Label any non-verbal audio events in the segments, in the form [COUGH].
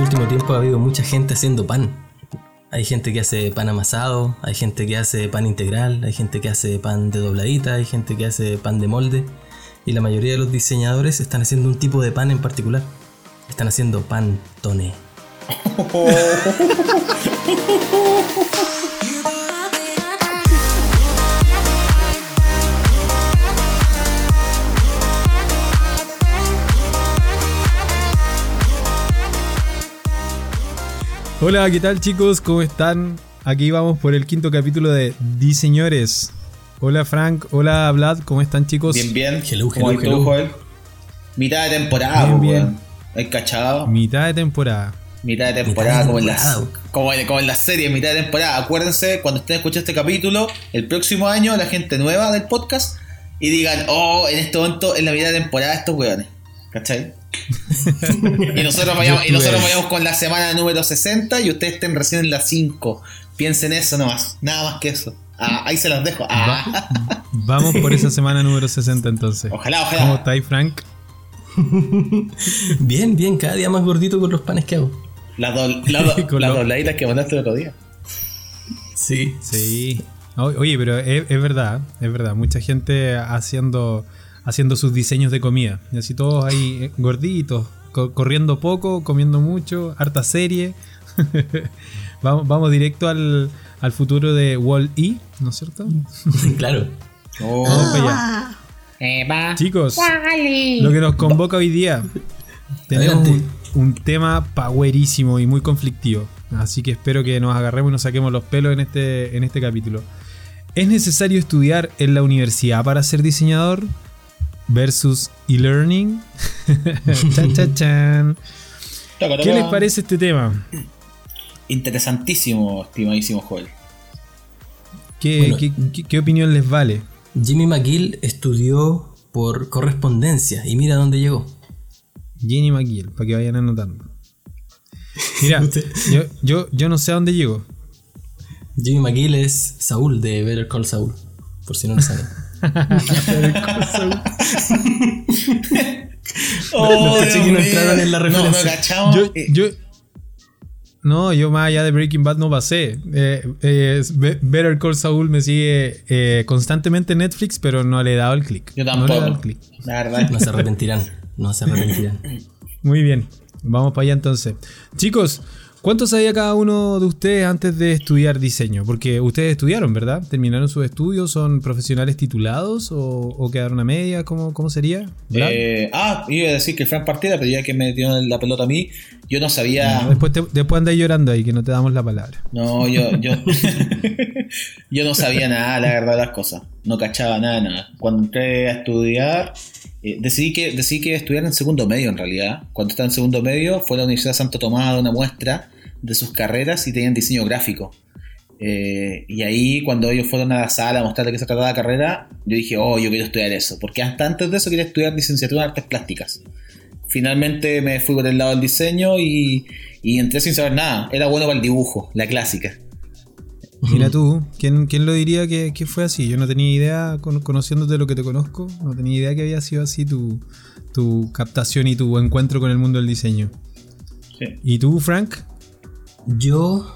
último tiempo ha habido mucha gente haciendo pan. Hay gente que hace pan amasado, hay gente que hace pan integral, hay gente que hace pan de dobladita, hay gente que hace pan de molde. Y la mayoría de los diseñadores están haciendo un tipo de pan en particular. Están haciendo pan toné. [LAUGHS] Hola, ¿qué tal chicos? ¿Cómo están? Aquí vamos por el quinto capítulo de Diseñores. Hola Frank, hola Vlad, ¿cómo están chicos? Bien, bien. Hello, ¿Cómo hello, hay tú, hello. Joel? Mitad de temporada, Bien, bien. ¿Hay cachado? Mitad de temporada. Mitad de temporada, como, en temporada, las, como, en, como en las series, mitad de temporada. Acuérdense, cuando estén escuchando este capítulo, el próximo año, la gente nueva del podcast, y digan, oh, en este momento, en la mitad de temporada, estos weones. ¿Cachai? Y nosotros [LAUGHS] vayamos, y estuve nosotros ahí. vayamos con la semana número 60 y ustedes estén recién en la 5. Piensen eso nomás, nada más que eso. Ah, ahí se los dejo. Ah. Vamos por esa semana número 60 entonces. Ojalá, ¿Cómo ojalá. estáis Frank? [LAUGHS] Bien, bien, cada día más gordito con los panes que hago. Las, do- las do- [LAUGHS] las lo- dobladitas que mandaste el otro día. Sí. Sí. Oye, pero es, es verdad, es verdad. Mucha gente haciendo, haciendo sus diseños de comida. Y así todos ahí eh, gorditos, co- corriendo poco, comiendo mucho, harta serie. [LAUGHS] vamos, vamos directo al, al futuro de Wall-E, ¿no es cierto? [LAUGHS] claro. Oh. Vamos para allá. Chicos, lo que nos convoca hoy día, [LAUGHS] tenemos un, un tema powerísimo y muy conflictivo. Así que espero que nos agarremos y nos saquemos los pelos en este, en este capítulo. ¿Es necesario estudiar en la universidad para ser diseñador? Versus e-learning. [LAUGHS] chan, chan, chan. ¿Qué les parece este tema? Interesantísimo, estimadísimo Joel. ¿Qué, Bueno. qué- qué- qué opinión les vale? Jimmy McGill estudió por correspondencia y mira dónde llegó. Jenny McGill, para que vayan anotando. Mira, [LAUGHS] yo, yo, yo no sé a dónde llego. Jimmy McGill es Saúl de Better Call Saul, por si no lo saben. [LAUGHS] [LAUGHS] Oh, Dios que no entraron en la No, no referencia. cachamos. Yo, Eh, yo- no, yo más allá de Breaking Bad no pasé. Eh, eh, Be- Better Call Saul me sigue eh, constantemente en Netflix, pero no le he dado el clic. yo No le he dado el tampoco. clic. la verdad. No se arrepentirán, no se arrepentirán. Muy bien, vamos para allá entonces. Chicos, ¿cuánto sabía cada uno de ustedes antes de estudiar diseño? Porque ustedes estudiaron, ¿verdad? ¿Terminaron sus estudios? ¿Son profesionales titulados o, o quedaron a media? ¿Cómo, cómo sería? Eh, ah, iba a decir que Fran partiera, pero ya que me dio la pelota a mí, yo no sabía. Después, te- después andáis llorando ahí, que no te damos la palabra. No, yo, yo, [LAUGHS] yo no sabía nada, la verdad, las cosas. No cachaba nada, nada. Cuando entré a estudiar, eh, decidí, que, decidí que estudiar en segundo medio, en realidad. Cuando estaba en segundo medio, fue a la Universidad de Santo Tomás a dar una muestra de sus carreras y tenían diseño gráfico. Eh, y ahí, cuando ellos fueron a la sala a mostrar de qué se trataba la carrera, yo dije, oh, yo quiero estudiar eso. Porque hasta antes de eso quería estudiar licenciatura en artes plásticas. Finalmente me fui por el lado del diseño y, y entré sin saber nada. Era bueno para el dibujo, la clásica. Mira tú, ¿quién, quién lo diría que, que fue así? Yo no tenía idea, con- conociéndote lo que te conozco, no tenía idea que había sido así tu, tu captación y tu encuentro con el mundo del diseño. Sí. ¿Y tú, Frank? Yo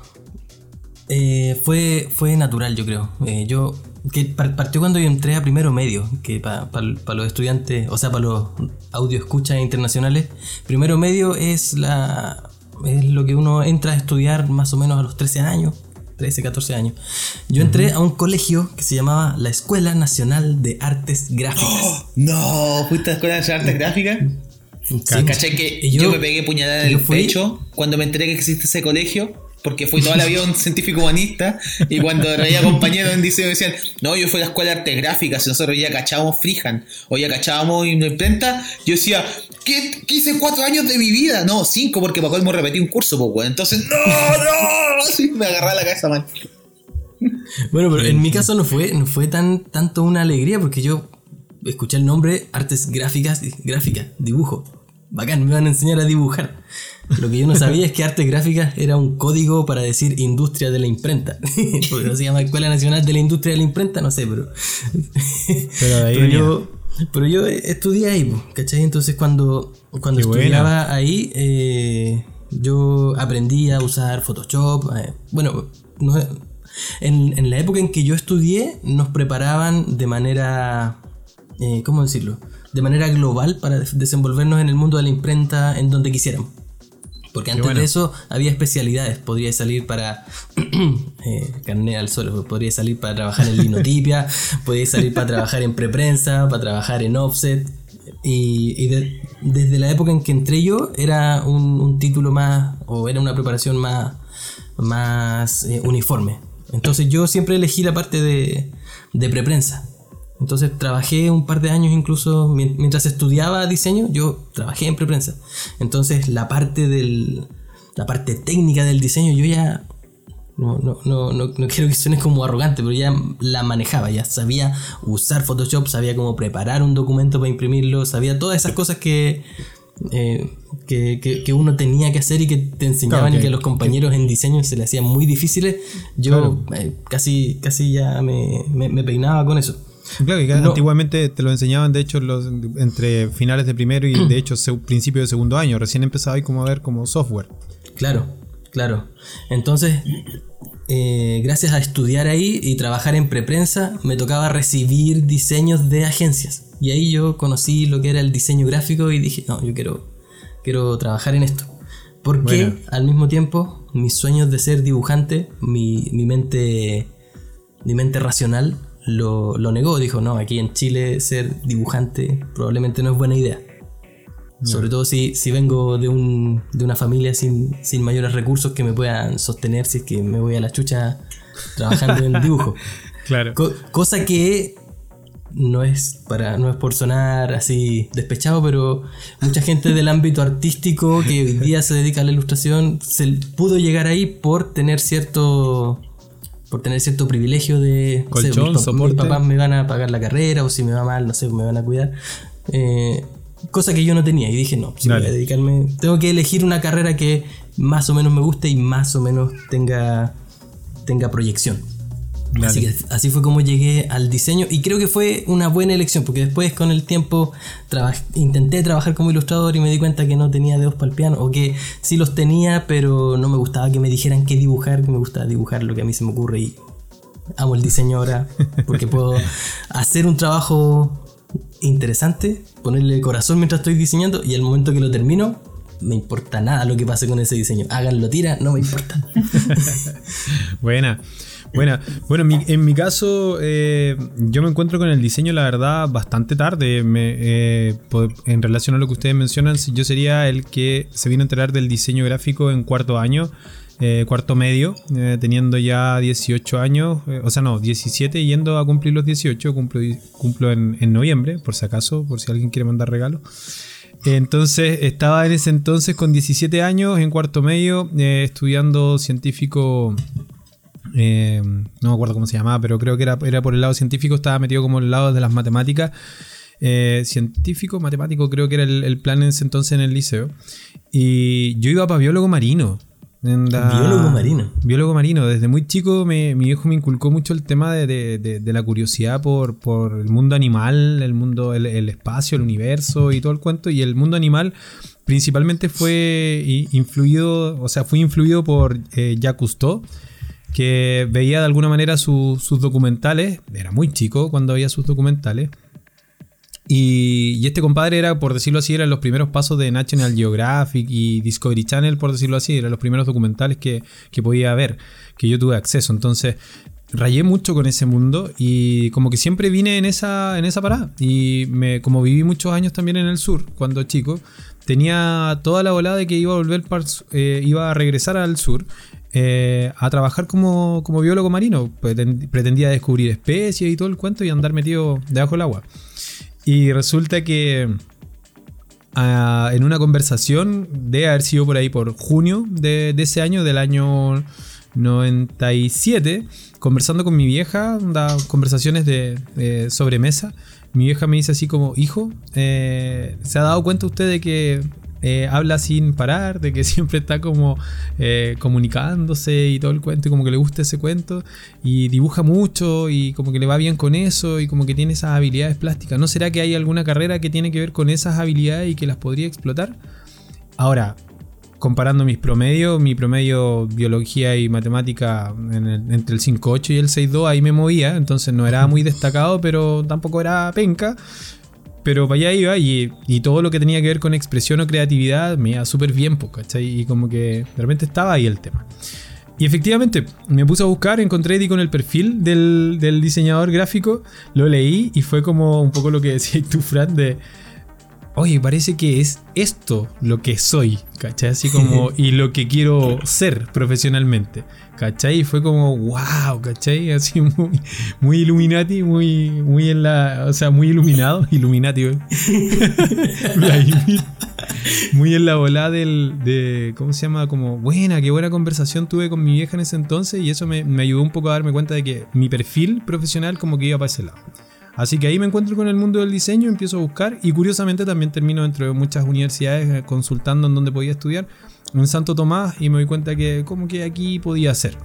eh, fue, fue natural, yo creo. Eh, yo que par- partió cuando yo entré a primero medio, que para los estudiantes, o sea, para los audio escuchas internacionales, primero medio es la es lo que uno entra a estudiar más o menos a los 13 años, 13, 14 años. Yo entré a un colegio que se llamaba la Escuela Nacional de Artes Gráficas. No, ¿fuiste a la Escuela de Artes Gráficas? Sí, ¿Cachai que y yo, me pegué puñalada en el fui- pecho cuando me enteré que existe ese colegio? Porque fui toda la vida un científico humanista y cuando traía compañeros en diseño decían, no, yo fui a la escuela de artes gráficas y nosotros ya cachábamos Freehand o ya cachábamos una imprenta. Yo decía, ¿qué, qué hice cuatro años de mi vida? No, cinco porque para colmo repetí un curso, pues, weón. Entonces, no, no, [LAUGHS] así me agarraba la cabeza mal. Bueno, pero en mi caso no fue, no fue tan tanto una alegría porque yo escuché el nombre artes gráficas, gráfica, dibujo. Bacán, me van a enseñar a dibujar. Lo que yo no sabía es que artes gráficas era un código para decir industria de la imprenta. [LAUGHS] Porque no se llama Escuela Nacional de la Industria de la Imprenta, no sé, pero. Pero ahí pero yo, pero yo estudié ahí, ¿cachai? Entonces cuando, cuando Qué buena. estudiaba ahí, eh, Yo aprendí a usar Photoshop. eh, bueno, no- en, en la época en que yo estudié nos preparaban de manera, eh, ¿cómo decirlo? De manera global para des- desenvolvernos en el mundo de la imprenta en donde quisiéramos. Porque antes bueno. de eso había especialidades. Podría salir para [CLEARS THROAT] eh, carné al suelo, podría salir para trabajar en linotipia, [LAUGHS] podría salir para trabajar en preprensa, para trabajar en offset. Y, y de- desde la época en que entré yo era un, un título más, o era una preparación más, más eh, uniforme. Entonces yo siempre elegí la parte de, de preprensa. Entonces trabajé un par de años incluso mien- mientras estudiaba diseño, yo trabajé en preprensa. Entonces la parte del la parte técnica del diseño yo ya no, no, no, no, no quiero que suene como arrogante, pero ya la manejaba, ya sabía usar Photoshop, sabía cómo preparar un documento para imprimirlo, sabía todas esas cosas que, eh, que, que- que uno tenía que hacer y que te enseñaban Claro, y que- que a los compañeros en diseño se le hacían muy difíciles. Yo eh, casi, casi ya me, me- me peinaba con eso. Claro, que No. antiguamente te lo enseñaban, de hecho, los, entre finales de primero y de hecho principio de segundo año. Recién empezaba ahí como a ver como software. Claro, claro. Entonces, eh, gracias a estudiar ahí y trabajar en preprensa, me tocaba recibir diseños de agencias. Y ahí yo conocí lo que era el diseño gráfico y dije, no, yo quiero, quiero trabajar en esto. Porque Bueno. al mismo tiempo, mis sueños de ser dibujante, mi, mi mente, mi mente racional lo, lo negó. Dijo, no, aquí en Chile ser dibujante probablemente no es buena idea. Sobre todo si, si vengo de, un, de una familia sin, sin mayores recursos que me puedan sostener si es que me voy a la chucha trabajando en dibujo. [LAUGHS] Claro. Co- cosa que no es para no es por sonar así despechado, pero mucha gente del ámbito artístico que hoy día se dedica a la ilustración se pudo llegar ahí por tener cierto por tener cierto privilegio de no sé, Colchón, mis, papás me van a pagar la carrera o si me va mal, no sé, me van a cuidar. Eh, cosa que yo no tenía y dije, no, si voy a dedicarme, tengo que elegir una carrera que más o menos me guste y más o menos tenga tenga proyección. Así, que, así fue como llegué al diseño y creo que fue una buena elección porque después con el tiempo traba- intenté trabajar como ilustrador y me di cuenta que no tenía dedos para el piano o que sí los tenía pero no me gustaba que me dijeran qué dibujar, que me gustaba dibujar lo que a mí se me ocurre y amo el diseño ahora porque puedo [LAUGHS] hacer un trabajo interesante, ponerle corazón mientras estoy diseñando y al momento que lo termino me importa nada lo que pase con ese diseño. Háganlo, tira, no me importa. [LAUGHS] Buena. Bueno, en mi, en mi caso, eh, yo me encuentro con el diseño, la verdad, bastante tarde. Eh, en relación a lo que ustedes mencionan, yo sería el que se vino a enterar del diseño gráfico en cuarto año, eh, cuarto medio, teniendo ya 18 años, o sea, no, 17, yendo a cumplir los 18, cumplo, cumplo en, en noviembre, por si acaso, por si alguien quiere mandar regalo. Entonces estaba en ese entonces con 17 años en cuarto medio estudiando científico, eh, no me acuerdo cómo se llamaba, pero creo que era, era por el lado científico, estaba metido como el lado de las matemáticas. Eh, científico, matemático, creo que era el, el plan en ese entonces en el liceo. Y yo iba para biólogo marino. La- Biólogo marino. Biólogo marino. Desde muy chico me- mi viejo me inculcó mucho el tema de, de- de- de la curiosidad por, por el mundo animal, el mundo, el, el espacio, el universo y todo el cuento. Y el mundo animal principalmente fue influido, o sea, fue influido por eh, Jacques Cousteau, que veía de alguna manera su- sus documentales. Era muy chico cuando veía sus documentales. Y, este compadre era, por decirlo así, eran los primeros pasos de National Geographic y Discovery Channel, por decirlo así, eran los primeros documentales que, que podía ver, que yo tuve acceso. Entonces, rayé mucho con ese mundo y como que siempre vine en esa, en esa parada. Y me, como viví muchos años también en el sur, cuando chico, tenía toda la volada de que iba a volver, eh, iba a regresar al sur. Eh, a trabajar como, como biólogo marino. Preten- Pretendía descubrir especies y todo el cuento y andar metido debajo del agua. Y resulta que ah, en una conversación, de haber sido por ahí por junio de, ese año, del año 97, conversando con mi vieja, onda, conversaciones de, de sobremesa, mi vieja me dice así como, hijo, eh, ¿se ha dado cuenta usted de que eh, habla sin parar, de que [LAUGHS] siempre está como eh, comunicándose y todo el cuento, y como que le gusta ese cuento, y dibuja mucho, y como que le va bien con eso, y como que tiene esas habilidades plásticas. ¿No será que hay alguna carrera que tiene que ver con esas habilidades y que las podría explotar? Ahora, comparando mis promedios, mi promedio biología y matemática entre el 5.8 y el 6.2, ahí me movía, entonces no era muy destacado, pero tampoco era penca. Pero para allá iba y, todo lo que tenía que ver con expresión o creatividad me iba súper bien, ¿cachai? Y como que de estaba ahí el tema. Y efectivamente, me puse a buscar, encontré con el perfil del, del, diseñador gráfico, lo leí y fue como un poco lo que [LAUGHS] decías tú, Fran, de oye, parece que es esto lo que soy, ¿cachai? Así como, [LAUGHS] y lo que quiero ser profesionalmente, ¿cachai? Y fue como, wow, ¿cachai? [LAUGHS] Así muy, muy Illuminati, muy, muy en la, o sea, muy iluminado, [LAUGHS] Illuminati, muy en la volada del, de, ¿cómo se llama? Como, buena, qué buena conversación tuve con mi vieja en ese entonces y eso me, me ayudó un poco a darme cuenta de que mi perfil profesional como que iba para ese lado. Así que ahí me encuentro con el mundo del diseño, empiezo a buscar y curiosamente también termino dentro de muchas universidades eh, consultando en dónde podía estudiar en Santo Tomás y me doy cuenta que como que aquí podía ser.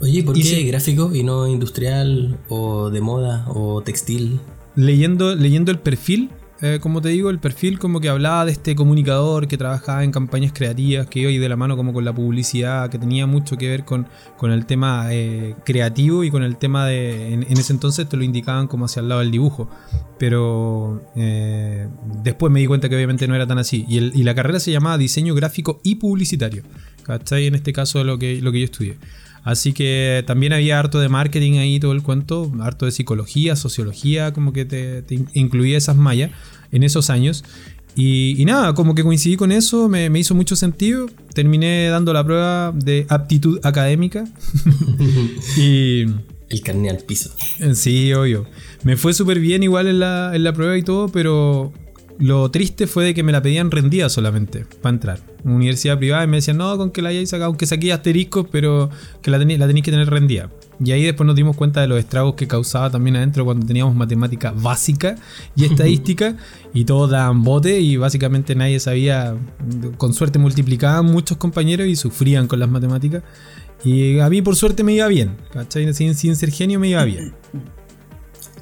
Oye, ¿por qué gráfico y no industrial o de moda o textil? Leyendo, leyendo el perfil eh, como te digo, el perfil como que hablaba de este comunicador que trabajaba en campañas creativas, que iba de la mano como con la publicidad, que tenía mucho que ver con, con el tema eh, creativo y con el tema de, en, ese entonces te lo indicaban como hacia el lado del dibujo, pero eh, después me di cuenta que obviamente no era tan así, y, y, la carrera se llamaba diseño gráfico y publicitario, ¿cachai? En este caso lo que, lo que yo estudié. Así que también había harto de marketing ahí, todo el cuento, harto de psicología, sociología, como que te, incluía esas mallas en esos años. Y, nada, como que coincidí con eso, me, hizo mucho sentido. Terminé dando la prueba de aptitud académica. [LAUGHS] y. El carne al piso. Sí, obvio. Me fue súper bien igual en la, en la prueba y todo, pero lo triste fue de que me la pedían rendida solamente para entrar. Una universidad privada y me decían, no, con que la hayáis sacado, aunque saqué asteriscos, pero que la, la tenéis que tener rendida. Y ahí después nos dimos cuenta de los estragos que causaba también adentro cuando teníamos matemática básica y [LAUGHS] estadística y todos daban bote y básicamente nadie sabía, con suerte multiplicaban muchos compañeros y sufrían con las matemáticas. Y a mí por suerte me iba bien, ¿cachai? Sin, sin ser genio me iba bien.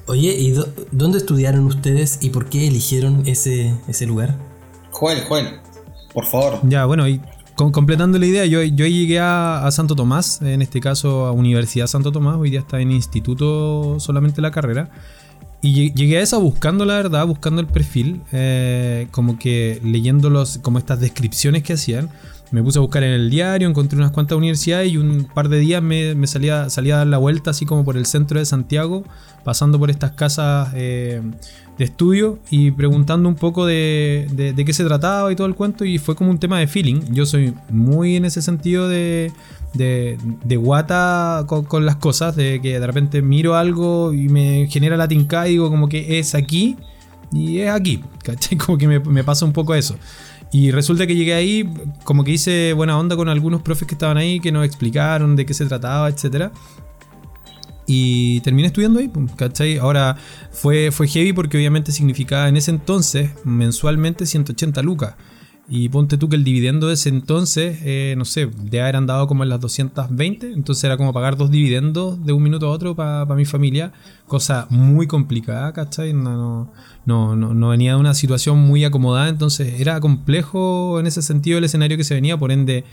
Oye, ¿y dónde estudiaron ustedes y por qué eligieron ese, ese lugar? Joel, Joel, por favor. Ya, bueno, y completando la idea, yo, yo llegué a, Santo Tomás, en este caso a Universidad Santo Tomás, hoy día está en instituto solamente la carrera. Y llegué a esa buscando la verdad, buscando el perfil, eh, como que leyendo los, como estas descripciones que hacían. Me puse a buscar en el diario, encontré unas cuantas universidades y un par de días me, salía, salía a dar la vuelta así como por el centro de Santiago pasando por estas casas eh, de estudio y preguntando un poco de, de, qué se trataba y todo el cuento y fue como un tema de feeling. Yo soy muy en ese sentido de, de, guata con, las cosas, de que de repente miro algo y me genera la tinca y digo como que es aquí y es aquí, ¿cachai? [LAUGHS] Como que me, me pasa un poco eso. Y resulta que llegué ahí, como que hice buena onda con algunos profes que estaban ahí, que nos explicaron de qué se trataba, etcétera. Y terminé estudiando ahí, ¿cachai? Ahora fue, fue heavy porque obviamente significaba en ese entonces mensualmente 180 lucas. Y ponte tú que el dividendo de ese entonces, eh, no sé, de haber andado como en las 220, entonces era como pagar dos dividendos de un minuto a otro para mi familia, cosa muy complicada, ¿cachai? No, no, no, no, venía de una situación muy acomodada, entonces era complejo en ese sentido el escenario que se venía, por ende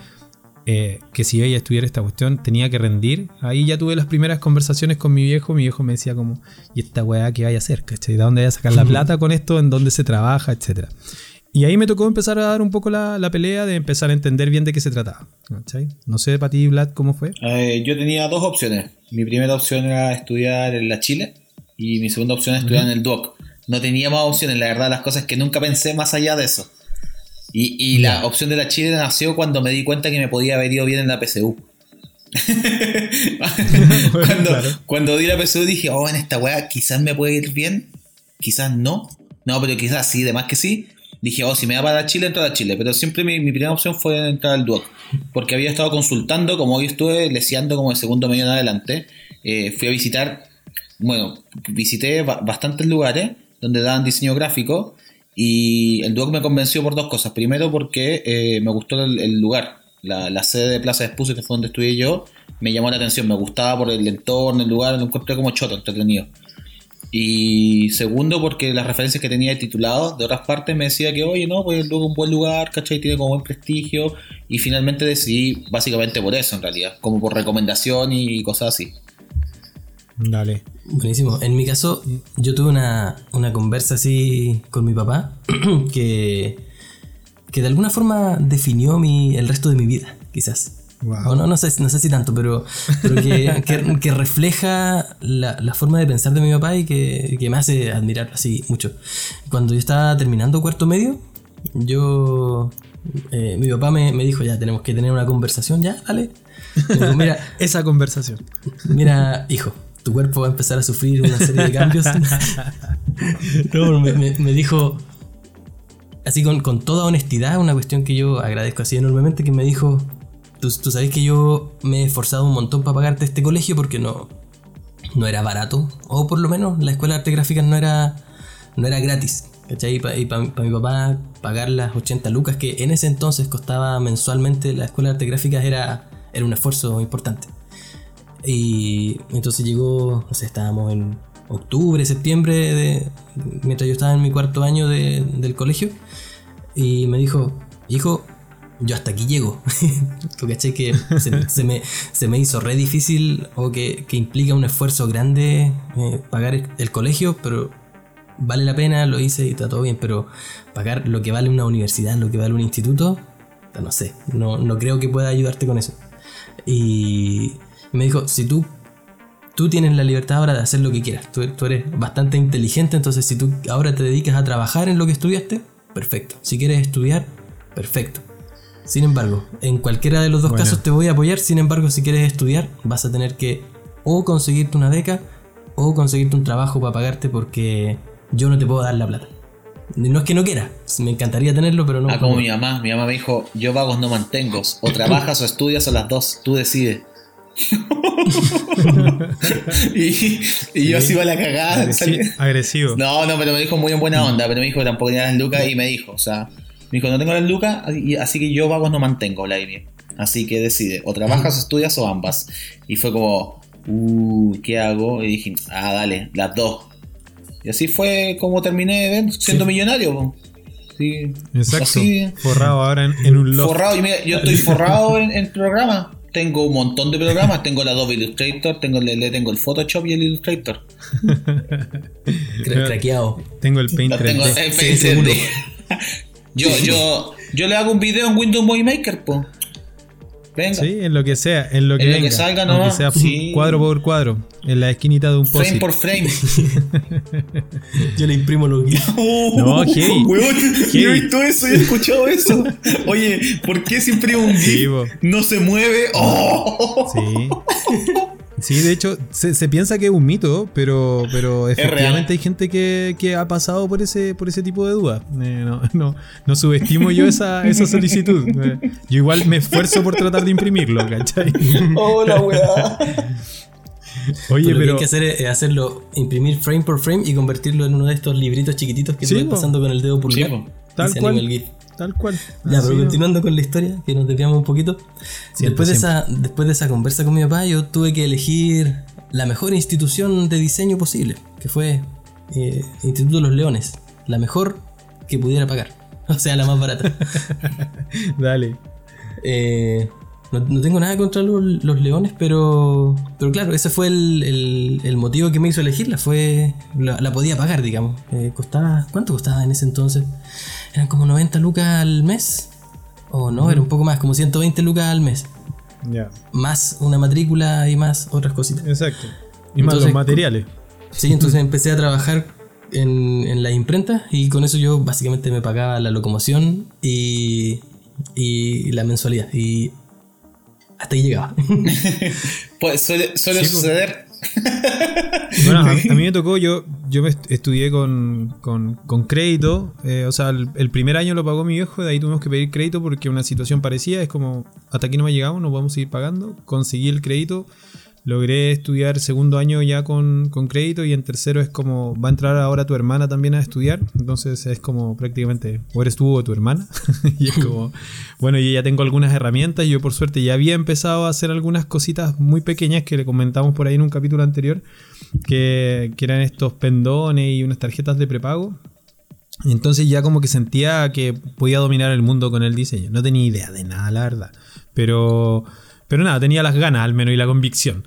eh, que si ella estudiara esta cuestión tenía que rendir. Ahí ya tuve las primeras conversaciones con mi viejo. Mi viejo me decía como, ¿y esta weá qué vaya a hacer? ¿Cachai? ¿De dónde vaya a sacar la [LAUGHS] plata con esto? ¿En dónde se trabaja? Etcétera. Y ahí me tocó empezar a dar un poco la, pelea de empezar a entender bien de qué se trataba. ¿cachai? No sé para ti, Vlad, ¿cómo fue? Eh, yo tenía dos opciones. Mi primera opción era estudiar en la Chile y mi segunda opción era estudiar en el DUOC. No tenía más opciones, la verdad, las cosas que nunca pensé más allá de eso. Y, la opción de la Chile nació cuando me di cuenta que me podía haber ido bien en la PSU. [LAUGHS] [LAUGHS] cuando, di la PSU dije, oh, en esta weá quizás me puede ir bien, quizás no. No, pero quizás sí, además que sí. Dije, oh, si me da para Chile, entro a Chile. Pero siempre mi, primera opción fue entrar al DUOC. Porque había estado consultando, como hoy estuve leseando como el segundo medio en adelante. Eh, fui a visitar, bueno, visité bastantes lugares donde daban diseño gráfico y el Duoc me convenció por dos cosas. Primero porque eh, me gustó el, lugar. La, sede de Plaza de Espucio, que fue donde estudié yo, me llamó la atención. Me gustaba por el entorno, el lugar, lo encontré como choto, entretenido. Y segundo, porque las referencias que tenía de titulado de otras partes me decía que, oye, no, pues luego un buen lugar, ¿cachai? Tiene como buen prestigio. Y finalmente decidí básicamente por eso, en realidad, como por recomendación y cosas así. Dale. Buenísimo. En mi caso, yo tuve una, una conversa así con mi papá [CLEARS THROAT] que, que de alguna forma definió mi, el resto de mi vida, quizás. Wow. O no, sé, no sé si tanto, pero, pero que, [LAUGHS] que- que refleja la, la forma de pensar de mi papá y que, que me hace admirar así mucho. Cuando yo estaba terminando cuarto medio, yo. eh, mi papá me, me dijo: Ya, tenemos que tener una conversación, ya, dale. Dijo, Mira, [LAUGHS] Esa conversación. Mira, hijo, tu cuerpo va a empezar a sufrir una serie de cambios. [LAUGHS] No, me, me- me dijo, así con, con toda honestidad, una cuestión que yo agradezco así enormemente, que me dijo, tú, sabes que yo me he esforzado un montón para pagarte este colegio porque no, no era barato, o por lo menos la escuela de arte gráfica no era, no era gratis. ¿cachai? Y para mi papá pagar las 80 lucas que en ese entonces costaba mensualmente la escuela de arte gráficas era, era un esfuerzo importante. Y entonces llegó, o sea, estábamos en octubre, septiembre, de, mientras yo estaba en mi cuarto año de- del colegio, y me dijo, hijo, yo hasta aquí llego. [LAUGHS] ¿Tú cachai? Que se, se me, se me hizo re difícil o que, que implica un esfuerzo grande eh, pagar el, colegio, pero vale la pena, lo hice y está todo bien, pero pagar lo que vale una universidad, lo que vale un instituto, no sé, no, no creo que pueda ayudarte con eso. Y me dijo, si tú, tú tienes la libertad ahora de hacer lo que quieras, tú, tú eres bastante inteligente, entonces si tú ahora te dedicas a trabajar en lo que estudiaste, perfecto. Si quieres estudiar, perfecto. Sin embargo, en cualquiera de los dos Bueno. casos te voy a apoyar, sin embargo, si quieres estudiar, vas a tener que o conseguirte una beca o conseguirte un trabajo para pagarte porque yo no te puedo dar la plata. No es que no quiera, me encantaría tenerlo, pero no. Ah, como mi mamá. Mi mamá me dijo, yo vagos no mantengo. O trabajas o estudias o las dos. Tú decides. [LAUGHS] y, y yo así iba a la cagada. Agresi- salí- agresivo. No, no, pero me dijo muy en buena onda. Pero me dijo que tampoco tenía las lucas y me dijo, o sea, me dijo, no tengo las lucas, así que yo vagos no mantengo, Vladimir. Así que decide, o trabajas, estudias o ambas. Y fue como, uh, ¿qué hago? Y dije, ah, dale, las dos. Y así fue como terminé siendo millonario. Sí, Exacto. así, Forrado ahora en, en un loft. forrado. Y mira, yo estoy [LAUGHS] forrado en, en programas. Tengo un montón de programas. Tengo el Adobe Illustrator, tengo el, le tengo el Photoshop y el Illustrator. [LAUGHS] Cra- craqueado. Tengo el Paint Lo tengo 3D. en Sí, Paint seguro. 3D. [LAUGHS] yo, yo, yo le hago un video en Windows Movie Maker, po. Venga. Sí, en lo que sea, en lo que En lo que salga nomás, sea sí. cuadro por cuadro, en la esquinita de un Frame post por frame. [LAUGHS] Yo le imprimo los [LAUGHS] guías. No, [LAUGHS] heavy. Weón, yo he visto eso y he escuchado eso. Oye, ¿por qué siempre un Sí, GIF no se mueve? ¡Oh! Sí. Sí, de hecho, se, se piensa que es un mito, pero, pero efectivamente hay gente que, que ha pasado por ese, por ese tipo de dudas. Eh, no, [LAUGHS] no, no subestimo yo esa, esa solicitud. Eh, yo igual me esfuerzo por tratar de imprimirlo, ¿cachai? ¡Oh, la weá! Oye, lo que pero. hay que hacer es hacerlo, imprimir frame por frame y convertirlo en uno de estos libritos chiquititos que Sí, vas po. pasando con el dedo pulgar. y Tal se cual. el GIF. Tal cual. Ya, Así pero continuando con la historia, que nos desviamos un poquito. Siempre, después, de esa, después de esa conversa con mi papá, yo tuve que elegir la mejor institución de diseño posible, que fue eh, Instituto de los Leones. La mejor que pudiera pagar. [LAUGHS] O sea, la más barata. [LAUGHS] Dale. Eh, no, no tengo nada contra los, los leones, pero, pero claro, ese fue el, el- el motivo que me hizo elegirla. Fue la, la podía pagar, digamos. Eh, costaba, ¿Cuánto costaba en ese entonces? ¿Eran como 90 lucas al mes? O no, era un poco más, como 120 lucas al mes. Ya. Más una matrícula y más otras cositas. Exacto. Y más Entonces, los materiales. Sí, entonces empecé a trabajar en, en la imprenta y con eso yo básicamente me pagaba la locomoción y, y la mensualidad. Y hasta ahí llegaba. [LAUGHS] Pues suele, suele Sí, po. suceder. [LAUGHS] Bueno, a, a mí me tocó, yo, yo me est- estudié con, con- con crédito, eh, o sea, el, el primer año lo pagó mi viejo, de ahí tuvimos que pedir crédito porque una situación parecía, es como, hasta aquí no me llegamos, no podemos seguir pagando, conseguí el crédito, logré estudiar segundo año ya con, con, crédito y en tercero es como va a entrar ahora tu hermana también a estudiar, entonces es como prácticamente o eres tú o tu hermana [LAUGHS] y es como bueno yo ya tengo algunas herramientas, yo por suerte ya había empezado a hacer algunas cositas muy pequeñas que le comentamos por ahí en un capítulo anterior que, que eran estos pendones y unas tarjetas de prepago entonces ya como que sentía que podía dominar el mundo con el diseño. No tenía idea de nada, la verdad. Pero, pero nada, tenía las ganas al menos y la convicción.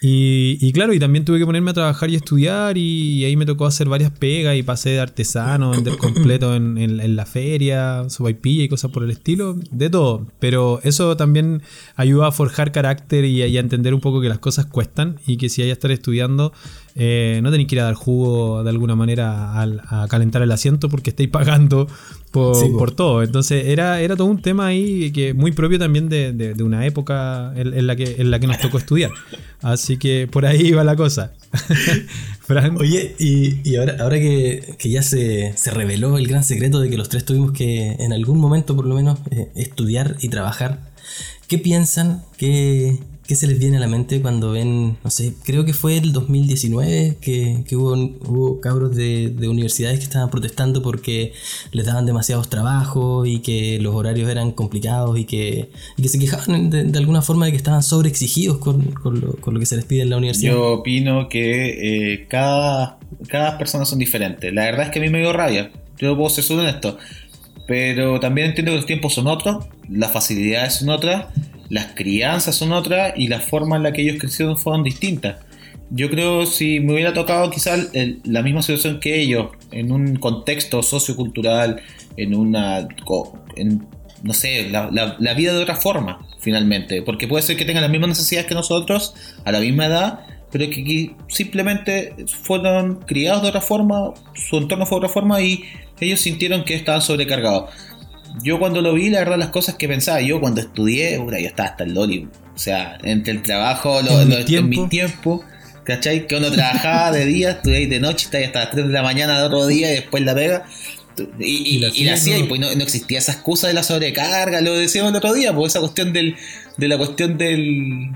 Y, claro, y también tuve que ponerme a trabajar y estudiar y, ahí me tocó hacer varias pegas y pasé de artesano, vender completo en, en, la feria, subaipilla y cosas por el estilo, de todo. Pero eso también ayuda a forjar carácter y, a entender un poco que las cosas cuestan y que si hay que estar estudiando eh, no tenéis que ir a dar jugo de alguna manera a, calentar el asiento porque estáis pagando por, todo. Entonces era, era todo un tema ahí que muy propio también de, una época en, la que, en la que nos tocó estudiar. Así que por ahí iba la cosa. [LAUGHS] Oye, y, ahora, ahora que, ya se, reveló el gran secreto de que los tres tuvimos que en algún momento por lo menos eh, estudiar y trabajar, ¿qué piensan? ¿Qué, ¿Qué se les viene a la mente cuando ven, no sé, creo que fue el 2019 que, hubo, hubo, cabros de, universidades que estaban protestando porque les daban demasiados trabajos y que los horarios eran complicados y que, que se quejaban de, alguna forma de que estaban sobreexigidos con, con, lo, con, lo, que se les pide en la universidad? Yo opino que eh, cada, cada persona son diferentes. La verdad es que a mí me dio rabia. Yo puedo ser honesto. Pero también entiendo que los tiempos son otros, las facilidades son otras las crianzas son otras y la forma en la que ellos crecieron fueron distintas. Yo creo si me hubiera tocado quizás la misma situación que ellos, en un contexto sociocultural, en una... no sé, la, vida de otra forma, finalmente. Porque puede ser que tengan las mismas necesidades que nosotros, a la misma edad, pero que simplemente fueron criados de otra forma, su entorno fue de otra forma y ellos sintieron que estaban sobrecargados yo cuando lo vi, la verdad, las cosas que pensaba, yo cuando estudié, yo estaba hasta el loli. O sea, entre el trabajo, lo, en, mi tiempo, ¿cachai? Que uno trabajaba de día, estudié de noche, estaba hasta las 3 de la mañana del otro día y después la pega. Y, la hacía, y pues no, existía esa excusa de la sobrecarga, lo decíamos el otro día, pues esa cuestión del, de la cuestión del.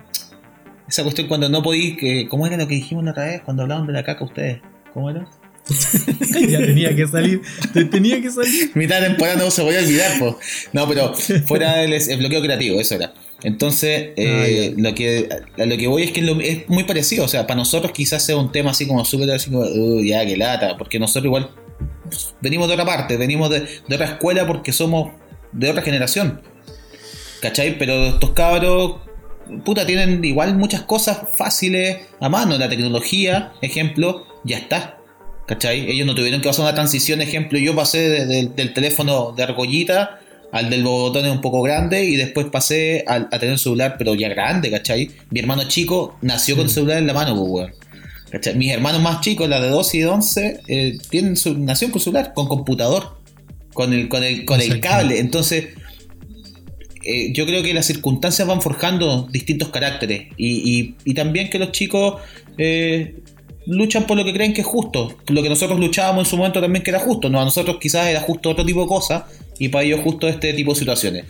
Esa cuestión cuando no podí, que, ¿cómo era lo que dijimos la otra vez cuando hablaban de la caca ustedes? ¿Cómo era? [LAUGHS] ya tenía que salir. Tenía que salir. [LAUGHS] Mitad de temporada no se voy a olvidar, pues. No, pero fuera del bloqueo creativo, eso era. Entonces, eh, ah, lo, que, lo que voy es que es, muy parecido. O sea, para nosotros quizás sea un tema así como súper así como, uh, ya que lata. Porque nosotros igual venimos de otra parte, venimos de, de otra escuela porque somos de otra generación. ¿Cachai? Pero estos cabros puta, tienen igual muchas cosas fáciles a mano. La tecnología, ejemplo, ya está. ¿Cachai? Ellos no tuvieron que hacer una transición, ejemplo, yo pasé del teléfono de argollita al del botón un poco grande y después pasé a, tener un celular pero ya grande, ¿cachai? Mi hermano chico nació con el celular en la mano, pues, ¿cachai? Mis hermanos más chicos, la de 12 y de 11, eh, tienen su, nació con celular, con computador, con el, con el, con el cable. Entonces, eh, yo creo que las circunstancias van forjando distintos caracteres y, y, también que los chicos eh, luchan por lo que creen que es justo. Lo que nosotros luchábamos en su momento también que era justo. No, a nosotros quizás era justo otro tipo de cosas y para ellos justo este tipo de situaciones.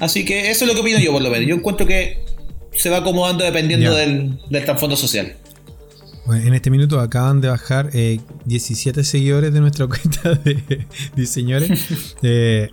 Así que eso es lo que opino yo por lo menos. Yo encuentro que se va acomodando dependiendo del, del trasfondo social. en este minuto acaban de bajar 17 eh, seguidores de nuestra cuenta de diseñadores. [LAUGHS] eh,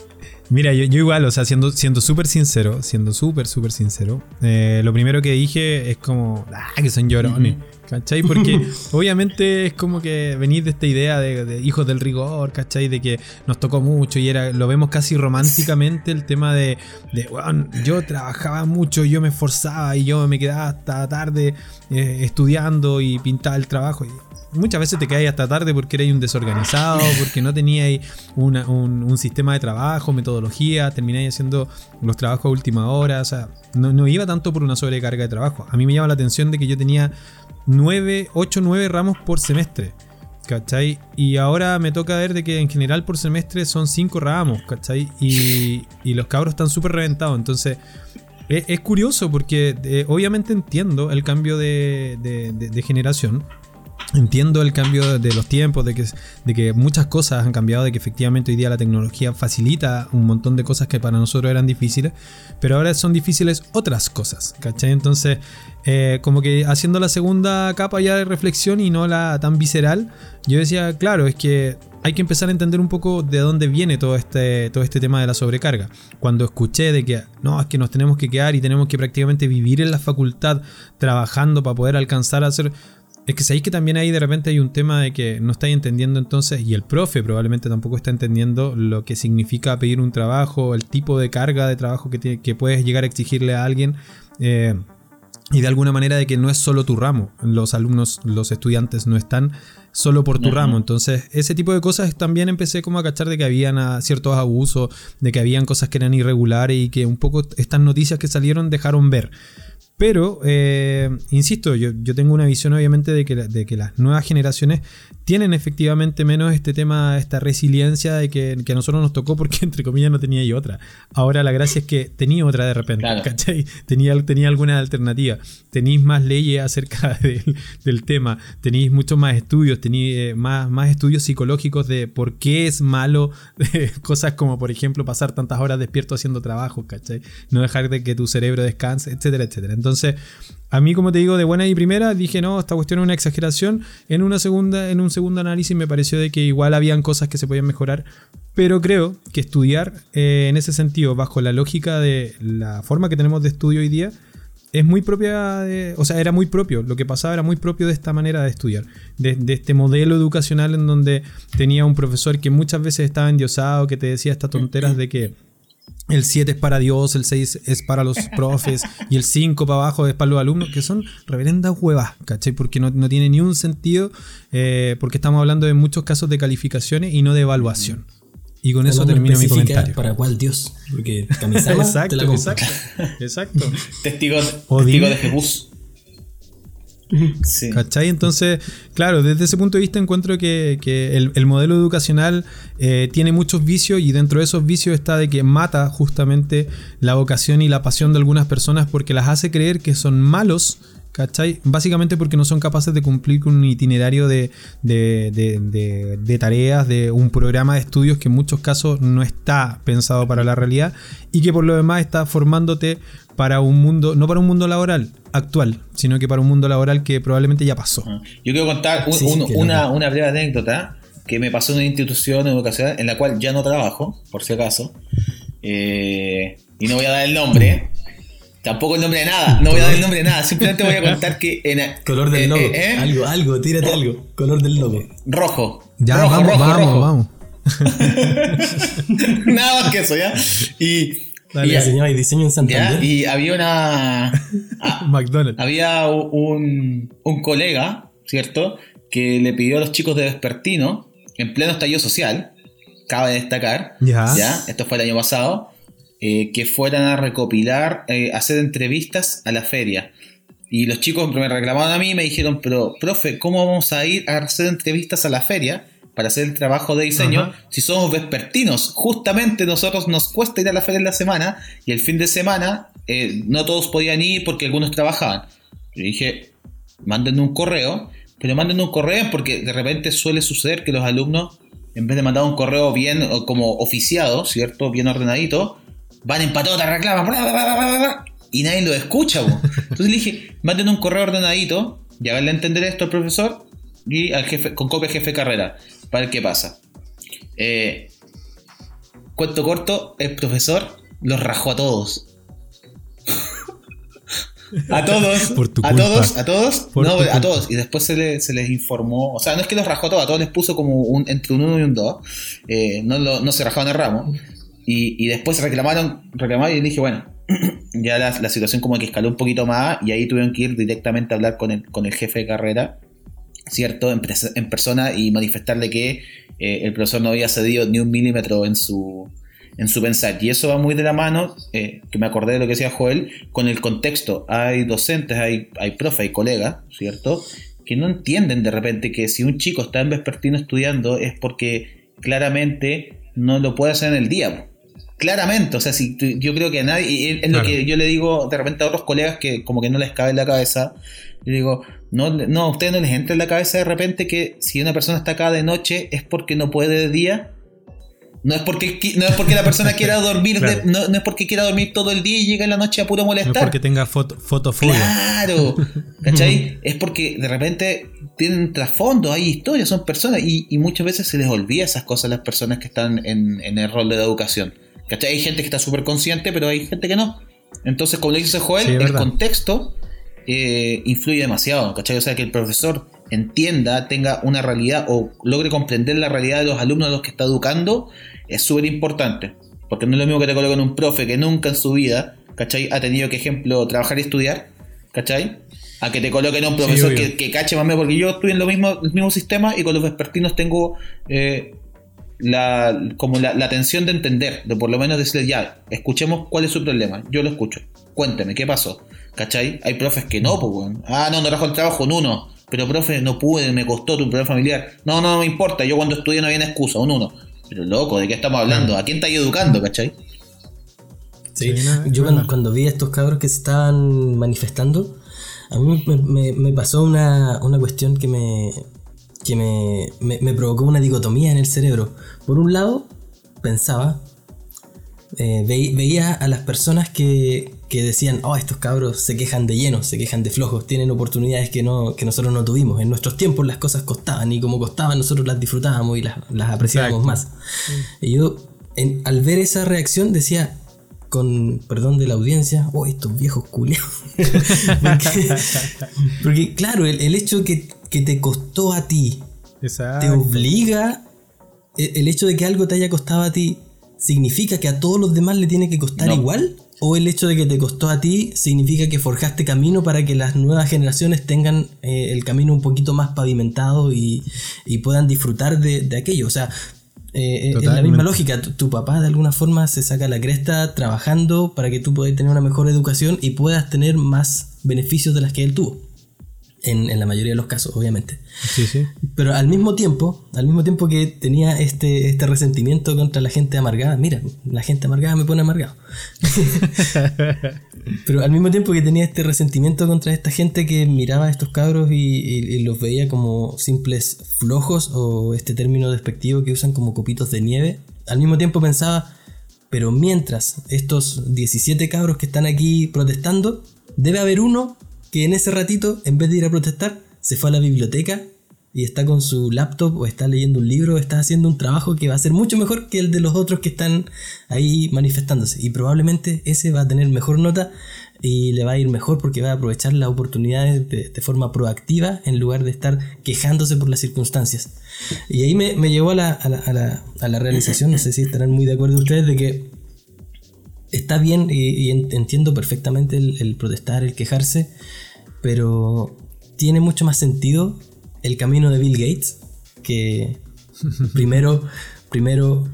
Mira, yo, igual, o sea, siendo súper sincero, siendo súper, súper sincero, eh, lo primero que dije es como, ah, que son llorones, ¿cachai? Porque [LAUGHS] obviamente es como que venís de esta idea de, hijos del rigor, ¿cachai? De que nos tocó mucho y era lo vemos casi románticamente el tema de, de bueno, yo trabajaba mucho, yo me esforzaba y yo me quedaba hasta tarde eh, estudiando y pintaba el trabajo. Y, muchas veces te quedáis hasta tarde porque erais un desorganizado, porque no teníais un, sistema de trabajo, metodología, termináis haciendo los trabajos a última hora, o sea, no, iba tanto por una sobrecarga de trabajo. A mí me llama la atención de que yo tenía 9, 8, 9 ramos por semestre. ¿Cachai? Y ahora me toca ver de que en general por semestre son 5 ramos, ¿cachai? Y, los cabros están súper reventados. Entonces, es, curioso porque eh, obviamente entiendo el cambio de generación. Entiendo el cambio de los tiempos, de que, de que muchas cosas han cambiado, de que efectivamente hoy día la tecnología facilita un montón de cosas que para nosotros eran difíciles, pero ahora son difíciles otras cosas, ¿cachai? Entonces, eh, como que haciendo la segunda capa ya de reflexión y no la tan visceral, yo decía, claro, es que hay que empezar a entender un poco de dónde viene todo este, todo este tema de la sobrecarga. Cuando escuché de que no, es que nos tenemos que quedar y tenemos que prácticamente vivir en la facultad trabajando para poder alcanzar a hacer es que sabéis que también ahí de repente hay un tema de que no estáis entendiendo entonces, y el profe probablemente tampoco está entendiendo lo que significa pedir un trabajo, el tipo de carga de trabajo que, que puedes llegar a exigirle a alguien. Eh, y de alguna manera de que no es solo tu ramo, los alumnos, los estudiantes no están solo por tu ramo, entonces ese tipo de cosas también empecé como a cachar de que habían ah, ciertos abusos, de que habían cosas que eran irregulares y que un poco estas noticias que salieron dejaron ver. Pero, eh, insisto, yo, tengo una visión obviamente de que, de que las nuevas generaciones tienen efectivamente menos este tema, esta resiliencia de que, a nosotros nos tocó porque [LAUGHS] entre comillas no tenía yo otra. Ahora la gracia es que tenía otra de repente, ¿cachai? Tenía, tenía alguna alternativa. Tenéis más leyes acerca [LAUGHS] del, tema, tenéis muchos más estudios, tenéis eh, más, más estudios psicológicos de por qué es malo [LAUGHS] cosas como por ejemplo pasar tantas horas despierto haciendo trabajo, ¿cachai? No dejar de que tu cerebro descanse, etcétera, etcétera. Entonces, a mí, como te digo, de buena y primera, dije, no, esta cuestión es una exageración. En, una segunda, en un segundo análisis me pareció de que igual habían cosas que se podían mejorar. Pero creo que estudiar eh, en ese sentido, bajo la lógica de la forma que tenemos de estudio hoy día, es muy propia, de, o sea, era muy propio, lo que pasaba era muy propio de esta manera de estudiar, de, de, este modelo educacional en donde tenía un profesor que muchas veces estaba endiosado, que te decía estas tonteras de que el 7 es para Dios, el 6 es para los [LAUGHS] profes y el 5 para abajo es para los alumnos, que son reverendas huevas, ¿cachai? Porque no, tiene ni un sentido, eh, porque estamos hablando de muchos casos de calificaciones y no de evaluación. Y con eso termino mi comentario. ¿Para cuál Dios? Porque [LAUGHS] exacto, exacto, exacto. [LAUGHS] Testigo, testigo de Jesús. ¿Cachai? Entonces, claro, desde ese punto de vista encuentro que, el, modelo educacional eh, tiene muchos vicios y dentro de esos vicios está de que mata justamente la vocación y la pasión de algunas personas porque las hace creer que son malos. ¿Cachai? Básicamente porque no son capaces de cumplir con un itinerario de, de, tareas, de un programa de estudios que en muchos casos no está pensado para la realidad y que por lo demás está formándote para un mundo, no para un mundo laboral actual, sino que para un mundo laboral que probablemente ya pasó. Ah. Yo quiero contar una, una, breve anécdota que me pasó en una institución educacional en la cual ya no trabajo, por si acaso. Eh, y no voy a dar el nombre. Tampoco el nombre de nada, no voy a dar el nombre de nada, simplemente voy a contar que en color del eh, logo, eh, algo, algo, tírate algo, color del logo. Rojo. Ya, rojo, vamos, vamos, vamos. [LAUGHS] nada más que eso, ¿ya? Y y, diseño en Santander. y había una. [LAUGHS] Ah, McDonald's. Había un, colega, ¿cierto? Que le pidió a los chicos de Vespertino, en pleno estallido social, cabe destacar, ya, esto fue el año pasado, eh, que fueran a recopilar, eh, hacer entrevistas a la feria. Y los chicos me reclamaron a mí y me dijeron, pero, profe, ¿cómo vamos a ir a hacer entrevistas a la feria? Para hacer el trabajo de diseño si somos vespertinos. Justamente nosotros nos cuesta ir a la feria en la semana y el fin de semana eh, no todos podían ir porque algunos trabajaban. Yo dije, manden un correo, pero manden un correo porque de repente suele suceder que los alumnos, en vez de mandar un correo bien como oficiado, ¿cierto? Bien ordenadito, van en patota, reclaman, y nadie lo escucha. Entonces le dije, manden un correo ordenadito y haganle entender esto al profesor y al jefe, con copia jefe carrera para ver qué pasa. Eh, cuento corto, el profesor los rajó a todos. [LAUGHS] a todos, a todos, a todos, no, a todos. Y después se, les informó, o sea, no es que los rajó a todos, a todos les puso como un, entre un 1 y un 2. Eh, no, no, se rajaban el ramo. Y, después reclamaron, reclamaron y dije, bueno, [CLEARS THROAT] ya la, situación como que escaló un poquito más y ahí tuvieron que ir directamente a hablar con el, con el jefe de carrera ¿cierto? En, persona y manifestarle que eh, el profesor no había cedido ni un milímetro en su, en su pensar. Y eso va muy de la mano, eh, que me acordé de lo que decía Joel, con el contexto. Hay docentes, hay, hay profe, hay colegas, ¿cierto? Que no entienden de repente que si un chico está en vespertino estudiando es porque claramente no lo puede hacer en el día. Claramente, o sea, si yo creo que a nadie, es lo que yo le digo de repente a otros colegas que como que no les cabe en la cabeza, Y digo, no, no, a ustedes no les entra en la cabeza de repente que si una persona está acá de noche es porque no puede de día. No es porque, no es porque la persona [LAUGHS] quiera dormir, no, no, es porque quiera dormir todo el día y llega en la noche a puro molestar. No es porque tenga foto, fotofobia. Claro, ¿cachai? [LAUGHS] es porque de repente tienen trasfondo, hay historias, son personas y, y, muchas veces se les olvida esas cosas a las personas que están en, en el rol de la educación. ¿cachai? Hay gente que está súper consciente, pero hay gente que no. Entonces, como dice Joel, el contexto eh, influye demasiado, ¿cachai? O sea, que el profesor entienda, tenga una realidad o logre comprender la realidad de los alumnos a los que está educando, es súper importante. Porque no es lo mismo que te coloquen un profe que nunca en su vida, ¿cachai? Ha tenido que, ejemplo, trabajar y estudiar, ¿cachai? A que te coloquen a un profesor que, cache más o menos, porque yo estoy en lo mismo, el mismo sistema y con los vespertinos tengo eh, la, como la, la, atención de entender, de por lo menos decirle ya, escuchemos cuál es su problema, yo lo escucho, cuénteme, ¿qué pasó? ¿Cachai? Hay profes que no, pues, ah, no, no trajo el trabajo en uno, pero profe, no pude, me costó tu problema familiar. No, no, no me importa, yo cuando estudié no había excusa, un uno. Pero loco, ¿de qué estamos hablando? ¿A quién está educando, cachai? Sí, yo cuando, vi a estos cabros que se estaban manifestando, a mí me, pasó una, una, cuestión que, me, que me, me, provocó una dicotomía en el cerebro. Por un lado, pensaba, eh, veía a las personas que, que, decían, oh, estos cabros se quejan de llenos, se quejan de flojos, tienen oportunidades que, no, que nosotros no tuvimos. En nuestros tiempos las cosas costaban y como costaban nosotros las disfrutábamos y las, las apreciábamos más. Y yo, al ver esa reacción, decía, con perdón de la audiencia, oh, estos viejos culeos. [LAUGHS] porque, claro, el, hecho que, que, te costó a ti te obliga, e, el hecho de que algo te haya costado a ti ¿significa que a todos los demás le tiene que costar igual? ¿O el hecho de que te costó a ti significa que forjaste camino para que las nuevas generaciones tengan eh, el camino un poquito más pavimentado y, puedan disfrutar de, aquello? O sea, eh, eh, es la misma lógica. Tu, papá de alguna forma se saca la cresta trabajando para que tú puedas tener una mejor educación y puedas tener más beneficios de las que él tuvo en, la mayoría de los casos, obviamente. Sí, sí. Pero al mismo tiempo, al mismo tiempo que tenía este, este resentimiento contra la gente amargada, mira, la gente amargada me pone amargado. [LAUGHS] Pero al mismo tiempo que tenía este resentimiento contra esta gente que miraba a estos cabros y, los veía como simples flojos o este término despectivo que usan como copitos de nieve, al mismo tiempo pensaba, pero mientras estos 17 cabros que están aquí protestando, debe haber uno que en ese ratito, en vez de ir a protestar, se fue a la biblioteca y está con su laptop o está leyendo un libro, o está haciendo un trabajo que va a ser mucho mejor que el de los otros que están ahí manifestándose. Y probablemente ese va a tener mejor nota y le va a ir mejor porque va a aprovechar las oportunidades de, forma proactiva en lugar de estar quejándose por las circunstancias. Y ahí me, llevó a la, a, la, realización, no sé si estarán muy de acuerdo ustedes, de que está bien y, entiendo perfectamente el, protestar, el quejarse, pero tiene mucho más sentido el camino de Bill Gates, que [LAUGHS] primero, primero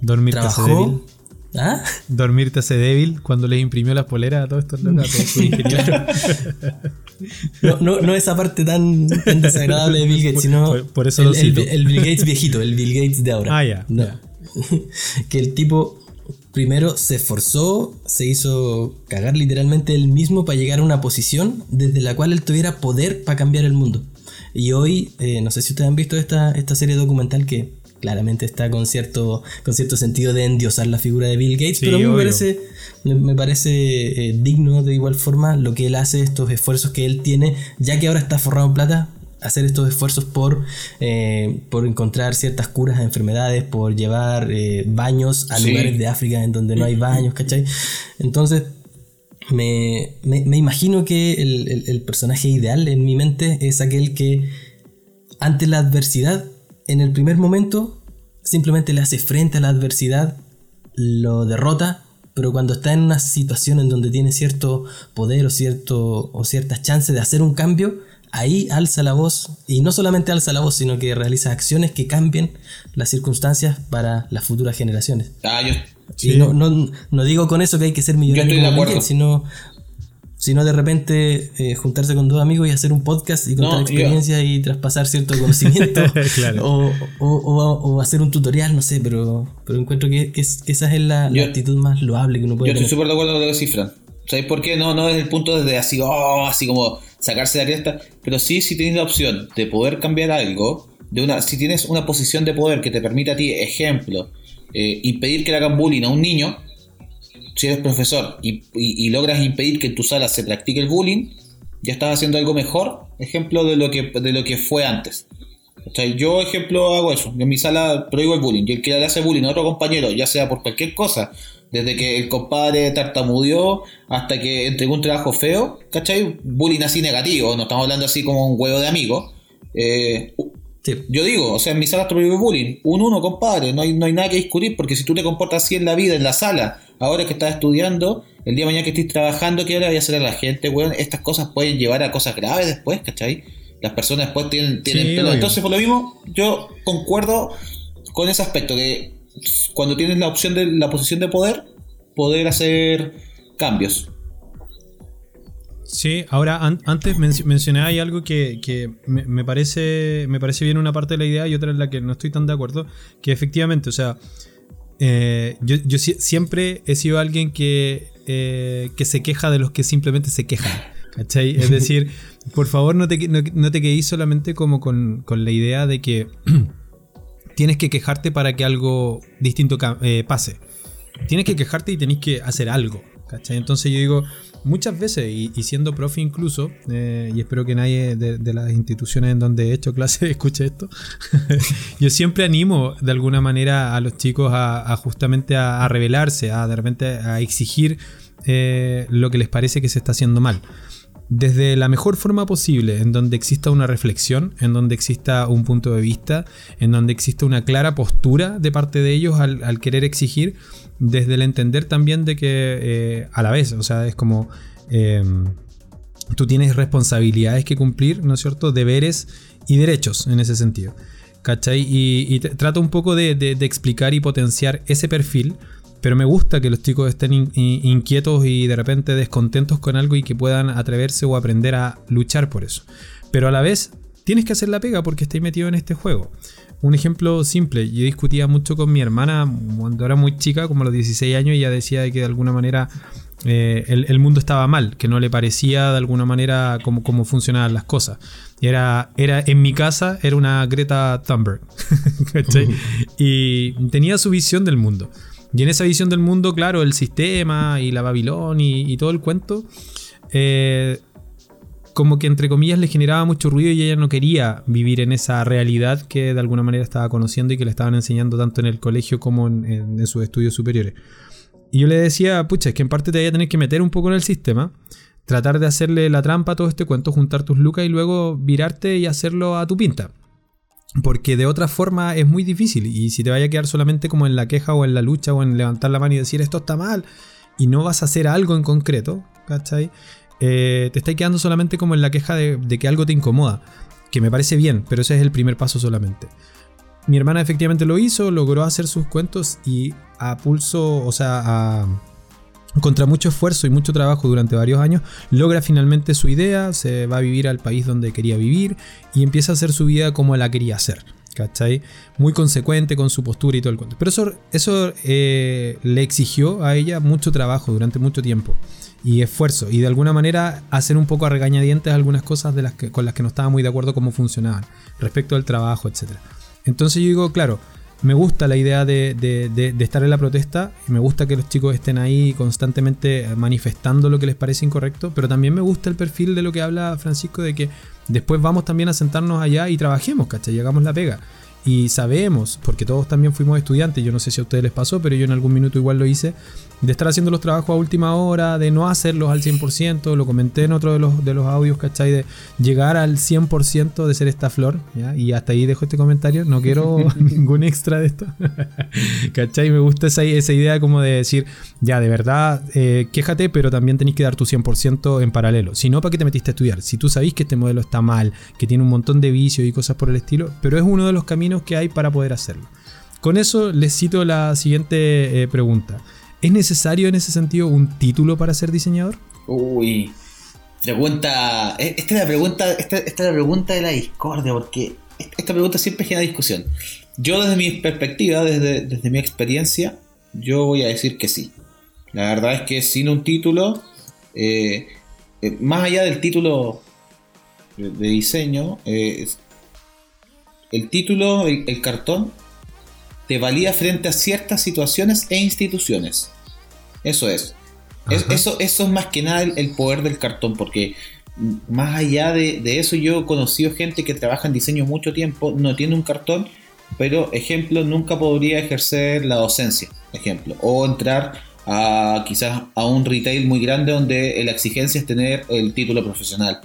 Dormirte trabajó, débil. ¿Ah? Dormirte hace débil cuando le imprimió las poleras a todos estos locos. [LAUGHS] no, no, no, esa parte tan, desagradable de Bill Gates, sino por, eso el, el, Bill Gates viejito, el Bill Gates de ahora. Ah, ya. [LAUGHS] que el tipo primero se esforzó, se hizo cagar literalmente él mismo para llegar a una posición desde la cual él tuviera poder para cambiar el mundo. Y hoy, eh, no sé si ustedes han visto esta, esta serie documental que claramente está con cierto, con cierto sentido de endiosar la figura de Bill Gates, pero a mí me parece, me, parece eh, digno de igual forma lo que él hace, estos esfuerzos que él tiene, ya que ahora está forrado en plata, hacer estos esfuerzos por, eh, por encontrar ciertas curas a enfermedades, por llevar eh, baños a lugares de África en donde no hay baños, ¿cachai? Entonces, me, imagino que el, personaje ideal en mi mente es aquel que ante la adversidad, en el primer momento, simplemente le hace frente a la adversidad, lo derrota, pero cuando está en una situación en donde tiene cierto poder o, cierto, o ciertas chances de hacer un cambio, ahí alza la voz y no solamente alza la voz, sino que realiza acciones que cambien las circunstancias para las futuras generaciones. Ah, yo. Y no, no, digo con eso que hay que ser millonario, sino, sino de repente eh, juntarse con dos amigos y hacer un podcast y contar experiencias y traspasar cierto conocimiento [LAUGHS] o, o, hacer un tutorial, no sé, pero, pero encuentro que, esa es la, actitud más loable que uno puede Yo estoy súper de acuerdo con lo que cifra. ¿Sabéis por qué? No, no es el punto desde así, oh, así como sacarse la cresta, pero sí si tienes la opción de poder cambiar algo, de una, si tienes una posición de poder que te permite a ti, ejemplo, eh, impedir que le hagan bullying a un niño, si eres profesor y, logras impedir que en tu sala se practique el bullying, ya estás haciendo algo mejor, ejemplo de lo que, de lo que fue antes. yo, ejemplo, hago eso. En mi sala prohíbo el bullying. Y el que le hace bullying a otro compañero, ya sea por cualquier cosa, desde que el compadre tartamudeó hasta que entregó un trabajo feo, ¿cachai? Bullying así negativo, no estamos hablando así como un huevo de amigo. Eh, yo digo, o sea, en mi sala prohíbe bullying. Un uno, compadre, no hay, no hay nada que discutir, porque si tú te comportas así en la vida, en la sala, ahora que estás estudiando, el día de mañana que estés trabajando, ¿qué hora voy a hacer a la gente, weón? Estas cosas pueden llevar a cosas graves después, ¿cachai? Las personas después tienen, tienen Entonces, por lo mismo, yo concuerdo con ese aspecto, que cuando tienes la opción de la posición de poder, poder hacer cambios. Sí, ahora antes mencioné ahí algo que, me, parece, me parece bien una parte de la idea y otra en la que no estoy tan de acuerdo, que efectivamente, o sea, eh, yo, siempre he sido alguien que, eh, que se queja de los que simplemente se quejan. ¿Cachai? Es [LAUGHS] decir, por favor no te, no, te quedes solamente como con, con, la idea de que [CLEARS THROAT] tienes que quejarte para que algo distinto eh, pase. Tienes que quejarte y tenés que hacer algo. ¿Cachai? Entonces yo digo, muchas veces, y, siendo profe incluso, eh, y espero que nadie de, las instituciones en donde he hecho clases [LAUGHS] escuche esto, [LAUGHS] yo siempre animo de alguna manera a los chicos a, justamente a, revelarse, a de repente a exigir eh, lo que les parece que se está haciendo mal desde la mejor forma posible, en donde exista una reflexión, en donde exista un punto de vista, en donde exista una clara postura de parte de ellos al querer exigir, desde el entender también de que eh, a la vez, o sea, es como em, tú tienes responsabilidades que cumplir, ¿no es cierto? Deberes y derechos en ese sentido. ¿Cachai? Y, trato un poco de, explicar y potenciar ese perfil, pero me gusta que los chicos estén inquietos y de repente descontentos con algo y que puedan atreverse o aprender a luchar por eso. Pero a la vez tienes que hacer la pega porque estáis metido en este juego. Un ejemplo simple, yo discutía mucho con mi hermana cuando era muy chica, como a los 16 años, y ella decía que de alguna manera eh, el, mundo estaba mal, que no le parecía de alguna manera cómo, cómo funcionaban las cosas. Era, era, en mi casa era una Greta Thunberg, [LAUGHS] y tenía su visión del mundo. Y en esa visión del mundo, claro, el sistema y la Babilón y, todo el cuento, eh, como que entre comillas le generaba mucho ruido y ella no quería vivir en esa realidad que de alguna manera estaba conociendo y que le estaban enseñando tanto en el colegio como en, sus estudios superiores. Y yo le decía, pucha, es que en parte te voy a tener que meter un poco en el sistema, tratar de hacerle la trampa a todo este cuento, juntar tus lucas y luego virarte y hacerlo a tu pinta. Porque de otra forma es muy difícil y si te vaya a quedar solamente como en la queja o en la lucha o en levantar la mano y decir esto está mal y no vas a hacer algo en concreto, ¿cachai? Eh, te estáis quedando solamente como en la queja de, que algo te incomoda, que me parece bien, pero ese es el primer paso solamente. Mi hermana efectivamente lo hizo, logró hacer sus cuentos y a pulso, o sea, contra mucho esfuerzo y mucho trabajo durante varios años, logra finalmente su idea, se va a vivir al país donde quería vivir y empieza a hacer su vida como la quería hacer. ¿Cachai? Muy consecuente con su postura y todo el cuento. Pero eso, eso eh, le exigió a ella mucho trabajo durante mucho tiempo y esfuerzo y de alguna manera hacer un poco a regañadientes algunas cosas de las que, con las que no estaba muy de acuerdo cómo funcionaban respecto al trabajo, etc. Entonces yo digo, claro, me gusta la idea de, de, estar en la protesta, me gusta que los chicos estén ahí constantemente manifestando lo que les parece incorrecto, pero también me gusta el perfil de lo que habla Francisco de que después vamos también a sentarnos allá y trabajemos, ¿cachai? Y hagamos la pega. Y sabemos, porque todos también fuimos estudiantes, yo no sé si a ustedes les pasó, pero yo en algún minuto igual lo hice, de estar haciendo los trabajos a última hora, de no hacerlos al 100%, lo comenté en otro de los, de los audios, ¿cachai? De llegar al 100% de ser esta flor, ¿ya? Y hasta ahí dejo este comentario, no quiero [LAUGHS] ningún extra de esto, [LAUGHS] ¿cachai? Me gusta esa, esa, idea como de decir, ya, de verdad, eh, quéjate, pero también tenés que dar tu 100% en paralelo. Si no, ¿para qué te metiste a estudiar? Si tú sabés que este modelo está mal, que tiene un montón de vicios y cosas por el estilo, pero es uno de los caminos que hay para poder hacerlo. Con eso les cito la siguiente eh, pregunta. ¿Es necesario en ese sentido un título para ser diseñador? Uy, pregunta. Eh, esta es la pregunta, esta, es la pregunta de la discordia, porque esta pregunta siempre genera discusión. Yo desde mi perspectiva, desde, desde mi experiencia, yo voy a decir que sí. La verdad es que sin un título, eh, más allá del título de diseño, el título, el, cartón, te valía frente a ciertas situaciones e instituciones. Eso es. eso, eso es más que nada el, poder del cartón, porque más allá de, eso yo he conocido gente que trabaja en diseño mucho tiempo, no tiene un cartón, pero ejemplo, nunca podría ejercer la docencia, ejemplo, o entrar a quizás a un retail muy grande donde la exigencia es tener el título profesional.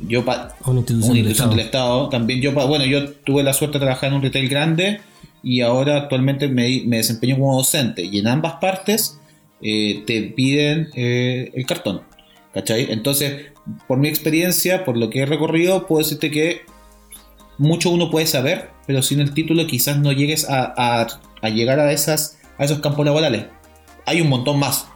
Yo una institución, del, Estado. También yo, bueno, yo tuve la suerte de trabajar en un retail grande y ahora actualmente me, desempeño como docente y en ambas partes eh, te piden eh, el cartón. ¿Cachai? Entonces, por mi experiencia, por lo que he recorrido, puedo decirte que mucho uno puede saber, pero sin el título quizás no llegues a, llegar a, esas, a esos campos laborales. Hay un montón más,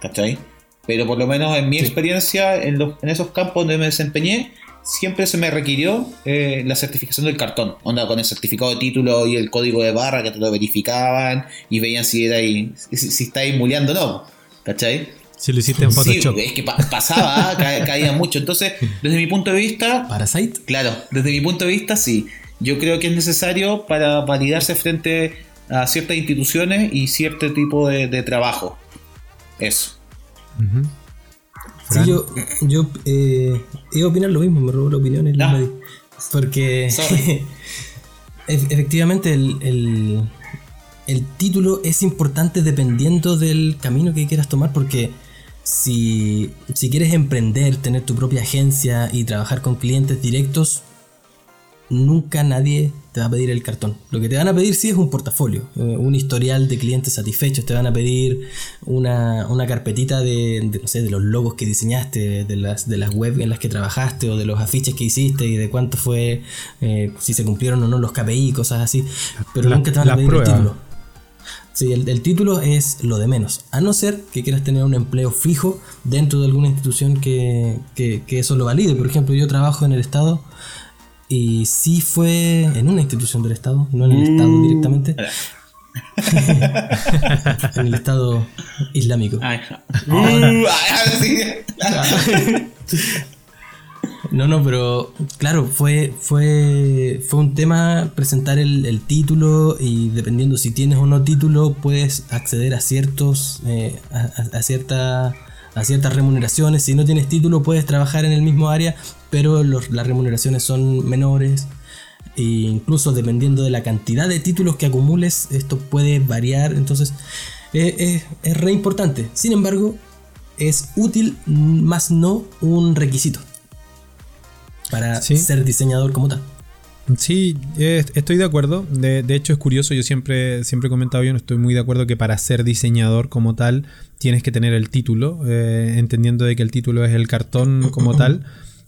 ¿cachai? Pero por lo menos en mi experiencia, en, en, esos campos donde me desempeñé, siempre se me requirió eh, la certificación del cartón. Onda con el certificado de título y el código de barra que te lo verificaban y veían si era ahí, si, si estáis muleando o no. ¿Cachai? Si lo hiciste en Photoshop. es que pasaba, [LAUGHS] caía mucho. Entonces, desde mi punto de vista. ¿Parasite? Claro, desde mi punto de vista, sí. Yo creo que es necesario para validarse frente a ciertas instituciones y cierto tipo de, trabajo. Eso. Sí, yo, yo eh, iba a opinar lo mismo, me robó la opinión. El porque [LAUGHS] efectivamente el, el, título es importante dependiendo del camino que quieras tomar porque si, si quieres emprender, tener tu propia agencia y trabajar con clientes directos, nunca nadie te va a pedir el cartón. Lo que te van a pedir sí es un portafolio, eh, un historial de clientes satisfechos, te van a pedir una, carpetita de, no sé, de los logos que diseñaste, de las, de las web en las que trabajaste o de los afiches que hiciste y de cuánto fue, eh, si se cumplieron o no los KPI, cosas así, pero nunca te van a pedir el título. Sí, el, título es lo de menos, a no ser que quieras tener un empleo fijo dentro de alguna institución que, eso lo valide. Por ejemplo, yo trabajo en el Estado y sí fue en una institución del Estado, no en el Estado mm. directamente. [LAUGHS] en el Estado Islámico. [LAUGHS] No, no, pero claro, fue, fue, fue un tema presentar el, título y dependiendo si tienes o no título puedes acceder a ciertos, eh, a, cierta, a ciertas remuneraciones. Si no tienes título puedes trabajar en el mismo área, pero las remuneraciones son menores. E incluso dependiendo de la cantidad de títulos que acumules, esto puede variar. Entonces, eh, es re importante. Sin embargo, es útil, más no un requisito para ser diseñador como tal. Sí, estoy de acuerdo. De, hecho, es curioso. Yo siempre, siempre he comentado, yo no estoy muy de acuerdo que para ser diseñador como tal tienes que tener el título, eh, entendiendo de que el título es el cartón como [CLEARS THROAT] tal,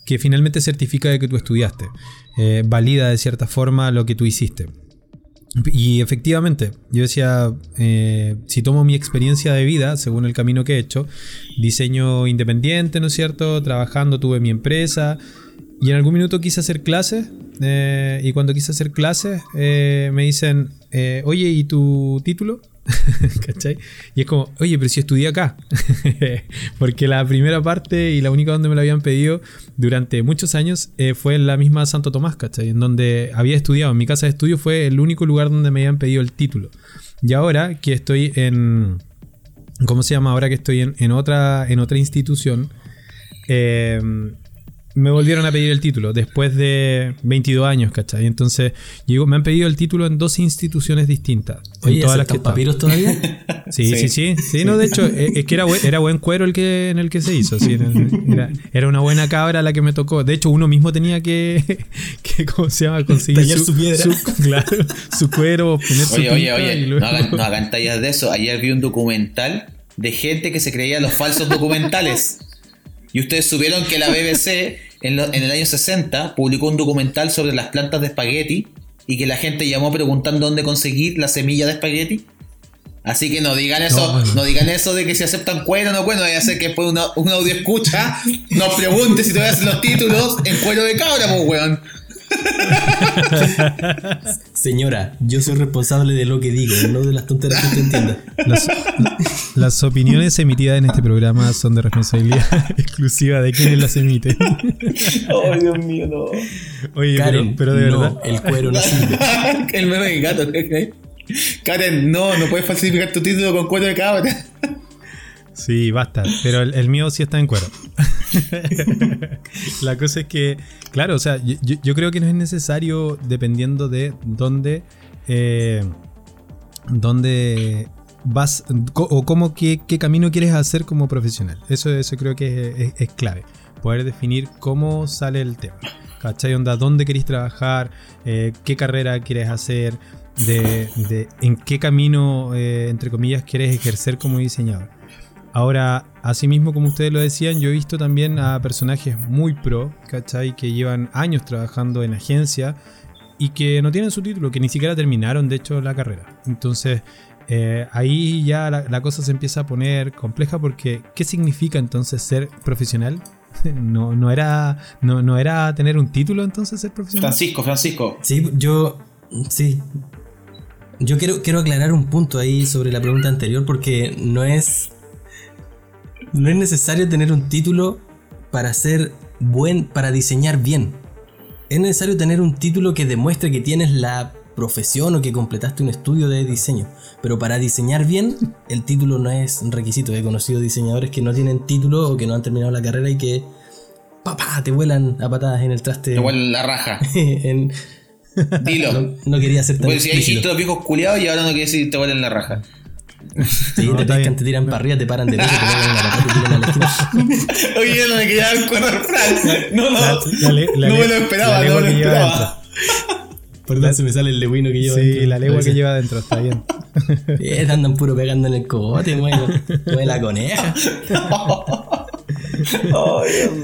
que finalmente certifica de que tú estudiaste. Eh, valida de cierta forma lo que tú hiciste. Y efectivamente, yo decía, eh, si tomo mi experiencia de vida, según el camino que he hecho, diseño independiente, ¿no es cierto? Trabajando, tuve mi empresa, y en algún minuto quise hacer clases. Eh, y cuando quise hacer clases, eh, me dicen, eh, oye, ¿y tu título? [LAUGHS] ¿Cachai? Y es como, oye, pero si estudié acá. [LAUGHS] Porque la primera parte y la única donde me lo habían pedido durante muchos años fue en la misma Santo Tomás, ¿cachai? En donde había estudiado. En mi casa de estudio fue el único lugar donde me habían pedido el título. Y ahora que estoy en. ¿Cómo se llama? Ahora que estoy en, en otra, en otra institución. Me volvieron a pedir el título después de 22 años, ¿cachai? Entonces, me han pedido el título en dos instituciones distintas. en todas las que papiros todavía? [LAUGHS] Sí, sí, sí, sí. no, de hecho, e, es que era buen, era buen cuero el que, en el que se hizo. era, una buena cabra la que me tocó. De hecho, uno mismo tenía que, [LAUGHS] que ¿cómo se llama? Conseguir su, piedra. claro, su cuero, poner oye, Oye, oye, no, hagan, no hagan tallas de eso. Ayer vi un documental de gente que se creía los falsos documentales. [LAUGHS] Y ustedes supieron que la BBC en, el año 60 publicó un documental sobre las plantas de espagueti y que la gente llamó preguntando dónde conseguir la semilla de espagueti. Así que no digan eso, no, digan eso de que si aceptan cuero no bueno, vaya a ser que después una, audio escucha, nos pregunte si te voy a hacer los títulos en cuero de cabra, pues weón. [LAUGHS] Señora, yo soy responsable de lo que digo, no de las tonterías que usted entienda. Las, las opiniones emitidas en este programa son de responsabilidad [LAUGHS] exclusiva de quienes las emiten. Ay, Dios mío, no. Oye, Karen, pero, pero de no, verdad. el cuero no sirve. [LAUGHS] el meme de gato. ¿eh? Karen, no, no puedes falsificar tu título con cuatro de cabra. Sí, basta. Pero el, el mío sí está en cuero. [LAUGHS] La cosa es que, claro, o sea, yo, creo que no es necesario dependiendo de dónde, eh, dónde vas o cómo qué, qué camino quieres hacer como profesional. Eso, eso creo que es, es- es clave. Poder definir cómo sale el tema. ¿Cachai? Onda, ¿dónde querés trabajar? Eh, ¿Qué carrera quieres hacer? De, de en qué camino, eh, entre comillas, quieres ejercer como diseñador. Ahora, asimismo, como ustedes lo decían, yo he visto también a personajes muy pro, ¿cachai? Que llevan años trabajando en agencia y que no tienen su título, que ni siquiera terminaron, de hecho, la carrera. Entonces, eh, ahí ya la, la cosa se empieza a poner compleja porque, ¿qué significa entonces ser profesional? [LAUGHS] No, no, era, no, no era tener un título entonces ser profesional. Francisco, Francisco. Sí, yo. Sí. Yo quiero, quiero aclarar un punto ahí sobre la pregunta anterior porque no es. No es necesario tener un título para ser buen. para diseñar bien. Es necesario tener un título que demuestre que tienes la profesión o que completaste un estudio de diseño. Pero para diseñar bien, el título no es un requisito. He conocido diseñadores que no tienen título o que no han terminado la carrera y que. ¡Papá! te vuelan a patadas en el traste. Te huele la raja. [LAUGHS] en- Dilo. [LAUGHS] no, no quería ser tan Pues si hay los viejos culiados y ahora no quiere decir te huelen la raja. Sí, No, te pescan, te tiran para arriba, te paran de peso, te pegan en la patata y te tiran a la esquina. Oye, no me dar cuerda al Fran. No, no. La- la la no me lo esperaba, la no me lo esperaba. Perdón, se me sale el leguino que lleva. Sí, dentro. la lengua que lleva adentro, está bien. [LAUGHS] Eh, te andan puro pegando en el cogote, [LAUGHS] mueve, mueve la coneja. [LAUGHS]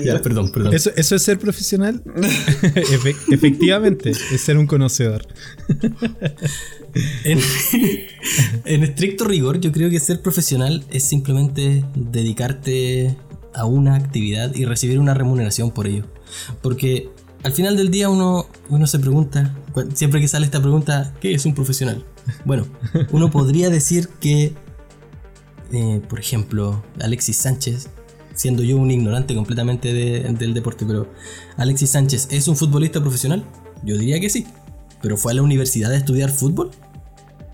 Ya, perdón, perdón. ¿Eso, eso es ser profesional? [LAUGHS] Efe- efectivamente, es ser un conocedor. En, en estricto rigor, yo creo que ser profesional es simplemente dedicarte a una actividad y recibir una remuneración por ello. Porque al final del día uno, uno se pregunta, siempre que sale esta pregunta, ¿qué es un profesional? Bueno, uno podría decir que, eh, por ejemplo, Alexis Sánchez, siendo yo un ignorante completamente de- del deporte, pero Alexis Sánchez es un futbolista profesional, yo diría que sí. ¿Pero fue a la universidad a estudiar fútbol?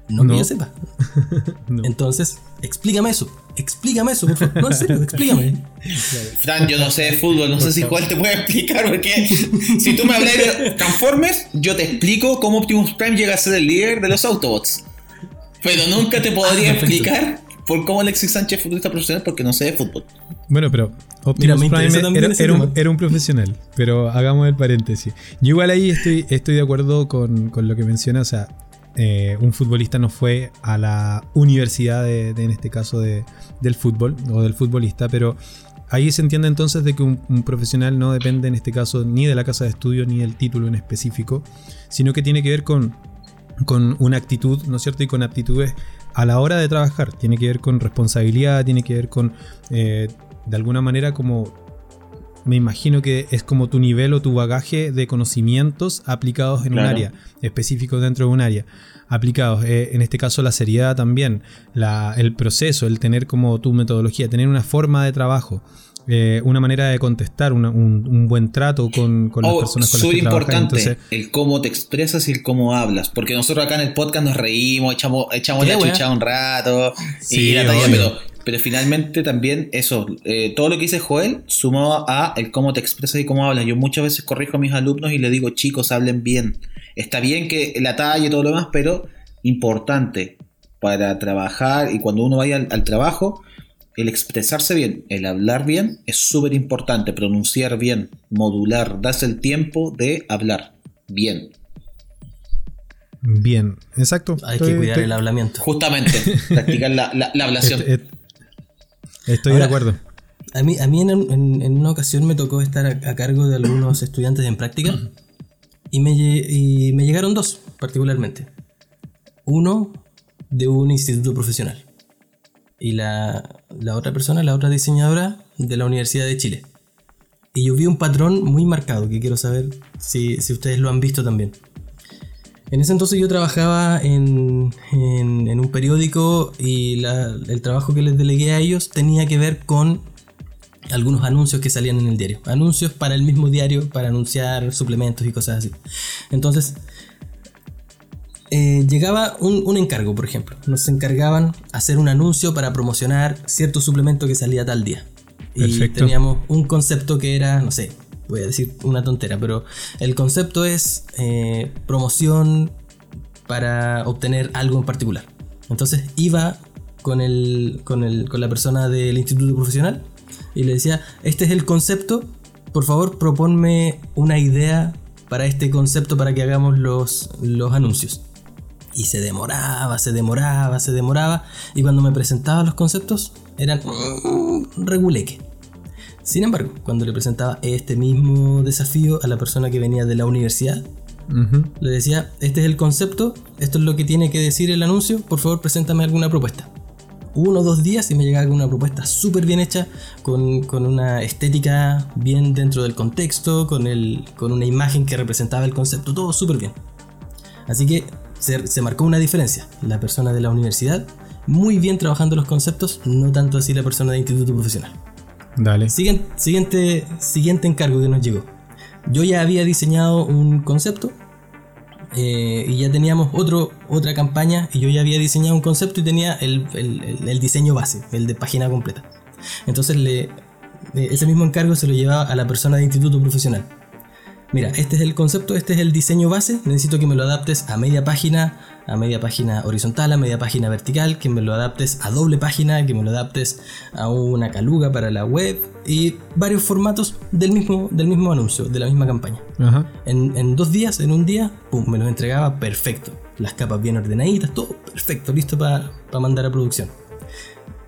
No, No. que yo sepa. [LAUGHS] No. Entonces, explícame eso. Explícame eso, por favor. No, en serio, explícame. [LAUGHS] Fran, yo no sé de fútbol, no sé si Joel te puede explicar, porque si tú me hablas de Transformers, yo te explico cómo Optimus Prime llega a ser el líder de los Autobots. Pero nunca te podría Ah, perfecto. explicar por cómo Alexis Sánchez es futbolista profesional porque no sé de fútbol. Bueno, pero Optimus Prime era, un, tema. era un profesional, pero hagamos el paréntesis. Yo igual ahí estoy, estoy de acuerdo con, con lo que menciona, o sea, eh, un futbolista no fue a la universidad, de, de, en este caso, de, del fútbol o del futbolista, pero ahí se entiende entonces de que un, un profesional no depende en este caso ni de la casa de estudio ni del título en específico, sino que tiene que ver con, con una actitud, ¿no es cierto? Y con aptitudes a la hora de trabajar. Tiene que ver con responsabilidad, tiene que ver con, eh, de alguna manera, como me imagino que es como tu nivel o tu bagaje de conocimientos aplicados en Claro. un área, específicos dentro de un área. Aplicados, eh, en este caso la seriedad también, la- el proceso, el tener como tu metodología, tener una forma de trabajo, eh, una manera de contestar, una- un, un buen trato con, con las Oh, personas con las que trabajas. importante Entonces, el cómo te expresas y el cómo hablas. Porque nosotros acá en el podcast nos reímos, echamos, echamos la wea. chucha un rato Sí, y la talla, pero, pero finalmente también eso, eh, todo lo que dice Joel sumado a el cómo te expresas y cómo hablas. Yo muchas veces corrijo a mis alumnos y les digo, chicos, hablen bien. Está bien que la talla y todo lo demás, pero importante para trabajar y cuando uno vaya al, al trabajo, el expresarse bien, el hablar bien es súper importante, pronunciar bien, modular, darse el tiempo de hablar bien. bien, exacto. Hay que cuidar estoy- el hablamiento. Justamente, [LAUGHS] practicar la, la, ablación. Estoy Ahora- de acuerdo. A mí, a mí en, en- en una ocasión me tocó estar a, a cargo de algunos estudiantes en práctica [CLEARS THROAT] y me, y me llegaron dos particularmente. Uno de un instituto profesional y la, la otra persona, la otra diseñadora de la Universidad de Chile. Y yo vi un patrón muy marcado que quiero saber si, si ustedes lo han visto también. En ese entonces yo trabajaba en, en, un periódico y el trabajo que les delegué a ellos tenía que ver con algunos anuncios que salían en el diario. Anuncios para el mismo diario, para anunciar suplementos y cosas así. Entonces, eh, llegaba un, encargo, por ejemplo. Nos encargaban hacer un anuncio para promocionar cierto suplemento que salía tal día. Y teníamos un concepto que era, no sé, voy a decir una tontera, pero el concepto es eh, promoción para obtener algo en particular. Entonces iba con, el, con, el, con la persona del instituto profesional y le decía, este es el concepto, por favor proponme una idea para este concepto para que hagamos los, los anuncios. Y se demoraba, se demoraba, se demoraba. Y cuando me presentaba los conceptos, eran mm, reguleque. Sin embargo, cuando le presentaba este mismo desafío a la persona que venía de la universidad, le decía, este es el concepto, esto es lo que tiene que decir el anuncio, por favor preséntame alguna propuesta. Uno o dos días y me llegaba con una propuesta súper bien hecha, con, una estética bien dentro del contexto, con, el, con una imagen que representaba el concepto, todo súper bien. Así que se, se marcó una diferencia. La persona de la universidad, muy bien trabajando los conceptos, no tanto así la persona de instituto profesional. Dale. Siguiente, siguiente, siguiente encargo que nos llegó. Yo ya había diseñado un concepto eh, y ya teníamos otro, otra campaña y yo ya había diseñado un concepto y tenía el, el, diseño base, el de página completa. Entonces le, eh, ese mismo encargo se lo llevaba a la persona de instituto profesional mira, este es el concepto, este es el diseño base, necesito que me lo adaptes a media página, a media página horizontal, a media página vertical, que me lo adaptes a doble página, que me lo adaptes a una caluga para la web y varios formatos del mismo, del mismo anuncio, de la misma campaña. En, dos días, en un día, pum, me los entregaba perfecto. Las capas bien ordenaditas, todo perfecto, listo para mandar a producción.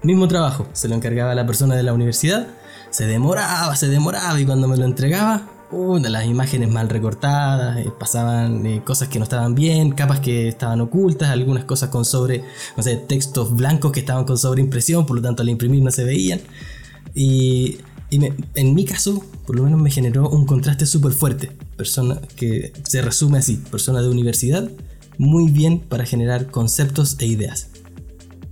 Mismo trabajo, se lo encargaba a la persona de la universidad, se demoraba, se demoraba y cuando me lo entregaba, las imágenes mal recortadas, eh, pasaban eh, cosas que no estaban bien, capas que estaban ocultas, algunas cosas con sobre, no sé, textos blancos que estaban con sobreimpresión, por lo tanto al imprimir no se veían. Y, en mi caso, por lo menos me generó un contraste súper fuerte. Persona que se resume así, persona de universidad, muy bien para generar conceptos e ideas.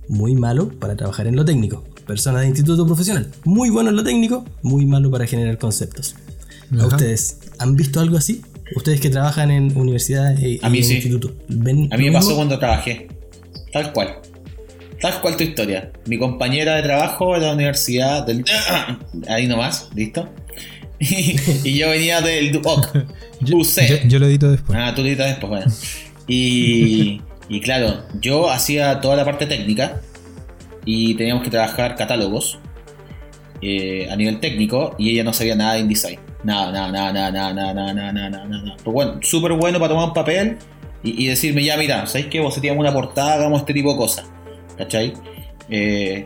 Muy malo para trabajar en lo técnico. Persona de instituto profesional, muy bueno en lo técnico, muy malo para generar conceptos. ¿A ustedes han visto algo así? Ustedes que trabajan en universidades y, a mí sí. instituto. a mí me pasó cuando trabajé. Tal cual. Tal cual tu historia. Mi compañera de trabajo en la universidad del... [COUGHS] Ahí nomás, ¿listo? [LAUGHS] y yo venía del Duoc. [LAUGHS] yo, yo, lo edito después. Ah, tú lo editas después, bueno. Y, y claro, yo hacía toda la parte técnica y teníamos que trabajar catálogos eh, a nivel técnico y ella no sabía nada de InDesign. Nada, nada, nada, nada, nada, nada, nada, nada, nada, nada. Pues bueno, súper bueno para tomar un papel y, decirme, ya, mira, ¿sabéis que vos teníamos una portada, hagamos este tipo de cosas? ¿Cachai? Eh,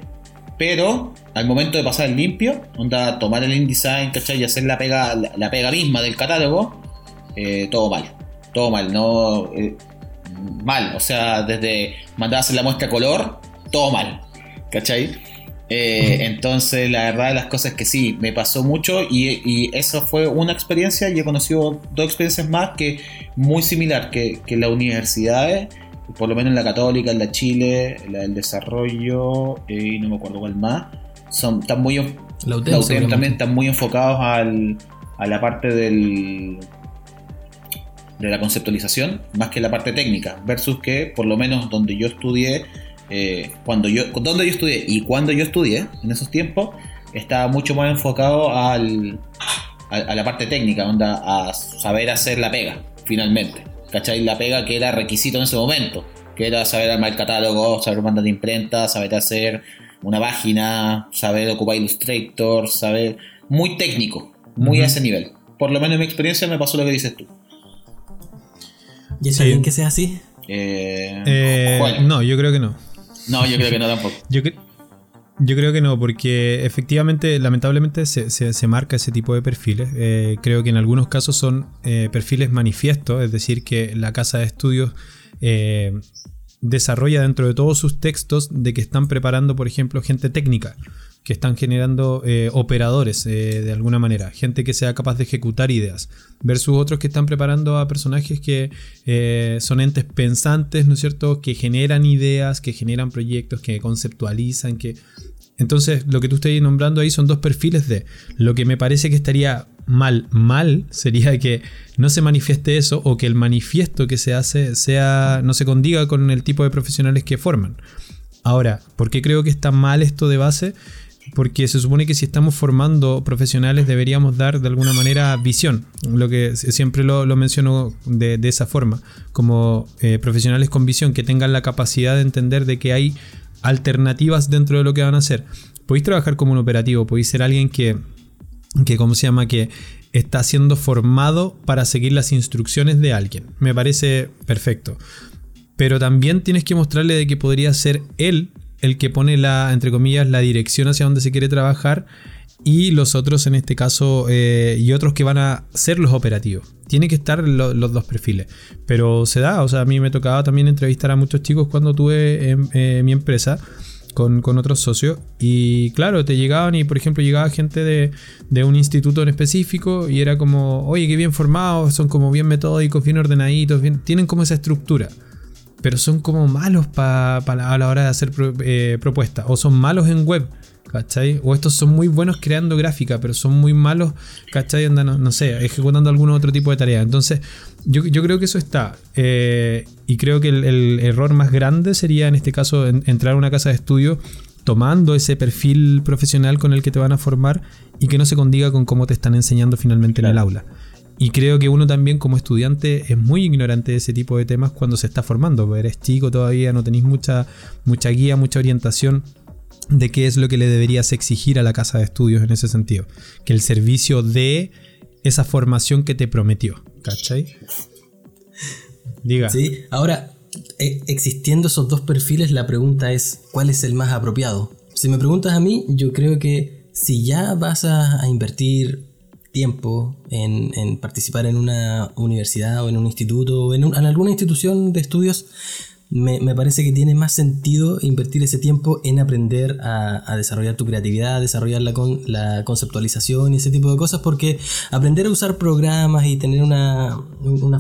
pero al momento de pasar el limpio, onda, tomar el InDesign, ¿cachai? Y hacer la pega, la, pega misma del catálogo, eh, todo mal. Todo mal, no. Eh, mal, o sea, desde mandar a hacer la muestra color, todo mal. ¿Cachai? Eh, entonces, la verdad de las cosas es que sí, me pasó mucho y, eso fue una experiencia. Y he conocido dos experiencias más que muy similar, que, que las universidades, por lo menos en la católica, en la Chile, la del desarrollo eh, y no me acuerdo cuál más, son están muy, también están muy enfocados al, a la parte del de la conceptualización más que la parte técnica versus que por lo menos donde yo estudié eh, cuando yo, donde yo estudié y cuando yo estudié, en esos tiempos, estaba mucho más enfocado al, a, la parte técnica, onda, a saber hacer la pega, finalmente. ¿Cachai? La pega que era requisito en ese momento, que era saber armar el catálogo, saber mandar de imprenta, saber hacer una página, saber ocupar Illustrator, saber. Muy técnico, muy a ese nivel. Por lo menos en mi experiencia me pasó lo que dices tú. ¿Y está bien que sea así? Eh, eh no, yo creo que no. No, yo creo que no tampoco. yo, yo creo que no, porque efectivamente, lamentablemente, se, se, marca ese tipo de perfiles. Eh, creo que en algunos casos son eh, perfiles manifiestos, es decir, que la casa de estudios eh, desarrolla dentro de todos sus textos de que están preparando, por ejemplo, gente técnica. Que están generando eh, operadores eh, de alguna manera, gente que sea capaz de ejecutar ideas, versus otros que están preparando a personajes que eh, son entes pensantes, ¿no es cierto?, que generan ideas, que generan proyectos, que conceptualizan, que... Entonces, lo que tú estás nombrando ahí son dos perfiles de lo que me parece que estaría mal, mal sería que no se manifieste eso o que el manifiesto que se hace sea no se condiga con el tipo de profesionales que forman. Ahora, ¿por qué creo que está mal esto de base? Porque se supone que si estamos formando profesionales deberíamos dar de alguna manera visión, lo que siempre lo, menciono de, esa forma, como eh, profesionales con visión que tengan la capacidad de entender de que hay alternativas dentro de lo que van a hacer. Podéis trabajar como un operativo, podéis ser alguien que, que ¿cómo se llama? Que está siendo formado para seguir las instrucciones de alguien. Me parece perfecto pero también tienes que mostrarle de que podría ser él el que pone la, entre comillas, la dirección hacia donde se quiere trabajar y los otros en este caso eh, y otros que van a ser los operativos. Tiene que estar los dos perfiles, pero se da, o sea, a mí me tocaba también entrevistar a muchos chicos cuando tuve em, eh, mi empresa. Con, otros socios y claro, te llegaban y por ejemplo llegaba gente de, de, un instituto en específico y era como, oye, qué bien formados, son como bien metódicos, bien ordenaditos, bien, tienen como esa estructura pero son como malos pa, a la hora de hacer eh, propuestas, o son malos en web, ¿cachai? O estos son muy buenos creando gráfica, pero son muy malos, ¿cachai? Andan, no, sé, ejecutando algún otro tipo de tarea. Entonces, yo, creo que eso está. Eh, y creo que el, error más grande sería, en este caso, entrar a una casa de estudio tomando ese perfil profesional con el que te van a formar y que no se condiga con cómo te están enseñando finalmente en el aula. Y creo que uno también como estudiante es muy ignorante de ese tipo de temas cuando se está formando. Eres chico todavía, no tenéis mucha, mucha guía, mucha orientación de qué es lo que le deberías exigir a la casa de estudios en ese sentido. Que el servicio dé esa formación que te prometió. ¿Cachai? Diga. Sí, ahora, e, existiendo esos dos perfiles, la pregunta es, ¿cuál es el más apropiado? Si me preguntas a mí, yo creo que si ya vas a invertir tiempo en, participar en una universidad o en un instituto o en, alguna institución de estudios, me, parece que tiene más sentido invertir ese tiempo en aprender a, desarrollar tu creatividad, desarrollar la, la, conceptualización y ese tipo de cosas, porque aprender a usar programas y tener una,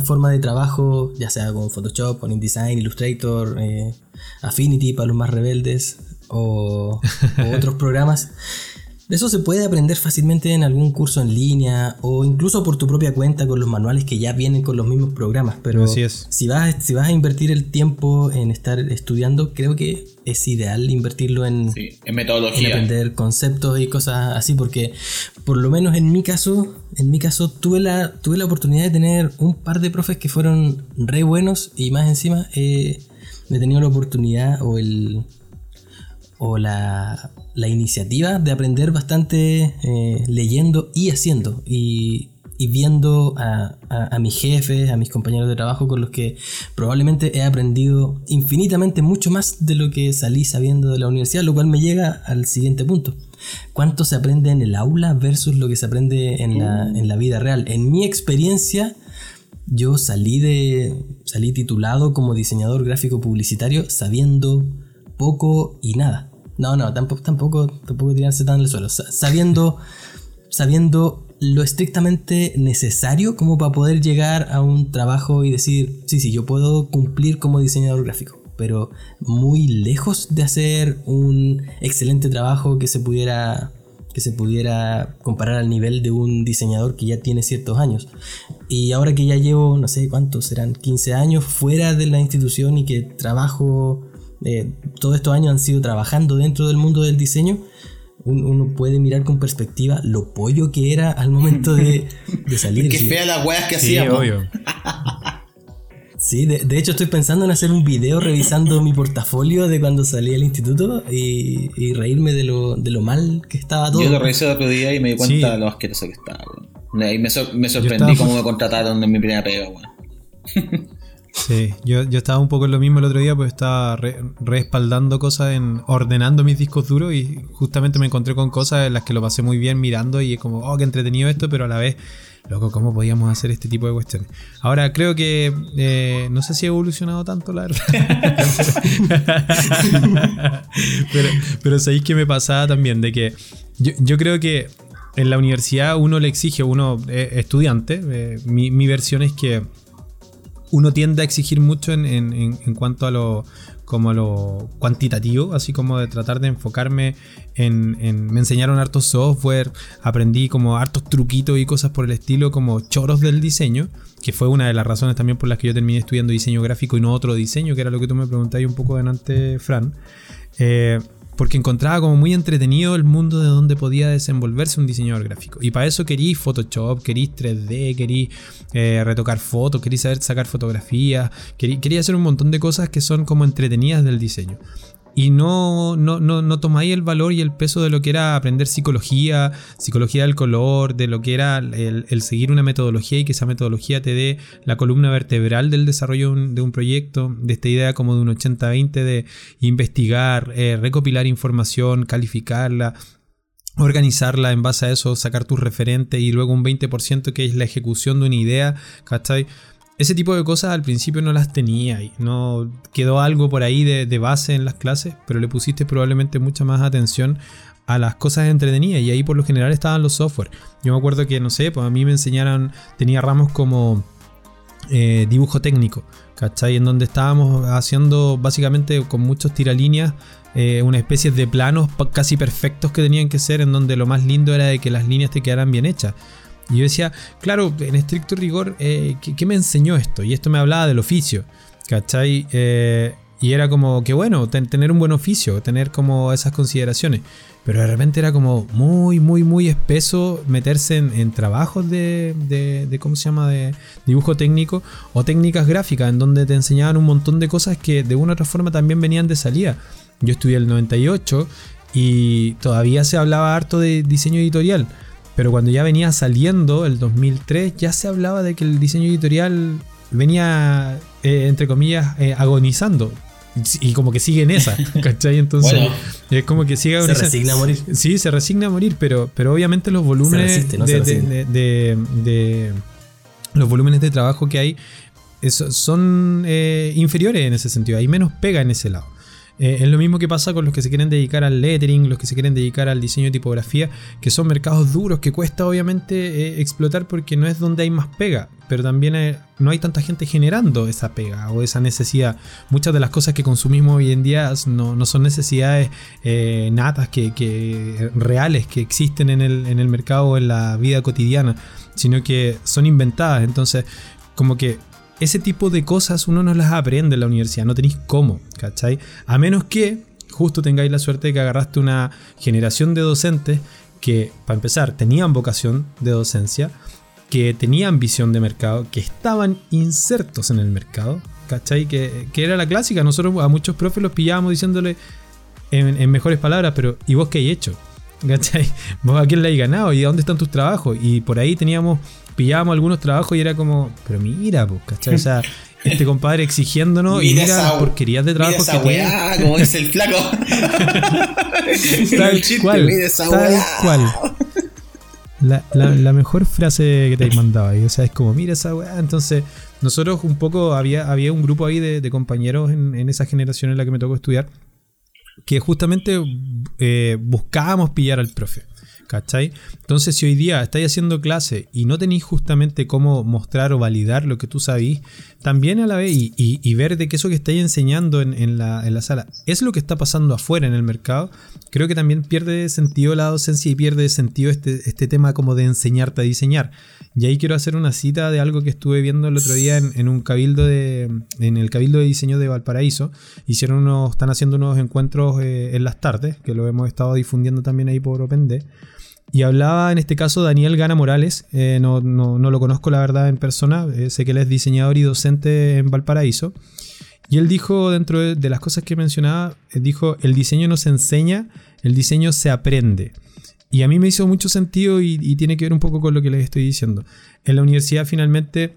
forma de trabajo, ya sea con Photoshop, con InDesign, Illustrator, eh, Affinity para los más rebeldes o otros [LAUGHS] programas, eso se puede aprender fácilmente en algún curso en línea o incluso por tu propia cuenta con los manuales que ya vienen con los mismos programas. Pero Si, vas, si vas a invertir el tiempo en estar estudiando, creo que es ideal invertirlo en, en metodología. En aprender conceptos y cosas así, porque por lo menos en mi caso, en mi caso tuve la, tuve la oportunidad de tener un par de profes que fueron re buenos y más encima eh, he tenido la oportunidad o el o la, iniciativa de aprender bastante eh, leyendo y haciendo y, viendo a, a, mis jefes, a mis compañeros de trabajo con los que probablemente he aprendido infinitamente mucho más de lo que salí sabiendo de la universidad, lo cual me llega al siguiente punto. ¿Cuánto se aprende en el aula versus lo que se aprende en la, en la vida real? En mi experiencia, yo salí de salí titulado como diseñador gráfico publicitario sabiendo poco y nada. No, no, tampoco, tampoco, tampoco tirarse tan al suelo. Sabiendo, [LAUGHS] sabiendo lo estrictamente necesario como para poder llegar a un trabajo y decir, sí, sí, yo puedo cumplir como diseñador gráfico, pero muy lejos de hacer un excelente trabajo que se pudiera que se pudiera comparar al nivel de un diseñador que ya tiene ciertos años. Y ahora que ya llevo, no sé cuántos, serán 15 años fuera de la institución y que trabajo eh, todos estos años han sido trabajando dentro del mundo del diseño, uno puede mirar con perspectiva lo pollo que era al momento de, salir. Qué fea las weas que sí, Obvio. Sí, de, hecho estoy pensando en hacer un video revisando mi portafolio de cuando salí del instituto y, reírme de lo, de lo, mal que estaba todo. Yo lo revisé el otro día y me di cuenta de lo asqueroso que estaba, Y me, sorprendí cómo me contrataron en mi primera pega, weón. [LAUGHS] Sí, yo, yo estaba un poco en lo mismo el otro día, pues estaba respaldando cosas, en ordenando mis discos duros y justamente me encontré con cosas en las que lo pasé muy bien mirando y es como, oh, qué entretenido esto, pero a la vez, loco, ¿cómo podíamos hacer este tipo de cuestiones? Ahora, creo que, eh, no sé si ha evolucionado tanto, la verdad. [LAUGHS] pero, pero sabéis que me pasaba también, de que yo, yo creo que en la universidad uno le exige, uno es estudiante, eh, mi, mi versión es que uno tiende a exigir mucho en, cuanto a lo, como lo cuantitativo, así como de tratar de enfocarme en, me enseñaron hartos software, aprendí como hartos truquitos y cosas por el estilo, como choros del diseño, que fue una de las razones también por las que yo terminé estudiando diseño gráfico y no otro diseño, que era lo que tú me preguntabas un poco delante, Fran. Eh, porque encontraba como muy entretenido el mundo de donde podía desenvolverse un diseñador gráfico. Y para eso querí Photoshop, querí 3D, querí eh, retocar fotos, querí saber sacar fotografías, quería hacer un montón de cosas que son como entretenidas del diseño y no, no, no, no tomáis el valor y el peso de lo que era aprender psicología, psicología del color, de lo que era el, seguir una metodología y que esa metodología te dé la columna vertebral del desarrollo de un, proyecto, de esta idea como de un 80-20 de investigar, eh, recopilar información, calificarla, organizarla en base a eso, sacar tus referentes y luego un 20% que es la ejecución de una idea, ¿cachai? Ese tipo de cosas al principio no las tenía y no quedó algo por ahí de, base en las clases, pero le pusiste probablemente mucha más atención a las cosas entretenidas y ahí por lo general estaban los software. Yo me acuerdo que, no sé, pues a mí me enseñaron, tenía ramos como eh, dibujo técnico, ¿cachai? En donde estábamos haciendo básicamente con muchos tiralíneas eh, una especie de planos casi perfectos que tenían que ser, en donde lo más lindo era de que las líneas te quedaran bien hechas. Y yo decía, claro, en estricto rigor, eh, ¿qué, me enseñó esto? Y esto me hablaba del oficio, ¿cachai? Eh, y era como que bueno, tener un buen oficio, tener como esas consideraciones. Pero de repente era como muy, muy, muy espeso meterse en, trabajos de, de, ¿cómo se llama?, de dibujo técnico o técnicas gráficas, en donde te enseñaban un montón de cosas que de una u otra forma también venían de salida. Yo estudié el 98 y todavía se hablaba harto de diseño editorial. Pero cuando ya venía saliendo el 2003, ya se hablaba de que el diseño editorial venía, eh, entre comillas, eh, agonizando. Y como que sigue en esa, [LAUGHS] ¿cachai? Entonces, es como que sigue agonizando. Se resigna a morir. Sí, se resigna a morir, pero, pero obviamente los volúmenes de, los volúmenes de trabajo que hay son eh, inferiores en ese sentido. Hay menos pega en ese lado. Eh, es lo mismo que pasa con los que se quieren dedicar al lettering, los que se quieren dedicar al diseño de tipografía, que son mercados duros que cuesta obviamente eh, explotar porque no es donde hay más pega, pero también eh, no hay tanta gente generando esa pega o esa necesidad. Muchas de las cosas que consumimos hoy en día no, son necesidades natas, que, reales, que existen en el, en el mercado en la vida cotidiana, sino que son inventadas. Entonces, como que ese tipo de cosas uno no las aprende en la universidad, no tenéis cómo, ¿cachai? A menos que justo tengáis la suerte de que agarraste una generación de docentes que, para empezar, tenían vocación de docencia, que tenían visión de mercado, que estaban insertos en el mercado, ¿cachai? Que, era la clásica, nosotros a muchos profes los pillábamos diciéndole en, en mejores palabras, pero ¿y vos qué hay hecho? ¿Cachai? ¿Vos a quién le hay ganado? ¿Y a dónde están tus trabajos? Y por ahí teníamos pillábamos algunos trabajos y era como, pero mira, pues, ¿cachai? O sea, [LAUGHS] este compadre exigiéndonos y mira las porquerías de trabajo que tiene. como dice el flaco. [LAUGHS] tal cual, tal cual. La, la, mejor frase que te he mandado ahí, o sea, es como, mira esa weá. Entonces, nosotros un poco, había, había un grupo ahí de, compañeros en, en, esa generación en la que me tocó estudiar, que justamente eh, buscábamos pillar al profe. ¿Cachai? Entonces, si hoy día estáis haciendo clase y no tenéis justamente cómo mostrar o validar lo que tú sabís, también a la vez y, ver de que eso que estáis enseñando en, la, sala es lo que está pasando afuera en el mercado, creo que también pierde sentido la docencia y pierde sentido este, este tema como de enseñarte a diseñar. Y ahí quiero hacer una cita de algo que estuve viendo el otro día en, un cabildo de. en el cabildo de diseño de Valparaíso. Hicieron unos. están haciendo unos encuentros eh, en las tardes, que lo hemos estado difundiendo también ahí por OpenD. Y hablaba en este caso Daniel Gana Morales, eh, no, lo conozco la verdad en persona, eh, sé que él es diseñador y docente en Valparaíso. Y él dijo, dentro de, las cosas que mencionaba, dijo, el diseño no se enseña, el diseño se aprende. Y a mí me hizo mucho sentido y, tiene que ver un poco con lo que les estoy diciendo. En la universidad finalmente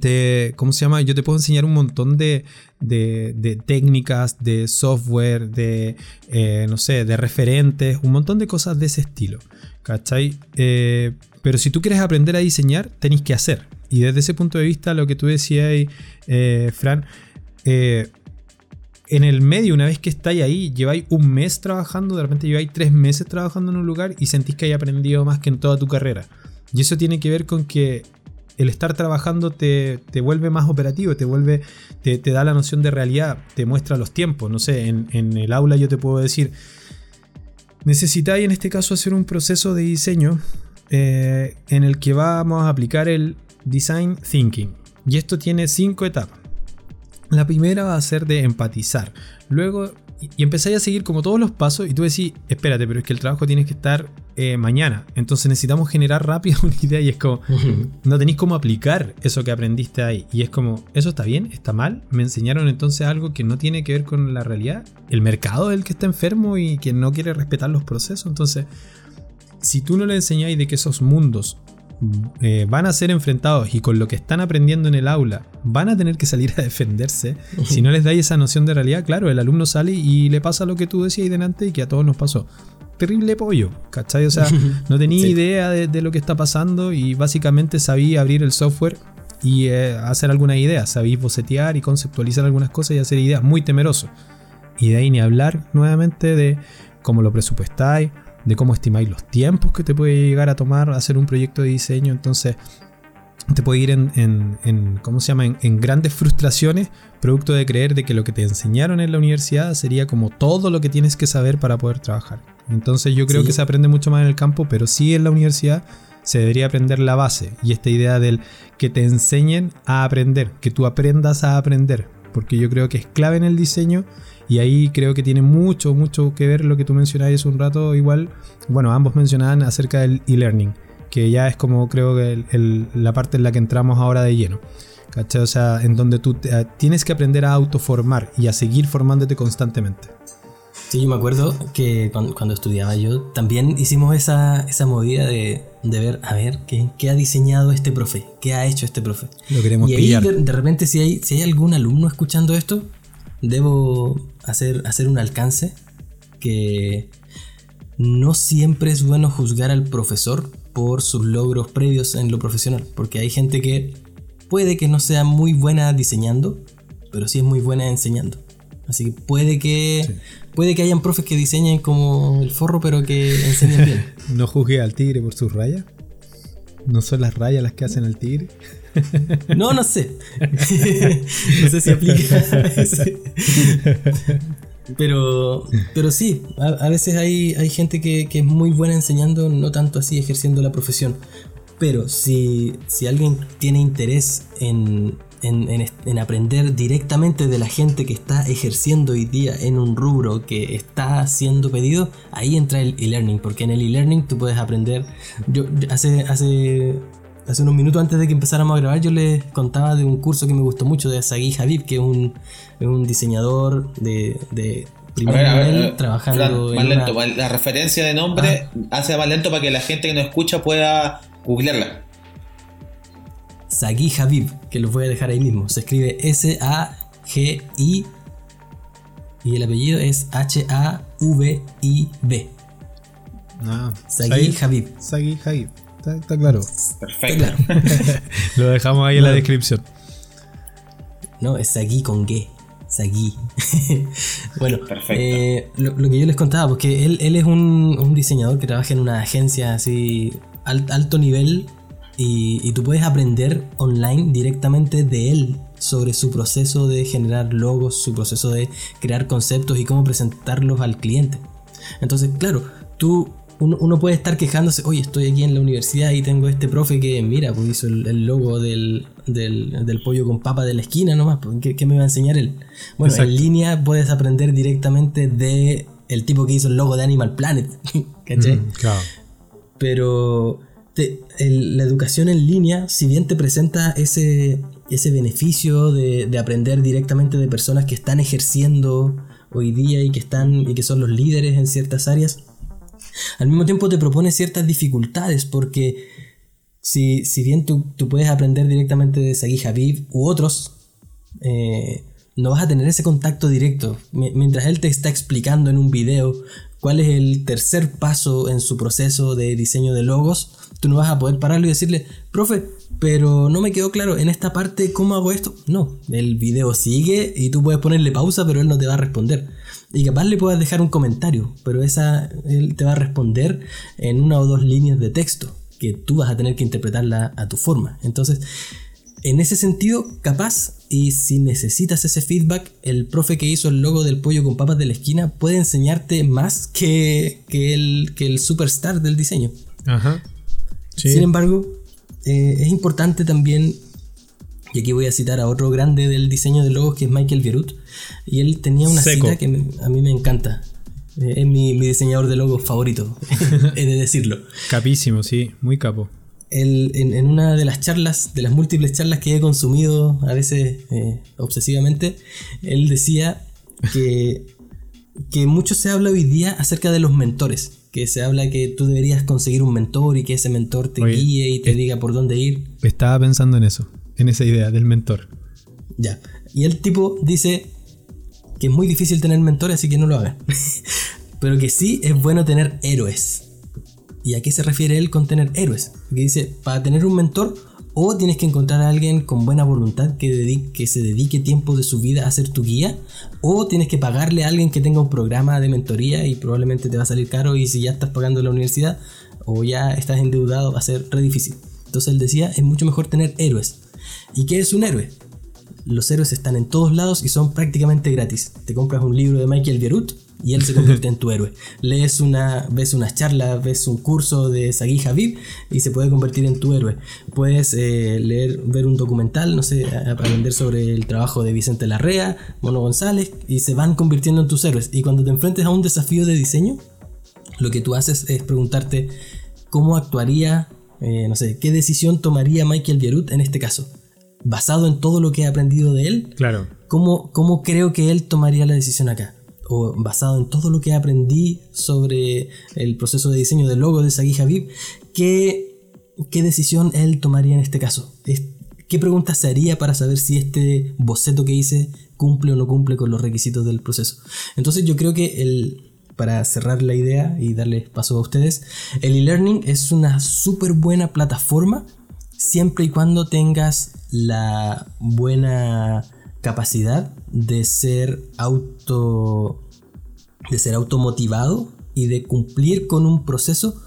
te, ¿cómo se llama? Yo te puedo enseñar un montón de, de, técnicas, de software, de, eh, no sé, de referentes, un montón de cosas de ese estilo. ¿Cachai? Eh, pero si tú quieres aprender a diseñar, tenéis que hacer. Y desde ese punto de vista, lo que tú decías, eh, Fran, en el medio, una vez que estáis ahí, lleváis un mes trabajando, de repente lleváis tres meses trabajando en un lugar y sentís que hay aprendido más que en toda tu carrera. Y eso tiene que ver con que el estar trabajando te, vuelve más operativo, te vuelve, te, da la noción de realidad, te muestra los tiempos. No sé, en, el aula yo te puedo decir, necesitáis en este caso hacer un proceso de diseño eh, en el que vamos a aplicar el design thinking. Y esto tiene cinco etapas. La primera va a ser de empatizar. Luego y, empezáis a seguir como todos los pasos y tú decís, espérate, pero es que el trabajo tiene que estar eh, mañana. Entonces necesitamos generar rápido [LAUGHS] una idea y es como, no tenéis cómo aplicar eso que aprendiste ahí. Y es como, ¿eso está bien? ¿Está mal? Me enseñaron entonces algo que no tiene que ver con la realidad. El mercado del que está enfermo y que no quiere respetar los procesos. Entonces, si tú no le enseñáis de que esos mundos eh, van a ser enfrentados y con lo que están aprendiendo en el aula van a tener que salir a defenderse, si no les dais esa noción de realidad, claro, el alumno sale y le pasa lo que tú decías ahí delante y que a todos nos pasó. Terrible pollo, ¿cachai? O sea, no tenía idea de, lo que está pasando y básicamente sabía abrir el software y eh, hacer alguna idea, sabéis bocetear y conceptualizar algunas cosas y hacer ideas, muy temeroso. Y de ahí ni hablar nuevamente de cómo lo presupuestáis, de cómo estimáis los tiempos que te puede llegar a tomar hacer un proyecto de diseño. Entonces, te puede ir en, ¿cómo se llama? En, grandes frustraciones, producto de creer de que lo que te enseñaron en la universidad sería como todo lo que tienes que saber para poder trabajar. Entonces yo creo que se aprende mucho más en el campo, pero sí en la universidad se debería aprender la base y esta idea del que te enseñen a aprender, que tú aprendas a aprender, porque yo creo que es clave en el diseño y ahí creo que tiene mucho, mucho que ver lo que tú mencionabas un rato, igual, bueno, ambos mencionaban acerca del e-learning, que ya es como creo que la parte en la que entramos ahora de lleno. ¿Cachai? O sea, en donde tú eh, tienes que aprender a autoformar y a seguir formándote constantemente. Sí, yo me acuerdo que cuando, estudiaba yo también hicimos esa, esa movida de, ver, a ver, ¿qué, ha diseñado este profe? ¿Qué ha hecho este profe? Lo queremos y ahí De, repente, si hay, si hay algún alumno escuchando esto, debo hacer, hacer un alcance que no siempre es bueno juzgar al profesor por sus logros previos en lo profesional, porque hay gente que puede que no sea muy buena diseñando, pero sí es muy buena enseñando. Así que puede que puede que hayan profes que diseñen como el forro, pero que enseñen bien. [LAUGHS] no juzgue al tigre por sus rayas. ¿No son las rayas las que hacen al tigre? No, no sé. [LAUGHS] no sé si aplica. [LAUGHS] pero, pero sí, a, veces hay, hay gente que, es muy buena enseñando, no tanto así ejerciendo la profesión. Pero si, si alguien tiene interés en, en, aprender directamente de la gente que está ejerciendo hoy día en un rubro que está siendo pedido, ahí entra el e-learning, porque en el e-learning tú puedes aprender. Yo hace, hace hace unos minutos antes de que empezáramos a grabar, yo les contaba de un curso que me gustó mucho de Sagi Habib, que es un, un diseñador de, de primer nivel trabajando. más lento, la referencia de nombre ah. hace más lento para que la gente que nos escucha pueda googlearla. Sagi Habib, que lo voy a dejar ahí mismo. Se escribe S-A-G-I y el apellido es H-A-V-I-B. Ah, Sagi Habib. Sagi Habib. Está, claro. Perfecto. [LAUGHS] Lo dejamos ahí en la descripción. No, es Sagui con G. Sagui. [LAUGHS] bueno, eh, lo, que yo les contaba, porque él, él es un, diseñador que trabaja en una agencia así alto nivel y, y, tú puedes aprender online directamente de él sobre su proceso de generar logos, su proceso de crear conceptos y cómo presentarlos al cliente. Entonces, claro, tú uno, puede estar quejándose, oye, estoy aquí en la universidad y tengo este profe que, mira, pues hizo el, logo del, pollo con papa de la esquina nomás, pues, ¿qué, me va a enseñar él? Bueno, en línea puedes aprender directamente de el tipo que hizo el logo de Animal Planet, [LAUGHS] ¿cachai? Mm, claro. Pero la educación en línea, si bien te presenta ese, ese beneficio de, de aprender directamente de personas que están ejerciendo hoy día y que están y que son los líderes en ciertas áreas, al mismo tiempo te propone ciertas dificultades porque si, si bien tú, tú puedes aprender directamente de Sagi Habib u otros, eh, no vas a tener ese contacto directo. Mientras él te está explicando en un video cuál es el tercer paso en su proceso de diseño de logos, tú no vas a poder pararlo y decirle, profe, pero no me quedó claro en esta parte cómo hago esto. No, el video sigue y tú puedes ponerle pausa, pero él no te va a responder. Y capaz le puedas dejar un comentario, pero esa él te va a responder en una o dos líneas de texto que tú vas a tener que interpretarla a tu forma. Entonces, en ese sentido, capaz, y si necesitas ese feedback, el profe que hizo el logo del pollo con papas de la esquina puede enseñarte más que, que, el, que el superstar del diseño. Ajá. Sin embargo, eh, es importante también, y aquí voy a citar a otro grande del diseño de logos que es Michael Virut, y él tenía una cita que a mí me encanta. Eh, es mi, mi, diseñador de logos favorito, [LAUGHS] he de decirlo. Capísimo, sí, muy capo en, una de las charlas, de las múltiples charlas que he consumido a veces eh, obsesivamente, él decía que, [LAUGHS] que mucho se habla hoy día acerca de los mentores. Que se habla que tú deberías conseguir un mentor y que ese mentor te guíe y te diga por dónde ir. Estaba pensando en eso, en esa idea del mentor. Ya. Y el tipo dice que es muy difícil tener mentores, así que no lo hagan. [LAUGHS] Pero que sí es bueno tener héroes. ¿Y a qué se refiere él con tener héroes? Porque dice, para tener un mentor, o tienes que encontrar a alguien con buena voluntad que, que se dedique tiempo de su vida a ser tu guía, o tienes que pagarle a alguien que tenga un programa de mentoría y probablemente te va a salir caro y si ya estás pagando la universidad o ya estás endeudado va a ser re difícil. Entonces él decía, es mucho mejor tener héroes. ¿Y qué es un héroe? Los héroes están en todos lados y son prácticamente gratis. Te compras un libro de Michael Bierut y él se convierte en tu héroe. Lees una, ves unas charlas, ves un curso de Sagi Habib y se puede convertir en tu héroe. Puedes eh, leer, ver un documental, no sé, aprender sobre el trabajo de Vicente Larrea, Mono González y se van convirtiendo en tus héroes. Y cuando te enfrentes a un desafío de diseño, lo que tú haces es preguntarte cómo actuaría, eh, no sé, qué decisión tomaría Michael Bierut en este caso. Basado en todo lo que he aprendido de él, claro. ¿cómo, ¿cómo creo que él tomaría la decisión acá? O basado en todo lo que aprendí sobre el proceso de diseño del logo de Sagi Habib, ¿qué, qué decisión él tomaría en este caso? ¿Qué preguntas se haría para saber si este boceto que hice cumple o no cumple con los requisitos del proceso? Entonces yo creo que el, para cerrar la idea y darle paso a ustedes, el e-learning es una súper buena plataforma siempre y cuando tengas la buena capacidad de ser auto de ser automotivado y de cumplir con un proceso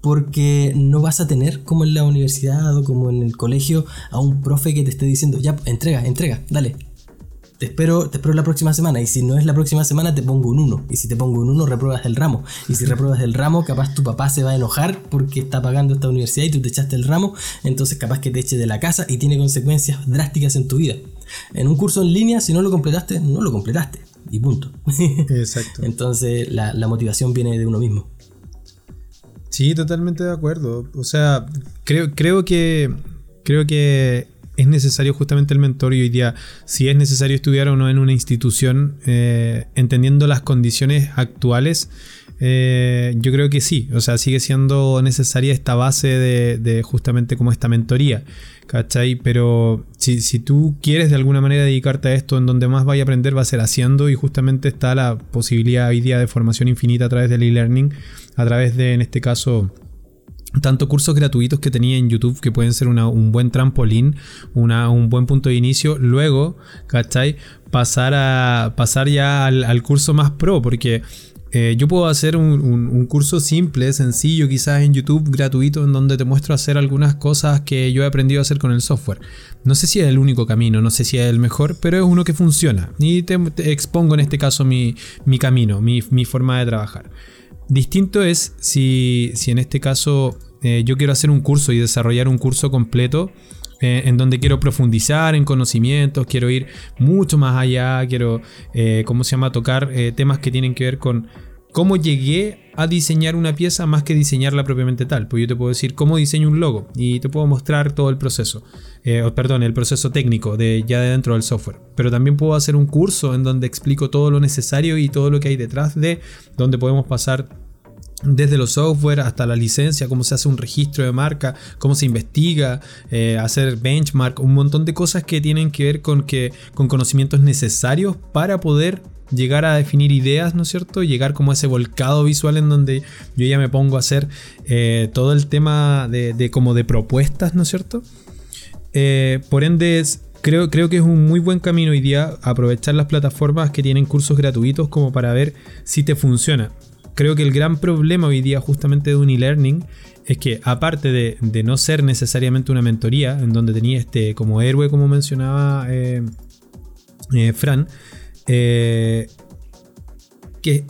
porque no vas a tener como en la universidad o como en el colegio a un profe que te esté diciendo, ya, entrega, entrega, dale. Te espero, te espero la próxima semana y si no es la próxima semana te pongo un 1 y si te pongo un 1 repruebas el ramo y si [LAUGHS] repruebas el ramo capaz tu papá se va a enojar porque está pagando esta universidad y tú te echaste el ramo entonces capaz que te eche de la casa y tiene consecuencias drásticas en tu vida. En un curso en línea, si no lo completaste, no lo completaste. Y punto. Exacto. [LAUGHS] Entonces la, motivación viene de uno mismo. Sí, totalmente de acuerdo. O sea, creo, creo que. Creo que es necesario justamente el mentor y hoy día, si es necesario estudiar o no en una institución, eh, entendiendo las condiciones actuales, eh, yo creo que sí, o sea, sigue siendo necesaria esta base de, justamente como esta mentoría, ¿cachai? Pero si, tú quieres de alguna manera dedicarte a esto, en donde más vaya a aprender va a ser haciendo y justamente está la posibilidad hoy día de formación infinita a través del e-learning, a través de, en este caso, tanto cursos gratuitos que tenía en YouTube que pueden ser un buen trampolín, un buen punto de inicio. Luego, ¿cachai? Pasar, a, pasar ya al curso más pro, porque eh, yo puedo hacer un, curso simple, sencillo, quizás en YouTube gratuito, en donde te muestro hacer algunas cosas que yo he aprendido a hacer con el software. No sé si es el único camino, no sé si es el mejor, pero es uno que funciona. Y te, expongo en este caso mi, camino, mi, forma de trabajar. Distinto es si, en este caso eh, yo quiero hacer un curso y desarrollar un curso completo eh, en donde quiero profundizar en conocimientos, quiero ir mucho más allá, quiero, ¿cómo se llama?, tocar temas que tienen que ver con cómo llegué a diseñar una pieza más que diseñarla propiamente tal. Pues yo te puedo decir cómo diseño un logo y te puedo mostrar todo el proceso. Eh, perdón, el proceso técnico de ya de dentro del software. Pero también puedo hacer un curso en donde explico todo lo necesario y todo lo que hay detrás de, donde podemos pasar desde los software hasta la licencia, cómo se hace un registro de marca, cómo se investiga, eh, hacer benchmark, un montón de cosas que tienen que ver con, que, con conocimientos necesarios para poder llegar a definir ideas, ¿no es cierto? Llegar como a ese volcado visual en donde yo ya me pongo a hacer eh, todo el tema de, como de propuestas, ¿no es cierto? Eh, por ende, creo, creo que es un muy buen camino hoy día aprovechar las plataformas que tienen cursos gratuitos como para ver si te funciona. Creo que el gran problema hoy día justamente de Unilearning es que aparte de, no ser necesariamente una mentoría, en donde tenía este como héroe, como mencionaba eh, Fran, eh, que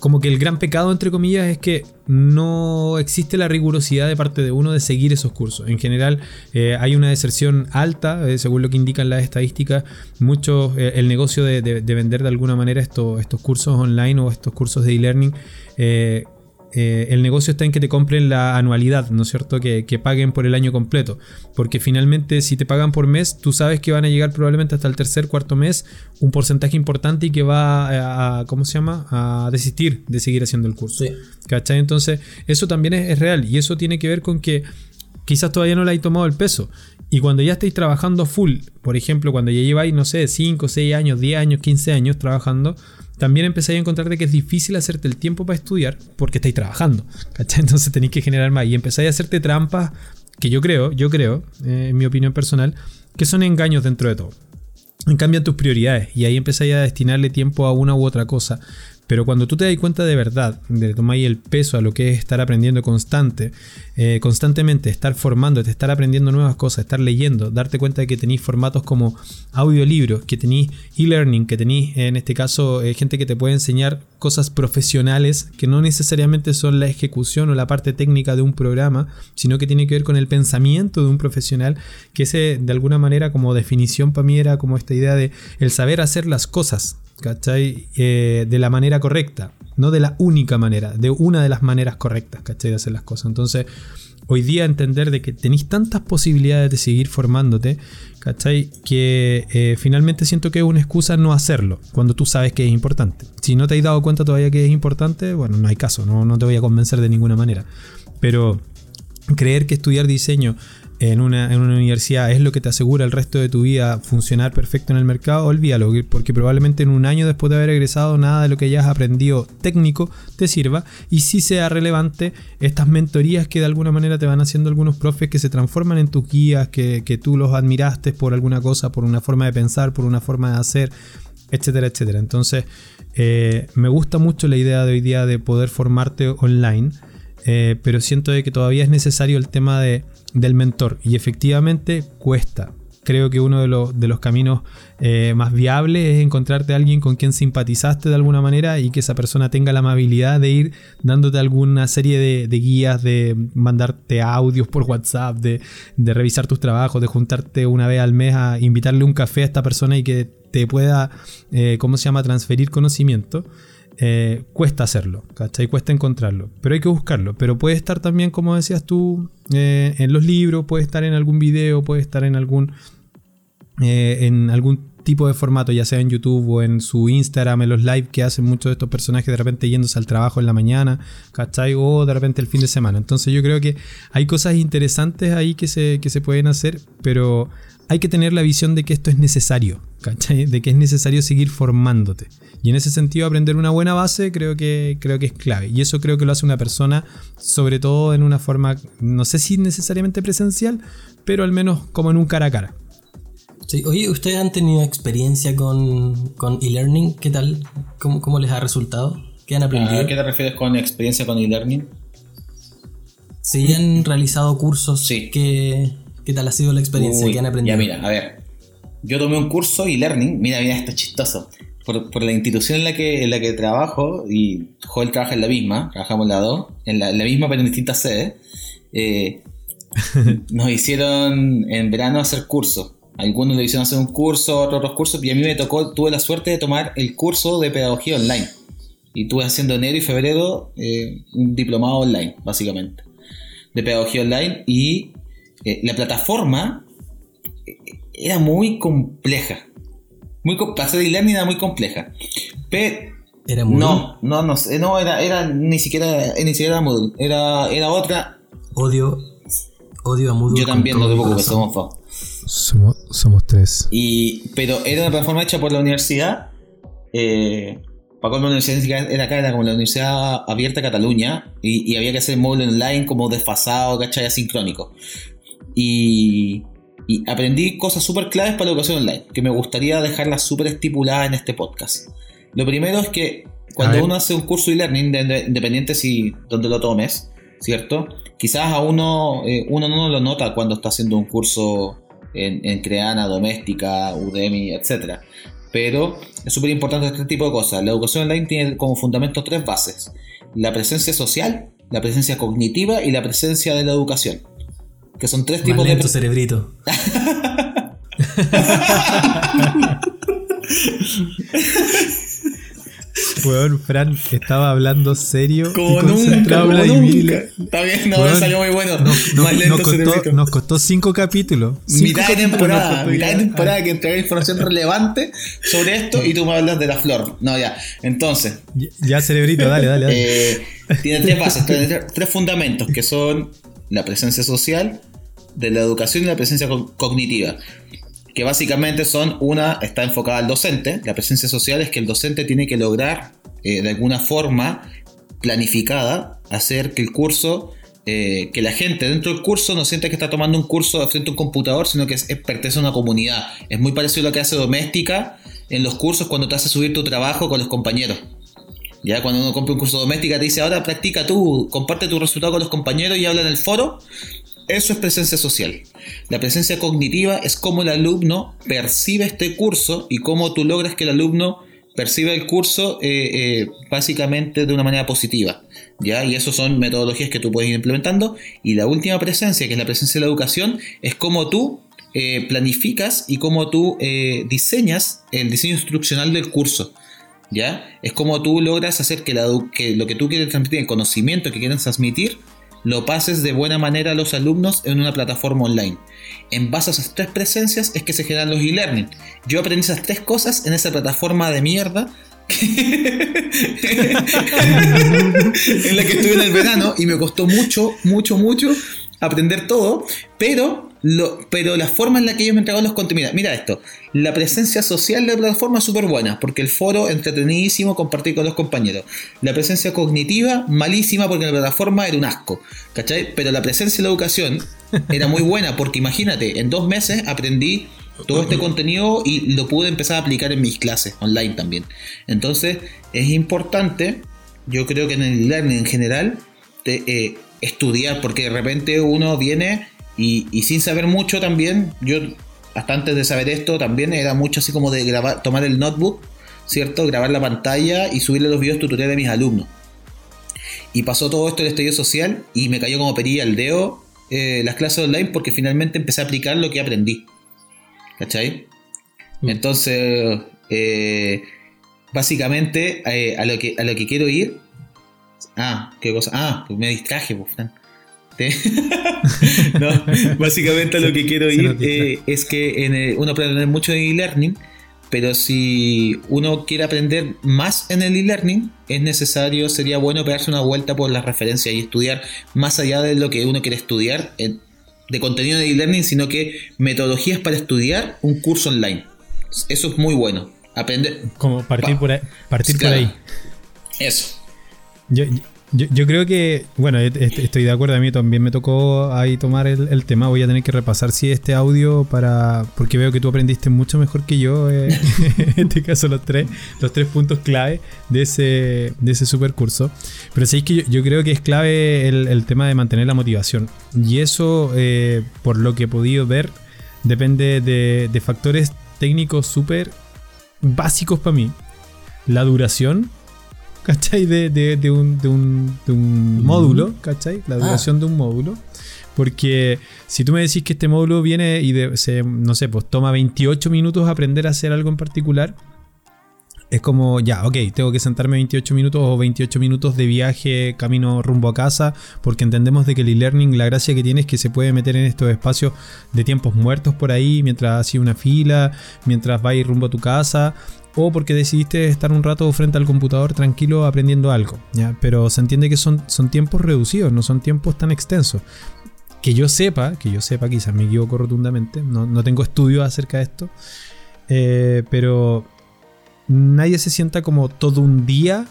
como que el gran pecado, entre comillas, es que no existe la rigurosidad de parte de uno de seguir esos cursos. En general, eh, hay una deserción alta, eh, según lo que indican las estadísticas. Mucho el negocio de, vender de alguna manera estos, estos cursos online o estos cursos de e-learning eh, el negocio está en que te compren la anualidad, ¿no es cierto? Que, paguen por el año completo. Porque finalmente si te pagan por mes, tú sabes que van a llegar probablemente hasta el tercer, cuarto mes un porcentaje importante y que va a, ¿cómo se llama? A desistir de seguir haciendo el curso. ¿Cachai? Entonces, eso también es, real y eso tiene que ver con que quizás todavía no le hayas tomado el peso. Y cuando ya estáis trabajando full, por ejemplo, cuando ya lleváis, no sé, 5, 6 años, 10 años, 15 años trabajando, también empezáis a encontrarte que es difícil hacerte el tiempo para estudiar porque estáis trabajando. ¿cachai? [LAUGHS] Entonces tenéis que generar más. Y empezáis a hacerte trampas que yo creo, yo creo, eh, en mi opinión personal, que son engaños dentro de todo. Cambian tus prioridades y ahí empezáis a destinarle tiempo a una u otra cosa. Pero cuando tú te das cuenta de verdad, de tomar el peso a lo que es estar aprendiendo constante, eh, constantemente, estar formándote, estar aprendiendo nuevas cosas, estar leyendo, darte cuenta de que tenéis formatos como audiolibros, que tenéis e-learning, que tenéis en este caso eh, gente que te puede enseñar cosas profesionales que no necesariamente son la ejecución o la parte técnica de un programa, sino que tiene que ver con el pensamiento de un profesional, que ese de alguna manera como definición para mí era como esta idea de el saber hacer las cosas, ¿cachai? Eh, de la manera correcta, no de la única manera, de una de las maneras correctas, ¿cachai? De hacer las cosas. Entonces, hoy día entender de que tenéis tantas posibilidades de seguir formándote, ¿cachai? Que eh, finalmente siento que es una excusa no hacerlo, cuando tú sabes que es importante. Si no te has dado cuenta todavía que es importante, bueno, no hay caso, no, no te voy a convencer de ninguna manera. Pero creer que estudiar diseño en una, universidad es lo que te asegura el resto de tu vida funcionar perfecto en el mercado, olvídalo, porque probablemente en un año después de haber egresado nada de lo que hayas aprendido técnico te sirva y si sea relevante estas mentorías que de alguna manera te van haciendo algunos profes que se transforman en tus guías, que, tú los admiraste por alguna cosa, por una forma de pensar, por una forma de hacer, etcétera, etcétera. Entonces, eh, me gusta mucho la idea de hoy día de poder formarte online, eh, pero siento de que todavía es necesario el tema de del mentor y efectivamente cuesta. Creo que uno de, los, de los caminos eh, más viables es encontrarte a alguien con quien simpatizaste de alguna manera y que esa persona tenga la amabilidad de ir dándote alguna serie de, guías, de mandarte audios por WhatsApp, de, revisar tus trabajos, de juntarte una vez al mes a invitarle un café a esta persona y que te pueda, eh, ¿cómo se llama?, transferir conocimiento. Eh, cuesta hacerlo, ¿cachai? Cuesta encontrarlo, pero hay que buscarlo. Pero puede estar también, como decías tú, eh, en los libros, puede estar en algún video, puede estar en algún, eh, en algún tipo de formato, ya sea en YouTube o en su Instagram, en los live que hacen muchos de estos personajes de repente yéndose al trabajo en la mañana, ¿cachai? O de repente el fin de semana. Entonces yo creo que hay cosas interesantes ahí que se, que se pueden hacer, pero hay que tener la visión de que esto es necesario, ¿cachai? De que es necesario seguir formándote. Y en ese sentido, aprender una buena base creo que, creo que es clave. Y eso creo que lo hace una persona, sobre todo en una forma, no sé si necesariamente presencial, pero al menos como en un cara a cara. Sí, oye, ¿ustedes han tenido experiencia con, con e-learning? ¿Qué tal? ¿Cómo, ¿Cómo, les ha resultado? ¿Qué han aprendido? ¿A qué te refieres con experiencia con e-learning? Sí, han realizado cursos. Sí. ¿Qué, ¿Qué tal ha sido la experiencia? ¿Qué han aprendido? Ya, mira, a ver. Yo tomé un curso e-learning. Mira, mira, esto es chistoso por, la institución en la que, en la que trabajo, y Joel trabaja en la misma, trabajamos en la dos, en la, misma pero en distintas sedes, eh, [LAUGHS] nos hicieron en verano hacer cursos. Algunos le hicieron hacer un curso, otros, otros cursos, y a mí me tocó, tuve la suerte de tomar el curso de pedagogía online. Y estuve haciendo enero y febrero eh, un diplomado online, básicamente, de pedagogía online. Y eh, la plataforma era muy compleja muy, e-learning era muy compleja. Pero, ¿Era Moodle? No, no, no, sé, no era, era ni siquiera, ni siquiera era Moodle, era, era otra. Odio, odio a Moodle. Yo también, no te preocupes, somos dos. Somos, somos tres. Y, pero era una plataforma hecha por la universidad. Eh, para la universidad era acá, era como la Universidad Abierta de Cataluña. Y, y había que hacer módulo online como desfasado, ¿cachai? Asincrónico. Y, y aprendí cosas súper claves para la educación online, que me gustaría dejarlas súper estipuladas en este podcast. Lo primero es que cuando uno hace un curso de e-learning, de- de- independiente si donde lo tomes, ¿cierto? Quizás a uno, eh, uno no lo nota cuando está haciendo un curso en, en Creana, Doméstica, Udemy, etc. Pero es súper importante este tipo de cosas. La educación online tiene como fundamento tres bases. La presencia social, la presencia cognitiva y la presencia de la educación. Que son tres Más tipos de... lento, cerebrito. [LAUGHS] Weón, Fran estaba hablando serio. Como y nunca, como Vladimir. nunca. Está bien, no, Weón, salió muy bueno. Nos, nos- Más lento nos costó, cerebrito. nos costó cinco capítulos. Cinco mitad de capítulos nos temporada, mitad de que entregar información relevante sobre esto y tú me hablas de la flor. No, ya. Entonces, Ya, ya, cerebrito, dale, dale. dale. eh, tiene tres bases, tres fundamentos que son la presencia social, de la educación y la presencia co- cognitiva. Que básicamente son una, está enfocada al docente. La presencia social es que el docente tiene que lograr eh, de alguna forma planificada hacer que el curso, eh, que la gente dentro del curso no sienta que está tomando un curso frente a un computador, sino que es, es- pertenece a una comunidad. Es muy parecido a lo que hace Doméstica en los cursos cuando te hace subir tu trabajo con los compañeros. Ya cuando uno compra un curso doméstica te dice, ahora practica tú, comparte tu resultado con los compañeros y habla en el foro. Eso es presencia social. La presencia cognitiva es cómo el alumno percibe este curso y cómo tú logras que el alumno perciba el curso eh, eh, básicamente de una manera positiva. ¿ya? Y eso son metodologías que tú puedes ir implementando. Y la última presencia, que es la presencia de la educación, es cómo tú eh, planificas y cómo tú diseñas el diseño instruccional del curso. ¿Ya? Es como tú logras hacer que, que lo que tú quieres transmitir, el conocimiento que quieres transmitir, lo pases de buena manera a los alumnos en una plataforma online. En base a esas tres presencias es que se generan los e-learning. Yo aprendí esas tres cosas en esa plataforma de mierda [LAUGHS] en la que estuve en el verano y me costó mucho, mucho, mucho aprender todo, pero, lo, pero la forma en la que ellos me entregaron los contenidos, mira, esto, la presencia social de la plataforma es súper buena, porque el foro entretenidísimo, compartir con los compañeros. La presencia cognitiva, malísima, porque la plataforma era un asco, ¿cachai? Pero la presencia de la educación [LAUGHS] era muy buena, porque imagínate, en dos meses aprendí todo este contenido y lo pude empezar a aplicar en mis clases online también. Entonces, es importante, yo creo que en el learning en general, te, eh, estudiar, porque de repente uno viene y, y sin saber mucho también, yo hasta antes de saber esto también era mucho así como de grabar, tomar el notebook, ¿cierto? Grabar la pantalla y subirle los videos tutoriales a mis alumnos. Y pasó todo esto el estallido social y me cayó como perilla al dedo eh, las clases online porque finalmente empecé a aplicar lo que aprendí. ¿Cachai? Mm. Entonces, eh, básicamente eh, a, lo que, a lo que quiero ir. Ah, qué cosa. Ah, pues me distraje, pues, Fran. [LAUGHS] No, básicamente lo que quiero ir eh, es que en el- uno puede aprender mucho de e-learning, pero si uno quiere aprender más en el e-learning, es necesario, sería bueno pegarse una vuelta por las referencias y estudiar más allá de lo que uno quiere estudiar en- de contenido de e-learning, sino que metodologías para estudiar un curso online. Eso es muy bueno. Aprender. Como partir Pa- por ahí. Partir Claro. por ahí. Eso. Yo, yo, yo creo que, bueno, est- est- estoy de acuerdo, a mí también me tocó ahí tomar el, tema, voy a tener que repasar si este audio para, porque veo que tú aprendiste mucho mejor que yo, eh, [LAUGHS] en este caso los tres, los tres puntos clave de ese, de ese super curso. Pero sí es que yo, yo creo que es clave el, el tema de mantener la motivación. Y eso, eh, por lo que he podido ver, depende de, de factores técnicos súper básicos para mí. La duración, ¿cachai? De, de- de un, de un- de un módulo, ¿cachai? La duración de un módulo. Porque si tú me decís que este módulo viene y de- se, no sé, pues toma 28 minutos aprender a hacer algo en particular, es como, ya, ok, tengo que sentarme 28 minutos o 28 minutos de viaje camino rumbo a casa, porque entendemos de que el e-learning, la gracia que tiene es que se puede meter en estos espacios de tiempos muertos por ahí, mientras haces una fila, mientras vas rumbo a tu casa, o porque decidiste estar un rato frente al computador tranquilo aprendiendo algo. ¿ya? Pero se entiende que son, son tiempos reducidos, no son tiempos tan extensos. Que yo sepa, que yo sepa, quizás me equivoco rotundamente, no, no tengo estudios acerca de esto, eh, pero nadie se sienta como todo un día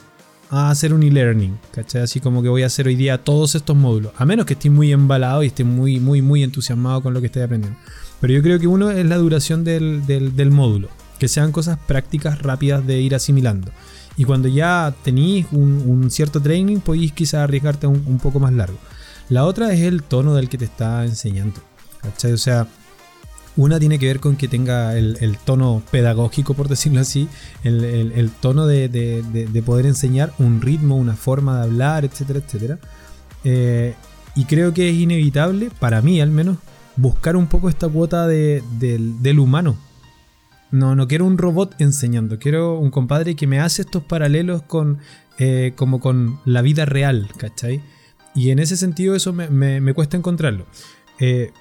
a hacer un e-learning, ¿cachai? Así como que voy a hacer hoy día todos estos módulos, a menos que esté muy embalado y esté muy, muy, muy entusiasmado con lo que estoy aprendiendo. Pero yo creo que uno es la duración del, del, módulo, que sean cosas prácticas rápidas de ir asimilando. Y cuando ya tenéis un, cierto training, podéis quizás arriesgarte un, un poco más largo. La otra es el tono del que te está enseñando. ¿cachai? O sea, una tiene que ver con que tenga el, tono pedagógico, por decirlo así, el, tono de, poder enseñar un ritmo, una forma de hablar, etcétera, etcétera. Eh, y creo que es inevitable, para mí al menos, buscar un poco esta cuota del, humano. No, no quiero un robot enseñando, quiero un compadre que me hace estos paralelos con, eh, como con la vida real, ¿cachai? Y en ese sentido eso me, cuesta encontrarlo. Eh,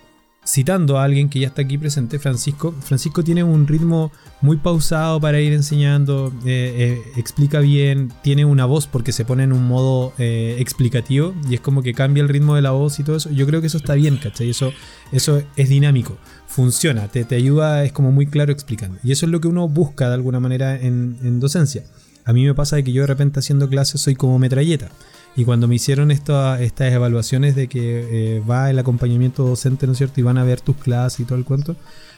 citando a alguien que ya está aquí presente, Francisco. Francisco tiene un ritmo muy pausado para ir enseñando, eh, explica bien, tiene una voz porque se pone en un modo explicativo y es como que cambia el ritmo de la voz y todo eso. Yo creo que eso está bien, ¿cachai? Eso, eso es dinámico, funciona, te, te ayuda, es como muy claro explicando. Y eso es lo que uno busca de alguna manera en, en docencia. A mí me pasa de que yo de repente haciendo clases soy como metralleta. Y cuando me hicieron estas evaluaciones de que eh, va el acompañamiento docente, ¿no es cierto? Y van a ver tus clases y todo el cuento,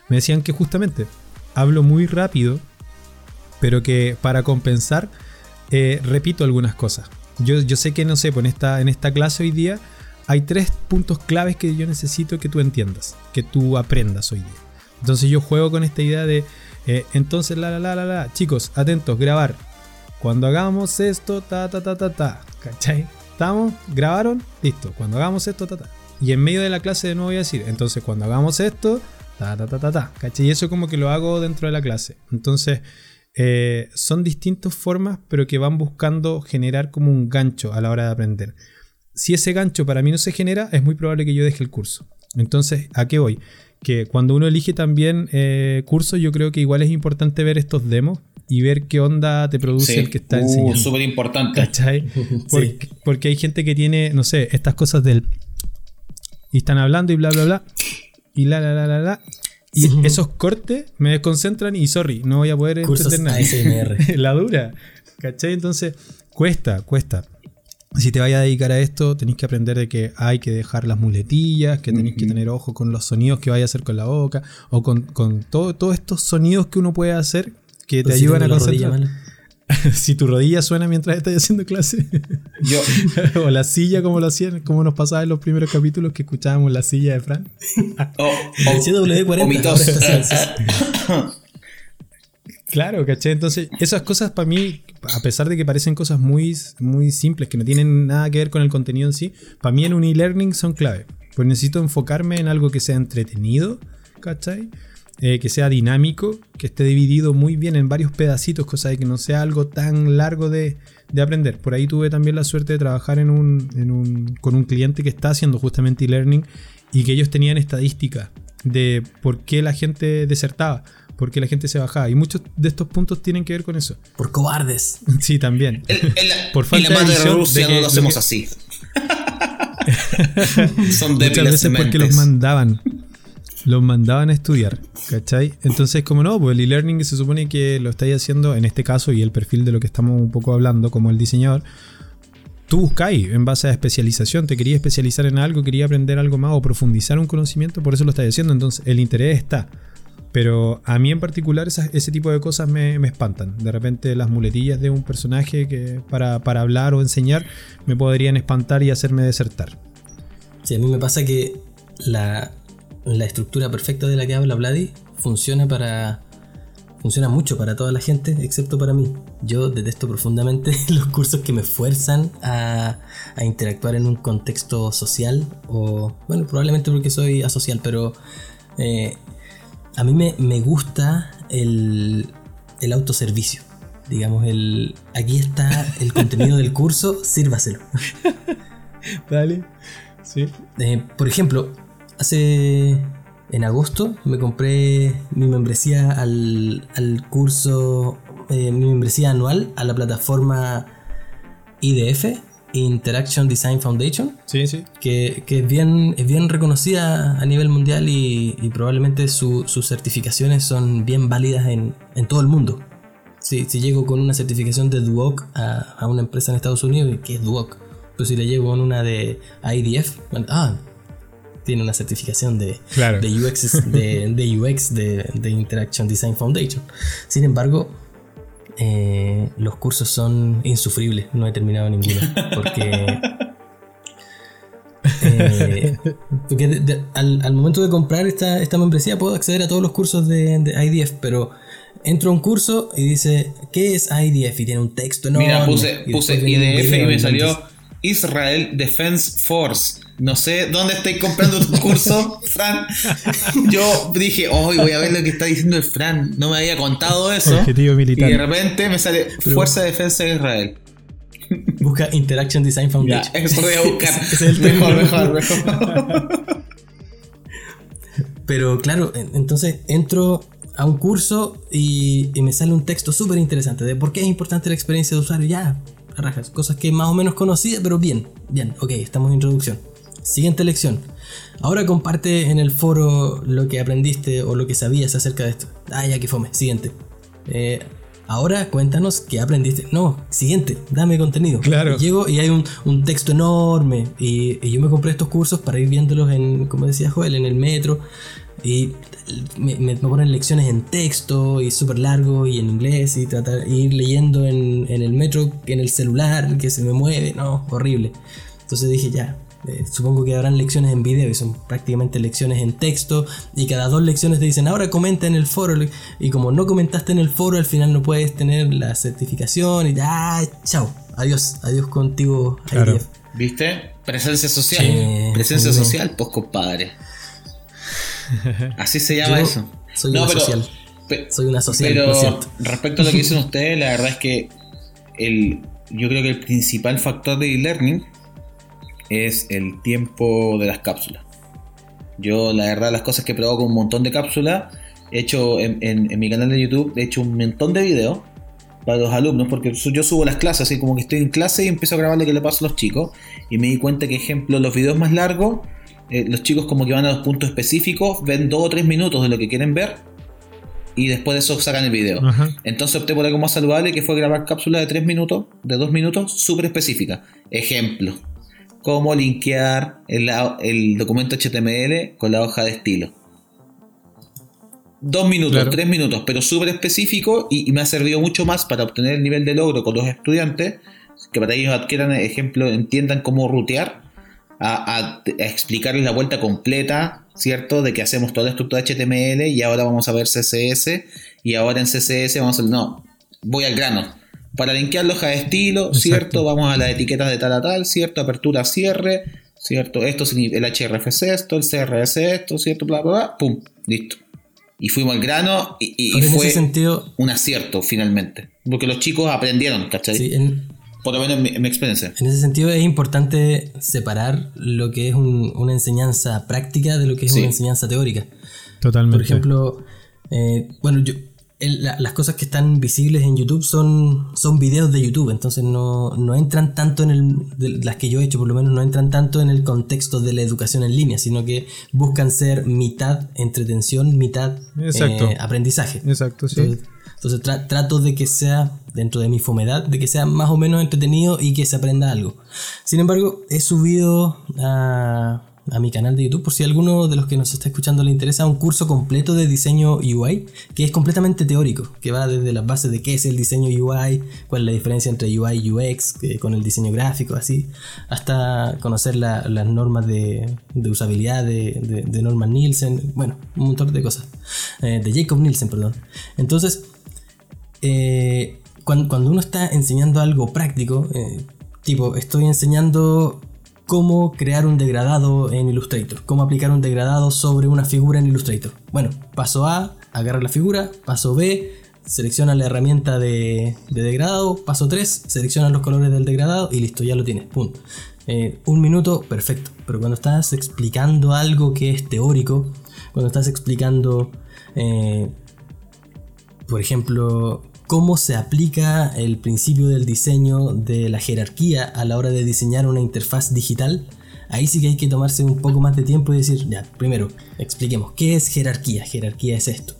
me decían que justamente hablo muy rápido, pero que para compensar eh, repito algunas cosas. Yo, yo sé que, no sé, pues esta, en esta clase hoy día hay tres puntos claves que yo necesito que tú entiendas, que tú aprendas hoy día. Entonces yo juego con esta idea de, eh, entonces, la, la, la, la, la, chicos, atentos, grabar. Cuando hagamos esto, ta, ta, ta, ta, ta. ¿Cachai? ¿Estamos? ¿Grabaron? Listo. Cuando hagamos esto, ta, ta. Y en medio de la clase de nuevo voy a decir, entonces cuando hagamos esto, ta, ta, ta, ta, ta. ¿Cachai? Y eso como que lo hago dentro de la clase. Entonces, eh, son distintas formas, pero que van buscando generar como un gancho a la hora de aprender. Si ese gancho para mí no se genera, es muy probable que yo deje el curso. Entonces, ¿a qué voy? Que cuando uno elige también eh, cursos, yo creo que igual es importante ver estos demos y ver qué onda te produce el que está uh, enseñando. Súper importante. ¿Cachai? [LAUGHS] Porque, hay gente que tiene, no sé, estas cosas del. Y están hablando y bla, bla, bla. Y la, la, la, la, la. Y esos cortes me desconcentran y sorry, no voy a poder entender nada. [LAUGHS] la dura. ¿Cachai? Entonces, cuesta, cuesta. Si te vayas a dedicar a esto, tenéis que aprender de que hay que dejar las muletillas, que tenéis que tener ojo con los sonidos que vaya a hacer con la boca, o con, con todos estos sonidos que uno puede hacer que te ayudan a concentrar. [LAUGHS] si tu rodilla suena mientras estás haciendo clase. Yo. [LAUGHS] o la silla como lo hacían, como nos pasaba en los primeros capítulos que escuchábamos la silla de Fran. o, o, CW40. Claro, ¿caché? Entonces, esas cosas para mí, a pesar de que parecen cosas muy, muy simples, que no tienen nada que ver con el contenido en sí, para mí en un e-learning son clave. Pues necesito enfocarme en algo que sea entretenido, ¿cachai? Eh, que sea dinámico, que esté dividido muy bien en varios pedacitos, cosa de que no sea algo tan largo de, aprender. Por ahí tuve también la suerte de trabajar en un, con un cliente que está haciendo justamente e-learning y que ellos tenían estadísticas de por qué la gente desertaba, por qué la gente se bajaba. Y muchos de estos puntos tienen que ver con eso. Por cobardes. [LAUGHS] Sí, también. por falta de, visión de no lo hacemos así. [LAUGHS] Son débiles Muchas veces porque los mandaban los mandaban a estudiar, ¿cachai? Entonces, como no, pues el e-learning se supone que lo estáis haciendo en este caso y el perfil de lo que estamos un poco hablando como el diseñador. Tú buscáis en base a especialización, te quería especializar en algo, quería aprender algo más o profundizar un conocimiento, por eso lo estáis haciendo, entonces el interés está. Pero a mí en particular ese tipo de cosas me, espantan. De repente las muletillas de un personaje que para, para hablar o enseñar me podrían espantar y hacerme desertar. Sí, a mí me pasa que la, la estructura perfecta de la que habla Vladi funciona para. Funciona mucho para toda la gente, excepto para mí. Yo detesto profundamente [LAUGHS] los cursos que me fuerzan a, interactuar en un contexto social. O, bueno, probablemente porque soy asocial, pero eh, a mí me, gusta el, el autoservicio. Digamos, el aquí está el contenido del curso, sírvaselo. [LAUGHS] Dale. Sí. Eh, por ejemplo, hace. En agosto me compré mi membresía al, al curso. eh, mi membresía anual a la plataforma IDF, Interaction Design Foundation, Sí, sí. que, que es, bien, es bien reconocida a nivel mundial y, y probablemente su- sus certificaciones son bien válidas en, en todo el mundo. Si, si llego con una certificación de Duoc a, a una empresa en Estados Unidos, ¿qué es Duoc? Pero si le llego con una de IDF, bueno, ah, tiene una certificación de, Claro. de UX, de, de UX de, de Interaction Design Foundation. Sin embargo, eh, los cursos son insufribles, no he terminado ninguno, porque... [LAUGHS] eh, porque de- de- al, al momento de comprar esta, esta membresía puedo acceder a todos los cursos de, de IDF, pero entro a un curso y dice, ¿qué es IDF? Y tiene un texto enorme. Mira, puse, y IDF y me salió Israel Defense Force. No sé dónde estáis comprando tu curso, [LAUGHS] Fran. Yo dije, hoy voy a ver lo que está diciendo el Fran. No me había contado eso. Objetivo Y militar. de repente me sale Fuerza de Defensa de Israel. Busca Interaction Design Ya, Foundation. [LAUGHS] eso voy a buscar. Ese es el mejor, mejor, mejor. [LAUGHS] Pero claro, en- entonces entro a un curso y, y me sale un texto súper interesante de por qué es importante la experiencia de usuario. Ya, a rajas, cosas que más o menos conocía, pero bien, bien, ok, estamos en introducción. Siguiente lección. Ahora comparte en el foro lo que aprendiste o lo que sabías acerca de esto. Ah, ya que fome. Siguiente. Eh, ahora cuéntanos qué aprendiste. No, siguiente, dame contenido. Claro. Llego y hay un, un texto enorme. Y, y yo me compré estos cursos para ir viéndolos en, como decía Joel, en el metro. Y me, me- ponen lecciones en texto y súper largo y en inglés y tratar ir leyendo en, en el metro, en el celular, que se me mueve. No, horrible. Entonces dije ya. Eh, supongo que habrán lecciones en video y son prácticamente lecciones en texto y cada dos lecciones te dicen ahora comenta en el foro y como no comentaste en el foro al final no puedes tener la certificación y ya chao adiós adiós contigo Claro. IDF. ¿Viste? Presencia social. Sí, Presencia sí. social, pues compadre. [LAUGHS] Así se llama Yo eso. soy una social. pe- soy una social Pero respecto a lo que dicen ustedes, la verdad es que el, yo creo que el principal factor de e-learning es el tiempo de las cápsulas. Yo, la verdad, las cosas que he probado con un montón de cápsulas, he hecho en, en- en mi canal de YouTube, he hecho un montón de videos para los alumnos, porque yo subo las clases, así como que estoy en clase y empiezo a grabar lo que le pasa a los chicos, y me di cuenta que, ejemplo, los videos más largos, eh, los chicos como que van a los puntos específicos, ven dos o tres minutos de lo que quieren ver, y después de eso sacan el video. Ajá. Entonces opté por algo más saludable que fue grabar cápsulas de 3 minutos, de 2 minutos, súper específicas. Ejemplo, cómo linkear el, documento HTML con la hoja de estilo. Dos minutos, Claro. tres minutos, pero súper específico y, y me ha servido mucho más para obtener el nivel de logro con los estudiantes, que para ellos adquieran, ejemplo, entiendan cómo rutear, a, a- a explicarles la vuelta completa, ¿cierto? De que hacemos toda la estructura HTML y ahora vamos a ver CSS y ahora en CSS vamos a... No, voy al grano. Para linkear hoja de estilo, Exacto. ¿cierto? Vamos a las etiquetas de tal a tal, ¿cierto? Apertura, cierre, ¿cierto? Esto significa el HRFC esto, el CRS esto, ¿cierto? Bla, bla, bla, pum, listo. Y fuimos al grano y, fue sentido un acierto finalmente. Porque los chicos aprendieron, ¿cachai? sí, en, Por lo menos en mi, en mi experiencia. En ese sentido es importante separar lo que es un- una enseñanza práctica de lo que es Sí. una enseñanza teórica. Totalmente. Por ejemplo, eh, bueno, yo, el- la- las cosas que están visibles en YouTube son, son videos de YouTube, entonces no, no entran tanto en el, de las que yo he hecho, por lo menos no entran tanto en el contexto de la educación en línea, sino que buscan ser mitad entretención, mitad Exacto. eh, aprendizaje. Exacto, sí. Entonces, entonces tra- trato de que sea, dentro de mi fomedad, de que sea más o menos entretenido y que se aprenda algo. Sin embargo, he subido a, a mi canal de YouTube, por si alguno de los que nos está escuchando le interesa, un curso completo de diseño UI, que es completamente teórico, que va desde las bases de qué es el diseño UI, cuál es la diferencia entre UI y UX, que con el diseño gráfico, así, hasta conocer la- las normas de, usabilidad de, Norman Nielsen, bueno, un montón de cosas, eh, de Jacob Nielsen, perdón. Entonces, eh, cuando, cuando uno está enseñando algo práctico, eh, tipo, estoy enseñando cómo crear un degradado en Illustrator, cómo aplicar un degradado sobre una figura en Illustrator. Bueno, paso A, agarra la figura, paso B, selecciona la herramienta de, de degradado, paso 3, selecciona los colores del degradado y listo, ya lo tienes, punto. Eh, un minuto, perfecto, pero cuando estás explicando algo que es teórico, cuando estás explicando... eh, por ejemplo, cómo se aplica el principio del diseño de la jerarquía a la hora de diseñar una interfaz digital, ahí sí que hay que tomarse un poco más de tiempo y decir, ya, primero, expliquemos, ¿qué es jerarquía? Jerarquía es esto.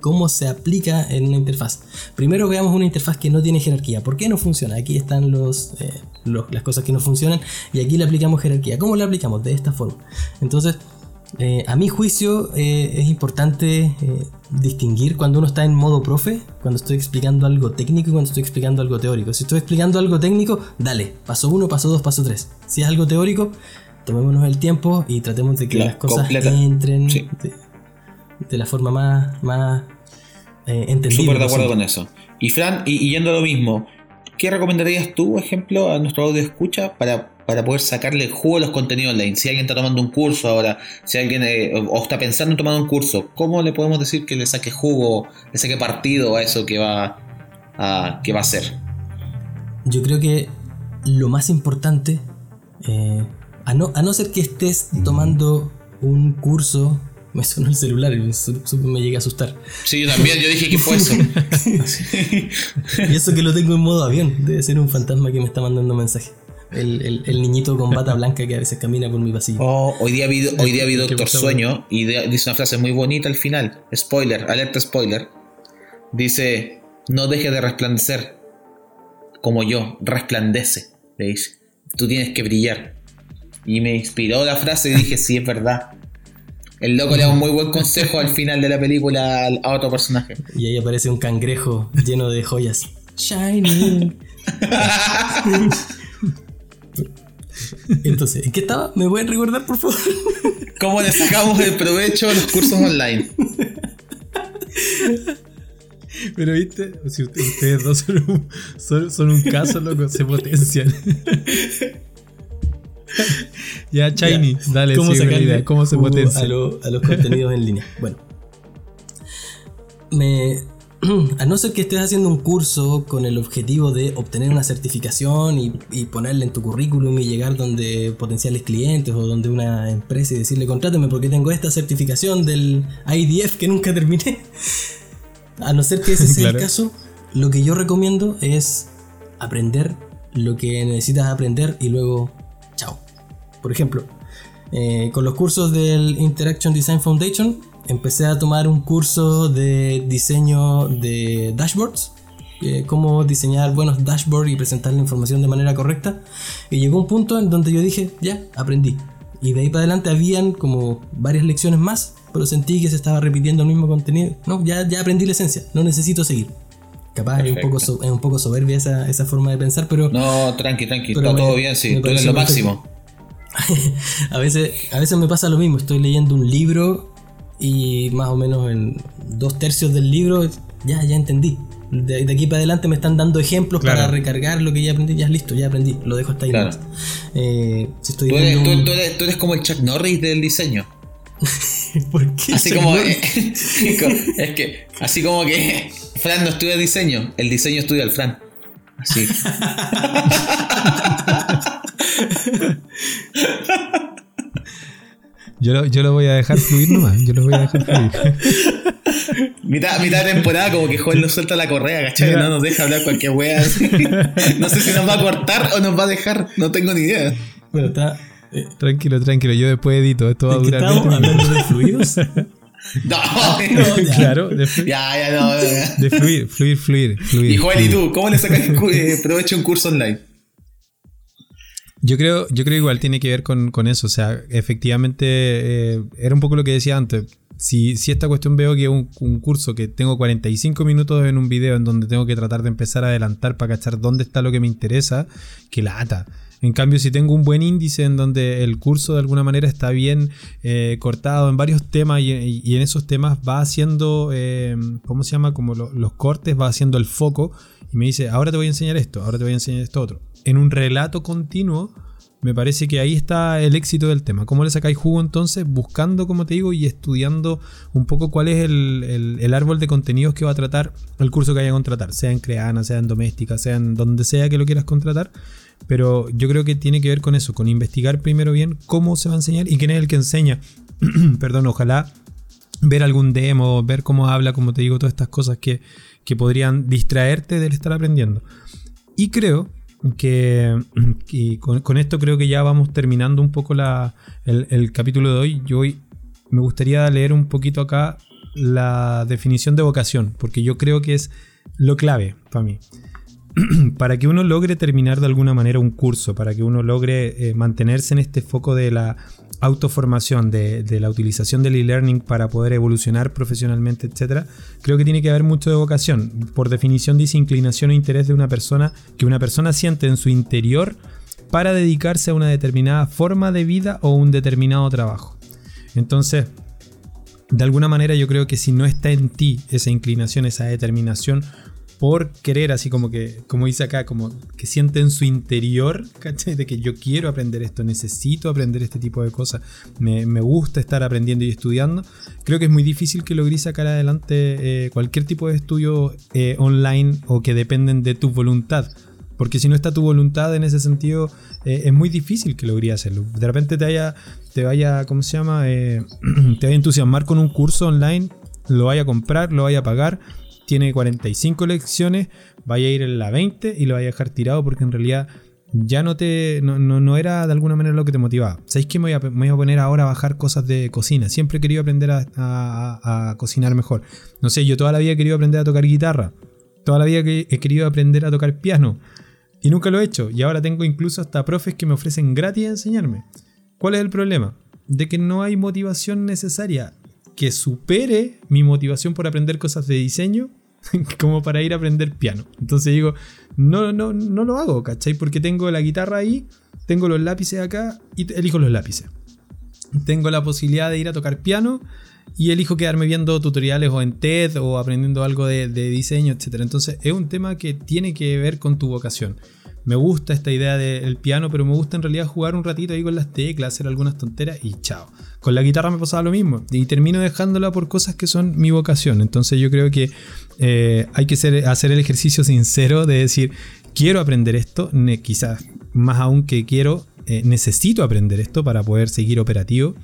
¿Cómo se aplica en una interfaz? Primero veamos una interfaz que no tiene jerarquía. ¿Por qué no funciona? Aquí están los, eh, las cosas que no funcionan y aquí le aplicamos jerarquía. ¿Cómo le aplicamos? De esta forma. Entonces, eh, a mi juicio eh, es importante eh, distinguir cuando uno está en modo profe, cuando estoy explicando algo técnico y cuando estoy explicando algo teórico. Si estoy explicando algo técnico, dale, paso 1, paso 2, paso 3. Si es algo teórico, tomémonos el tiempo y tratemos de que las cosas entren de, la forma más, más entendible. Súper de acuerdo con eso. Y Fran, y, yendo a lo mismo, ¿qué recomendarías tú, ejemplo, a nuestro audio escucha para para poder sacarle jugo a los contenidos online. Si alguien está tomando un curso ahora, si alguien eh, o está pensando en tomar un curso, ¿cómo le podemos decir que le saque jugo, le saque partido a eso que va a, que va a hacer? Yo creo que lo más importante, eh, a, no, a no ser que estés tomando un curso [LAUGHS] me sonó el celular y me, llegué a asustar. Sí, yo también, yo dije que fue eso. [LAUGHS] [LAUGHS] y eso que lo tengo en modo avión, debe ser un fantasma que me está mandando mensaje. El, niñito con bata [LAUGHS] blanca que a veces camina por mi pasillo. Oh, hoy día vi, hoy día vi Doctor Sueño y dice una frase muy bonita al final. Spoiler, alerta spoiler. Dice, no dejes de resplandecer. Como yo, resplandece. Le dice, tú tienes que brillar. Y me inspiró la frase y dije, sí, es verdad. El loco le da un muy buen consejo al final de la película a otro personaje. Y ahí aparece un cangrejo lleno de joyas. Shiny. [LAUGHS] Entonces, ¿en qué estaba? ¿Me pueden recordar, por favor? ¿Cómo le sacamos el provecho a los cursos online? Pero viste, si ustedes dos son un, caso, loco, se potencian. ya, Shiny, dale, ¿cómo, sigue idea, ¿cómo se potencia? A, a los contenidos en línea. Bueno, me, [CLEARS THROAT] a no ser que estés haciendo un curso con el objetivo de obtener una certificación y, y, ponerle en tu currículum y llegar donde potenciales clientes o donde una empresa y decirle contráteme porque tengo esta certificación del IDF que nunca terminé. [LAUGHS] A no ser que ese sea el caso, lo que yo recomiendo es aprender lo que necesitas aprender y luego chao. Por ejemplo, eh, con los cursos del Interaction Design Foundation empecé a tomar un curso de diseño de dashboards, eh, cómo diseñar buenos dashboards y presentar la información de manera correcta. Y llegó un punto en donde yo dije, ya, aprendí. Y de ahí para adelante habían como varias lecciones más, pero sentí que se estaba repitiendo el mismo contenido. No, ya, ya aprendí la esencia, no necesito seguir. Capaz es un, poco es un poco soberbia esa, esa, forma de pensar, pero... No, tranqui, tranqui, está todo bien, sí, tú eres lo máximo. [LAUGHS] a, veces, a veces me pasa lo mismo, estoy leyendo un libro y más o menos en dos tercios del libro ya, ya entendí. De, aquí para adelante me están dando ejemplos para recargar lo que ya aprendí. Ya es listo, ya aprendí. Lo dejo hasta ahí. Eh, tú, eres, tú, eres, como el Chuck Norris del diseño. [LAUGHS] ¿Por qué? Así [LAUGHS] como. es que, así como que Fran no estudia diseño, el diseño estudia al Fran. Así. Yo lo, yo lo voy a dejar fluir nomás. Yo lo voy a dejar fluir. mitad, mitad de temporada, como que Joel nos suelta la correa, ¿cachai? No nos deja hablar cualquier wea. [LAUGHS] no sé si nos va a cortar o nos va a dejar. No tengo ni idea. Bueno, está. Eh, tranquilo, tranquilo. Yo después edito. Esto va a durar. ¿Estamos hablando de fluidos? [LAUGHS] No, [LAUGHS] no ya. claro, de fluir. Ya, ya, no, De fluir, fluir, fluir, fluir. Y Joel, ¿y tú? ¿Cómo le sacas eh, provecho un curso online? Yo creo, yo creo igual tiene que ver con, eso. O sea, efectivamente, eh, era un poco lo que decía antes. Si, si esta cuestión veo que un, un curso que tengo 45 minutos en un video en donde tengo que tratar de empezar a adelantar para cachar dónde está lo que me interesa, que la ata. En cambio, si tengo un buen índice en donde el curso de alguna manera está bien eh, cortado en varios temas y, en esos temas va haciendo, eh, ¿cómo se llama? Como los cortes, va haciendo el foco y me dice, ahora te voy a enseñar esto, ahora te voy a enseñar esto otro en un relato continuo, me parece que ahí está el éxito del tema. ¿Cómo le sacáis jugo entonces? Buscando, como te digo, y estudiando un poco cuál es el, árbol de contenidos que va a tratar el curso que vaya a contratar, sea en Creana, sea en Doméstica, sea en donde sea que lo quieras contratar. Pero yo creo que tiene que ver con eso, con investigar primero bien cómo se va a enseñar y quién es el que enseña. [CLEARS THROAT] Perdón, ojalá ver algún demo, ver cómo habla, como te digo, todas estas cosas que, que podrían distraerte del estar aprendiendo. Y creo que, que con, esto creo que ya vamos terminando un poco la, el, el, capítulo de hoy. Yo hoy me gustaría leer un poquito acá la definición de vocación, porque yo creo que es lo clave para mí. [CLEARS THROAT] para que uno logre terminar de alguna manera un curso, para que uno logre eh, mantenerse en este foco de la autoformación, de, la utilización del e-learning para poder evolucionar profesionalmente, etc., creo que tiene que haber mucho de vocación. Por definición dice inclinación o interés de una persona que una persona siente en su interior para dedicarse a una determinada forma de vida o un determinado trabajo. Entonces, de alguna manera yo creo que si no está en ti esa inclinación, esa determinación por querer, así como que, como dice acá, como que siente en su interior, ¿cachai? De que yo quiero aprender esto, necesito aprender este tipo de cosas, me, me gusta estar aprendiendo y estudiando. Creo que es muy difícil que logres sacar adelante eh, cualquier tipo de estudio eh, online o que dependen de tu voluntad. Porque si no está tu voluntad en ese sentido, eh, es muy difícil que logres hacerlo. De repente te vaya, te vaya, ¿cómo se llama? [CLEARS THROAT] te vaya a entusiasmar con un curso online, lo vaya a comprar, lo vaya a pagar tiene 45 lecciones, vaya a ir en la 20 y lo vaya a dejar tirado porque en realidad ya no te no, no, era de alguna manera lo que te motivaba. ¿Sabéis que me voy, a, poner ahora a bajar cosas de cocina? Siempre he querido aprender a, a, cocinar mejor. No sé, yo toda la vida he querido aprender a tocar guitarra. Toda la vida he querido aprender a tocar piano. Y nunca lo he hecho. Y ahora tengo incluso hasta profes que me ofrecen gratis a enseñarme. ¿Cuál es el problema? De que no hay motivación necesaria que supere mi motivación por aprender cosas de diseño [LAUGHS] como para ir a aprender piano. Entonces digo, no, no, no lo hago, ¿cachai? Porque tengo la guitarra ahí, tengo los lápices acá y elijo los lápices. Tengo la posibilidad de ir a tocar piano y elijo quedarme viendo tutoriales o en TED o aprendiendo algo de, de diseño, etc. Entonces es un tema que tiene que ver con tu vocación me gusta esta idea del piano, pero me gusta en realidad jugar un ratito ahí con las teclas, hacer algunas tonteras y chao. Con la guitarra me pasaba lo mismo y termino dejándola por cosas que son mi vocación. Entonces yo creo que eh, hay que hacer el ejercicio sincero de decir, quiero aprender esto, quizás más aún que quiero, eh, necesito aprender esto para poder seguir operativo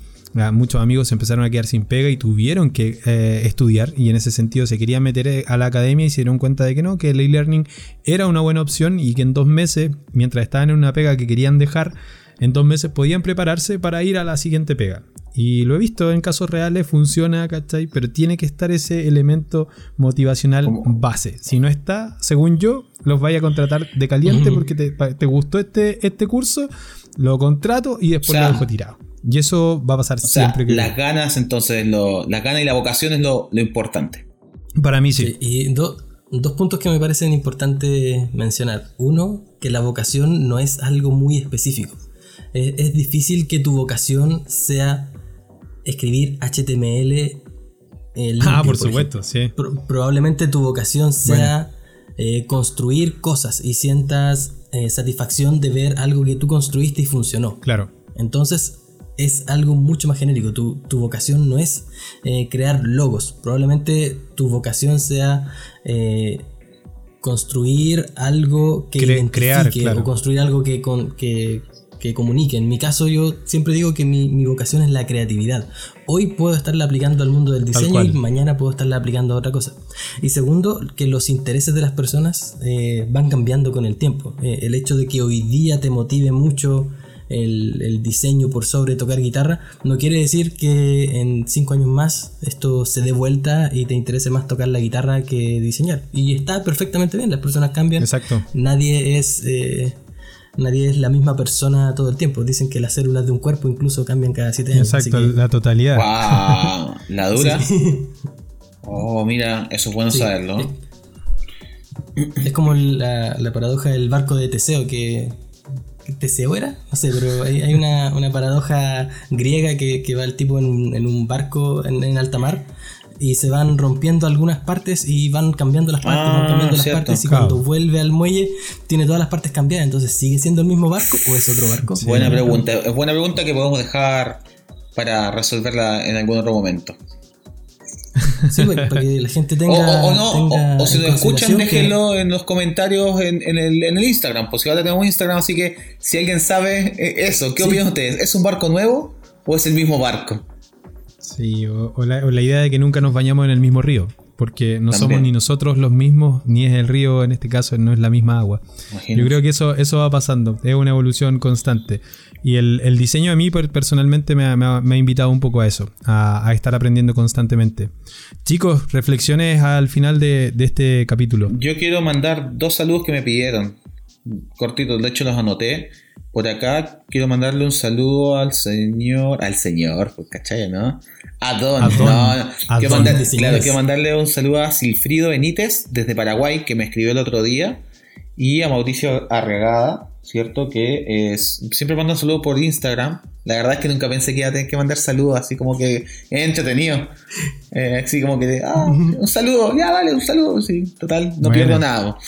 muchos amigos empezaron a quedar sin pega y tuvieron que eh, estudiar y en ese sentido se querían meter eh, a la academia y se dieron cuenta de que no, que el e-learning era una buena opción y que en dos meses, mientras estaban en una pega que querían dejar, en dos meses podían prepararse para ir a la siguiente pega. Y lo he visto en casos reales, funciona, ¿cachai? Pero tiene que estar ese elemento motivacional base. Si no está, según yo, los vaya a contratar de caliente porque te, gustó este, este curso, lo contrato y después lo dejo tirado. Y eso va a pasar siempre. que las ganas, entonces, lo, las ganas y la vocación es lo, importante. Para mí sí. y dos puntos que me parecen importantes mencionar. Uno, que la vocación no es algo muy específico. Es, difícil que tu vocación sea escribir HTML. ah, por, supuesto, sí. probablemente tu vocación sea eh, construir cosas y sientas eh, satisfacción de ver algo que tú construiste y funcionó. Claro. Entonces, es algo mucho más genérico. Tu, vocación no es eh, crear logos. Probablemente tu vocación sea eh, construir algo que crear, o construir algo que, que, comunique. En mi caso, yo siempre digo que mi, vocación es la creatividad. Hoy puedo estarla aplicando al mundo del diseño y mañana puedo estarla aplicando a otra cosa. Y segundo, que los intereses de las personas eh, van cambiando con el tiempo. el hecho de que hoy día te motive mucho el, diseño por sobre tocar guitarra, no quiere decir que en cinco años más esto se dé vuelta y te interese más tocar la guitarra que diseñar. Y está perfectamente bien, las personas cambian. Exacto. Nadie es... Eh, nadie es la misma persona todo el tiempo. Dicen que las células de un cuerpo incluso cambian cada siete años. Exacto, la totalidad. [LAUGHS] ¿La dura? Oh, mira, eso es bueno saberlo. Es, como la, la, paradoja del barco de Teseo, que Teseo era, no sé, pero hay, una, paradoja griega que, va el tipo en, un barco en, alta mar y se van rompiendo algunas partes y van cambiando las partes, van ah, cambiando las partes y cuando vuelve al muelle tiene todas las partes cambiadas, entonces ¿sigue siendo el mismo barco o es otro barco? Buena pregunta, es buena pregunta que podemos dejar para resolverla en algún otro momento. Sí, pues, para que la gente tenga. O, no, o, si nos escuchan, déjenlo en los comentarios en, el, en, el, Instagram. Pues si ahora tenemos Instagram, así que si alguien sabe eh, eso, ¿qué opinan ustedes? ¿Es un barco nuevo o es el mismo barco? Sí, o, o la, o la idea de que nunca nos bañamos en el mismo río. Porque no También. somos ni nosotros los mismos, ni es el río, en este caso, no es la misma agua. Imagínate. Yo creo que eso, eso va pasando, es una evolución constante. Y el, el diseño a mí per- personalmente me ha, me ha- me ha invitado un poco a eso, a, a estar aprendiendo constantemente. Chicos, reflexiones al final de, de este capítulo. Yo quiero mandar dos saludos que me pidieron. Cortitos, de hecho los anoté. Por acá quiero mandarle un saludo al señor. Al señor, pues, ¿cachai? ¿No? A Don. A Don. No, Quiero, mandar- claro, quiero mandarle un saludo a Silfrido Benítez desde Paraguay, que me escribió el otro día. Y a Mauricio Arregada, ¿cierto? Que es, siempre manda un saludo por Instagram. La verdad es que nunca pensé que iba a tener que mandar saludos, así como que es entretenido. [LAUGHS] Eh, así como que, ah, un saludo, ya dale, un saludo. Sí, total, no pierdo nada.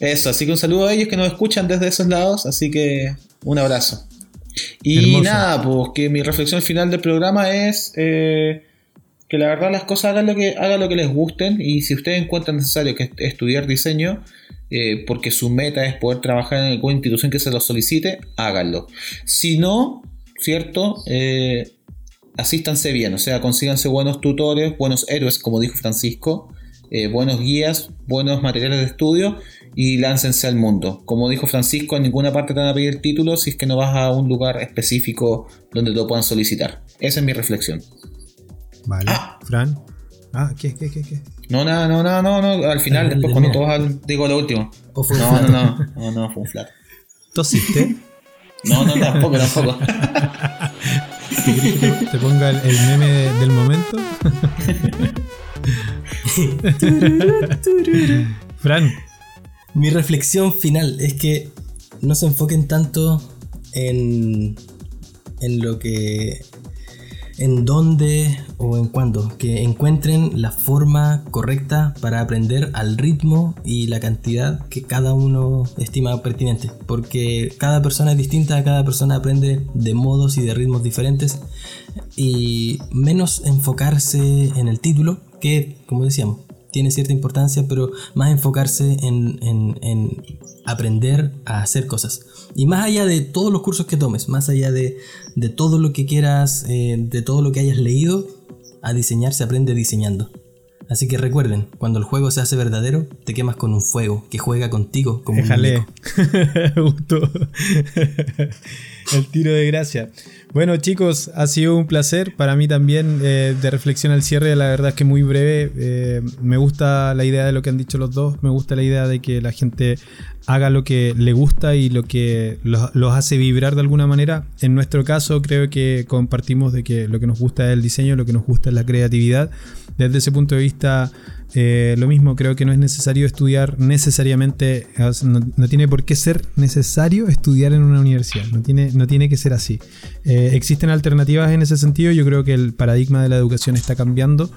Eso, así que un saludo a ellos que nos escuchan desde esos lados, así que un abrazo. Y nada, pues que mi reflexión final del programa es eh, que la verdad las cosas hagan lo que hagan lo que les gusten y si ustedes encuentran necesario que est- estudiar diseño eh, porque su meta es poder trabajar en alguna institución que se lo solicite, háganlo. Si no, cierto, eh, asístanse bien, o sea, consíganse buenos tutores, buenos héroes, como dijo Francisco, eh, buenos guías, buenos materiales de estudio y láncense al mundo. Como dijo Francisco, en ninguna parte te van a pedir el título si es que no vas a un lugar específico donde te lo puedan solicitar. Esa es mi reflexión. Vale. Ah. Fran. Ah, ¿qué, qué, qué, qué? No, nada, no, no, no, no, al final, El después de cuando mira. todos hablan, digo lo último. ¿O fue un No, no, no, no, no, fue un flat. ¿Tosiste? No, no, tampoco, [LAUGHS] tampoco. ¿Te ponga el, el meme de- del momento? [LAUGHS] Fran. Mi reflexión final es que no se enfoquen tanto en, en lo que. en dónde o en cuándo. Que encuentren la forma correcta para aprender al ritmo y la cantidad que cada uno estima pertinente. Porque cada persona es distinta, cada persona aprende de modos y de ritmos diferentes. Y menos enfocarse en el título, que como decíamos, tiene cierta importancia, pero más enfocarse en, en- en aprender a hacer cosas. Y más allá de todos los cursos que tomes, más allá de, de todo lo que quieras, eh, de todo lo que hayas leído, a diseñar se aprende diseñando. Así que recuerden, cuando el juego se hace verdadero, te quemas con un fuego que juega contigo como un Déjale. Me gustó. [LAUGHS] El tiro de gracia. Bueno, chicos, ha sido un placer para mí también eh, de reflexión al cierre. La verdad es que muy breve. Eh, me gusta la idea de lo que han dicho los dos. Me gusta la idea de que la gente haga lo que le gusta y lo que los, los hace vibrar de alguna manera. En nuestro caso, creo que compartimos de que lo que nos gusta es el diseño, lo que nos gusta es la creatividad. Desde ese punto de vista, eh, lo mismo, creo que no es necesario estudiar necesariamente, no, no tiene por qué ser necesario estudiar en una universidad, no tiene, no tiene que ser así. Eh, existen alternativas en ese sentido, yo creo que el paradigma de la educación está cambiando,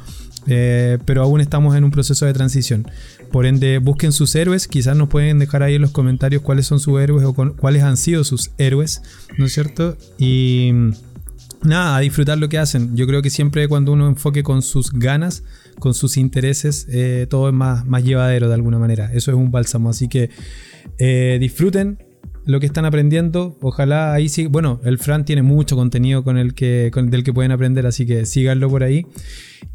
eh, pero aún estamos en un proceso de transición. Por ende, busquen sus héroes, quizás nos pueden dejar ahí en los comentarios cuáles son sus héroes o cuáles han sido sus héroes, ¿no es cierto? Y nada, a disfrutar lo que hacen. Yo creo que siempre cuando uno enfoque con sus ganas, con sus intereses, eh, todo es más, más llevadero de alguna manera. Eso es un bálsamo. Así que eh, disfruten lo que están aprendiendo. Ojalá ahí sí. Bueno, el Fran tiene mucho contenido con el que, con- del que pueden aprender, así que síganlo por ahí.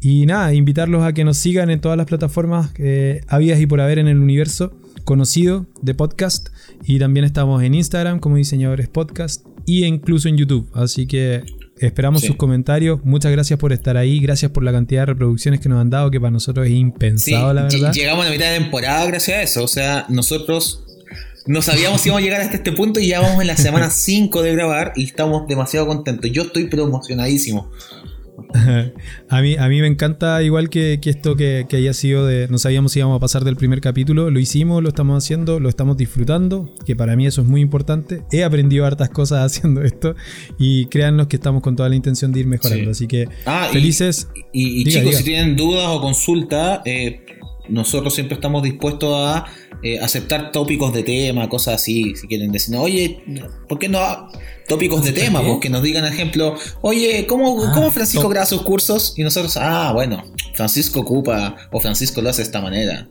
Y nada, invitarlos a que nos sigan en todas las plataformas eh, habidas y por haber en el universo conocido de podcast. Y también estamos en Instagram como diseñadores podcast y incluso en YouTube. Así que esperamos Sí. sus comentarios. Muchas gracias por estar ahí. Gracias por la cantidad de reproducciones que nos han dado, que para nosotros es Sí, impensado, la verdad. llegamos a la mitad de temporada gracias a eso. O sea, nosotros no sabíamos si íbamos a llegar hasta este punto y ya vamos en la semana [LAUGHS] 5 de grabar y estamos demasiado contentos. Yo estoy pero emocionadísimo. [LAUGHS] a, mí, a mí me encanta igual que, que esto que, que haya sido de... No sabíamos si íbamos a pasar del primer capítulo. Lo hicimos, lo estamos haciendo, lo estamos disfrutando, que para mí eso es muy importante. He aprendido hartas cosas haciendo esto y créannos que estamos con toda la intención de ir mejorando. Sí. Así que Ah, y- felices. Y, y Diga, chicos, diga. si tienen dudas o consultas, eh, nosotros siempre estamos dispuestos a eh, aceptar tópicos de tema, cosas así. Si quieren decir, oye, ¿por qué no? Tópicos de tema, pues que nos digan, ejemplo, oye, ¿cómo, Ah, ¿cómo Francisco graba sus cursos? Y nosotros, ah, bueno, Francisco ocupa o Francisco lo hace de esta manera.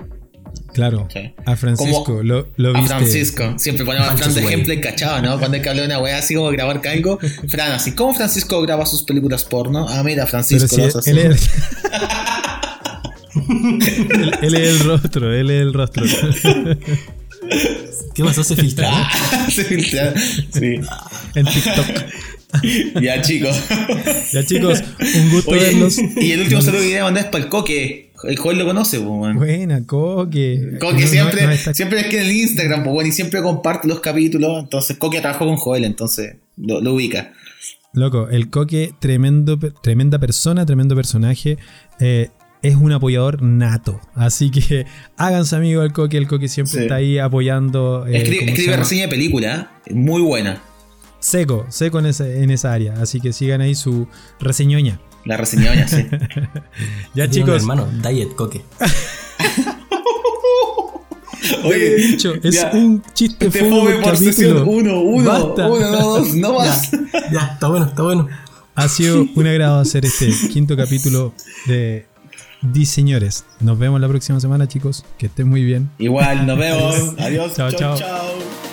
Claro. Sí. A Francisco, Como lo, lo A. Francisco. Siempre ponemos a Fran de ejemplo y cachaba, ¿no? Cuando hay que hablar de una weá así como grabar algo. [LAUGHS] Fran, así. ¿Cómo Francisco graba sus películas porno? Ah, mira, Francisco si lo hace así. [LAUGHS] él es. él, él es el rostro, él es el rostro. ¿Qué pasó? Se filtró. Ah, sí, claro. Sí. en TikTok. Ya, chicos. Ya chicos, un gusto Oye, verlos. y el último saludo que quería mandar es para el Coque. El Joel lo conoce, pues, weón. Buena, Coque. Coque No, siempre, no está- siempre es que en el Instagram, pues bueno, y siempre comparte los capítulos. Entonces, Coque trabajó con Joel, entonces lo, lo ubica. Loco, el Coque, tremendo, tremenda persona, tremendo personaje. eh, es un apoyador nato. Así que [LAUGHS] háganse amigo del Coque. El Coque siempre Sí. está ahí apoyando. eh, Escribe, reseña de película, ¿eh? muy buena. Seco, seco en, ese- en esa área. Así que sigan ahí su reseñoña. La reseñoña, sí. [LAUGHS] Ya chicos, hermano, Diet Coque. [LAUGHS] ya lo he dicho, es ya. un chiste Te fome fome por sesión capítulo. 1, 1, Basta. 1, 2, no más. Ya, está bueno, está bueno. Ha sido un agrado hacer este quinto capítulo de Diseñores. Nos vemos la próxima semana, chicos. Que estén muy bien. Igual, nos vemos. [LAUGHS] Adiós. Chao, chao, chao. chao.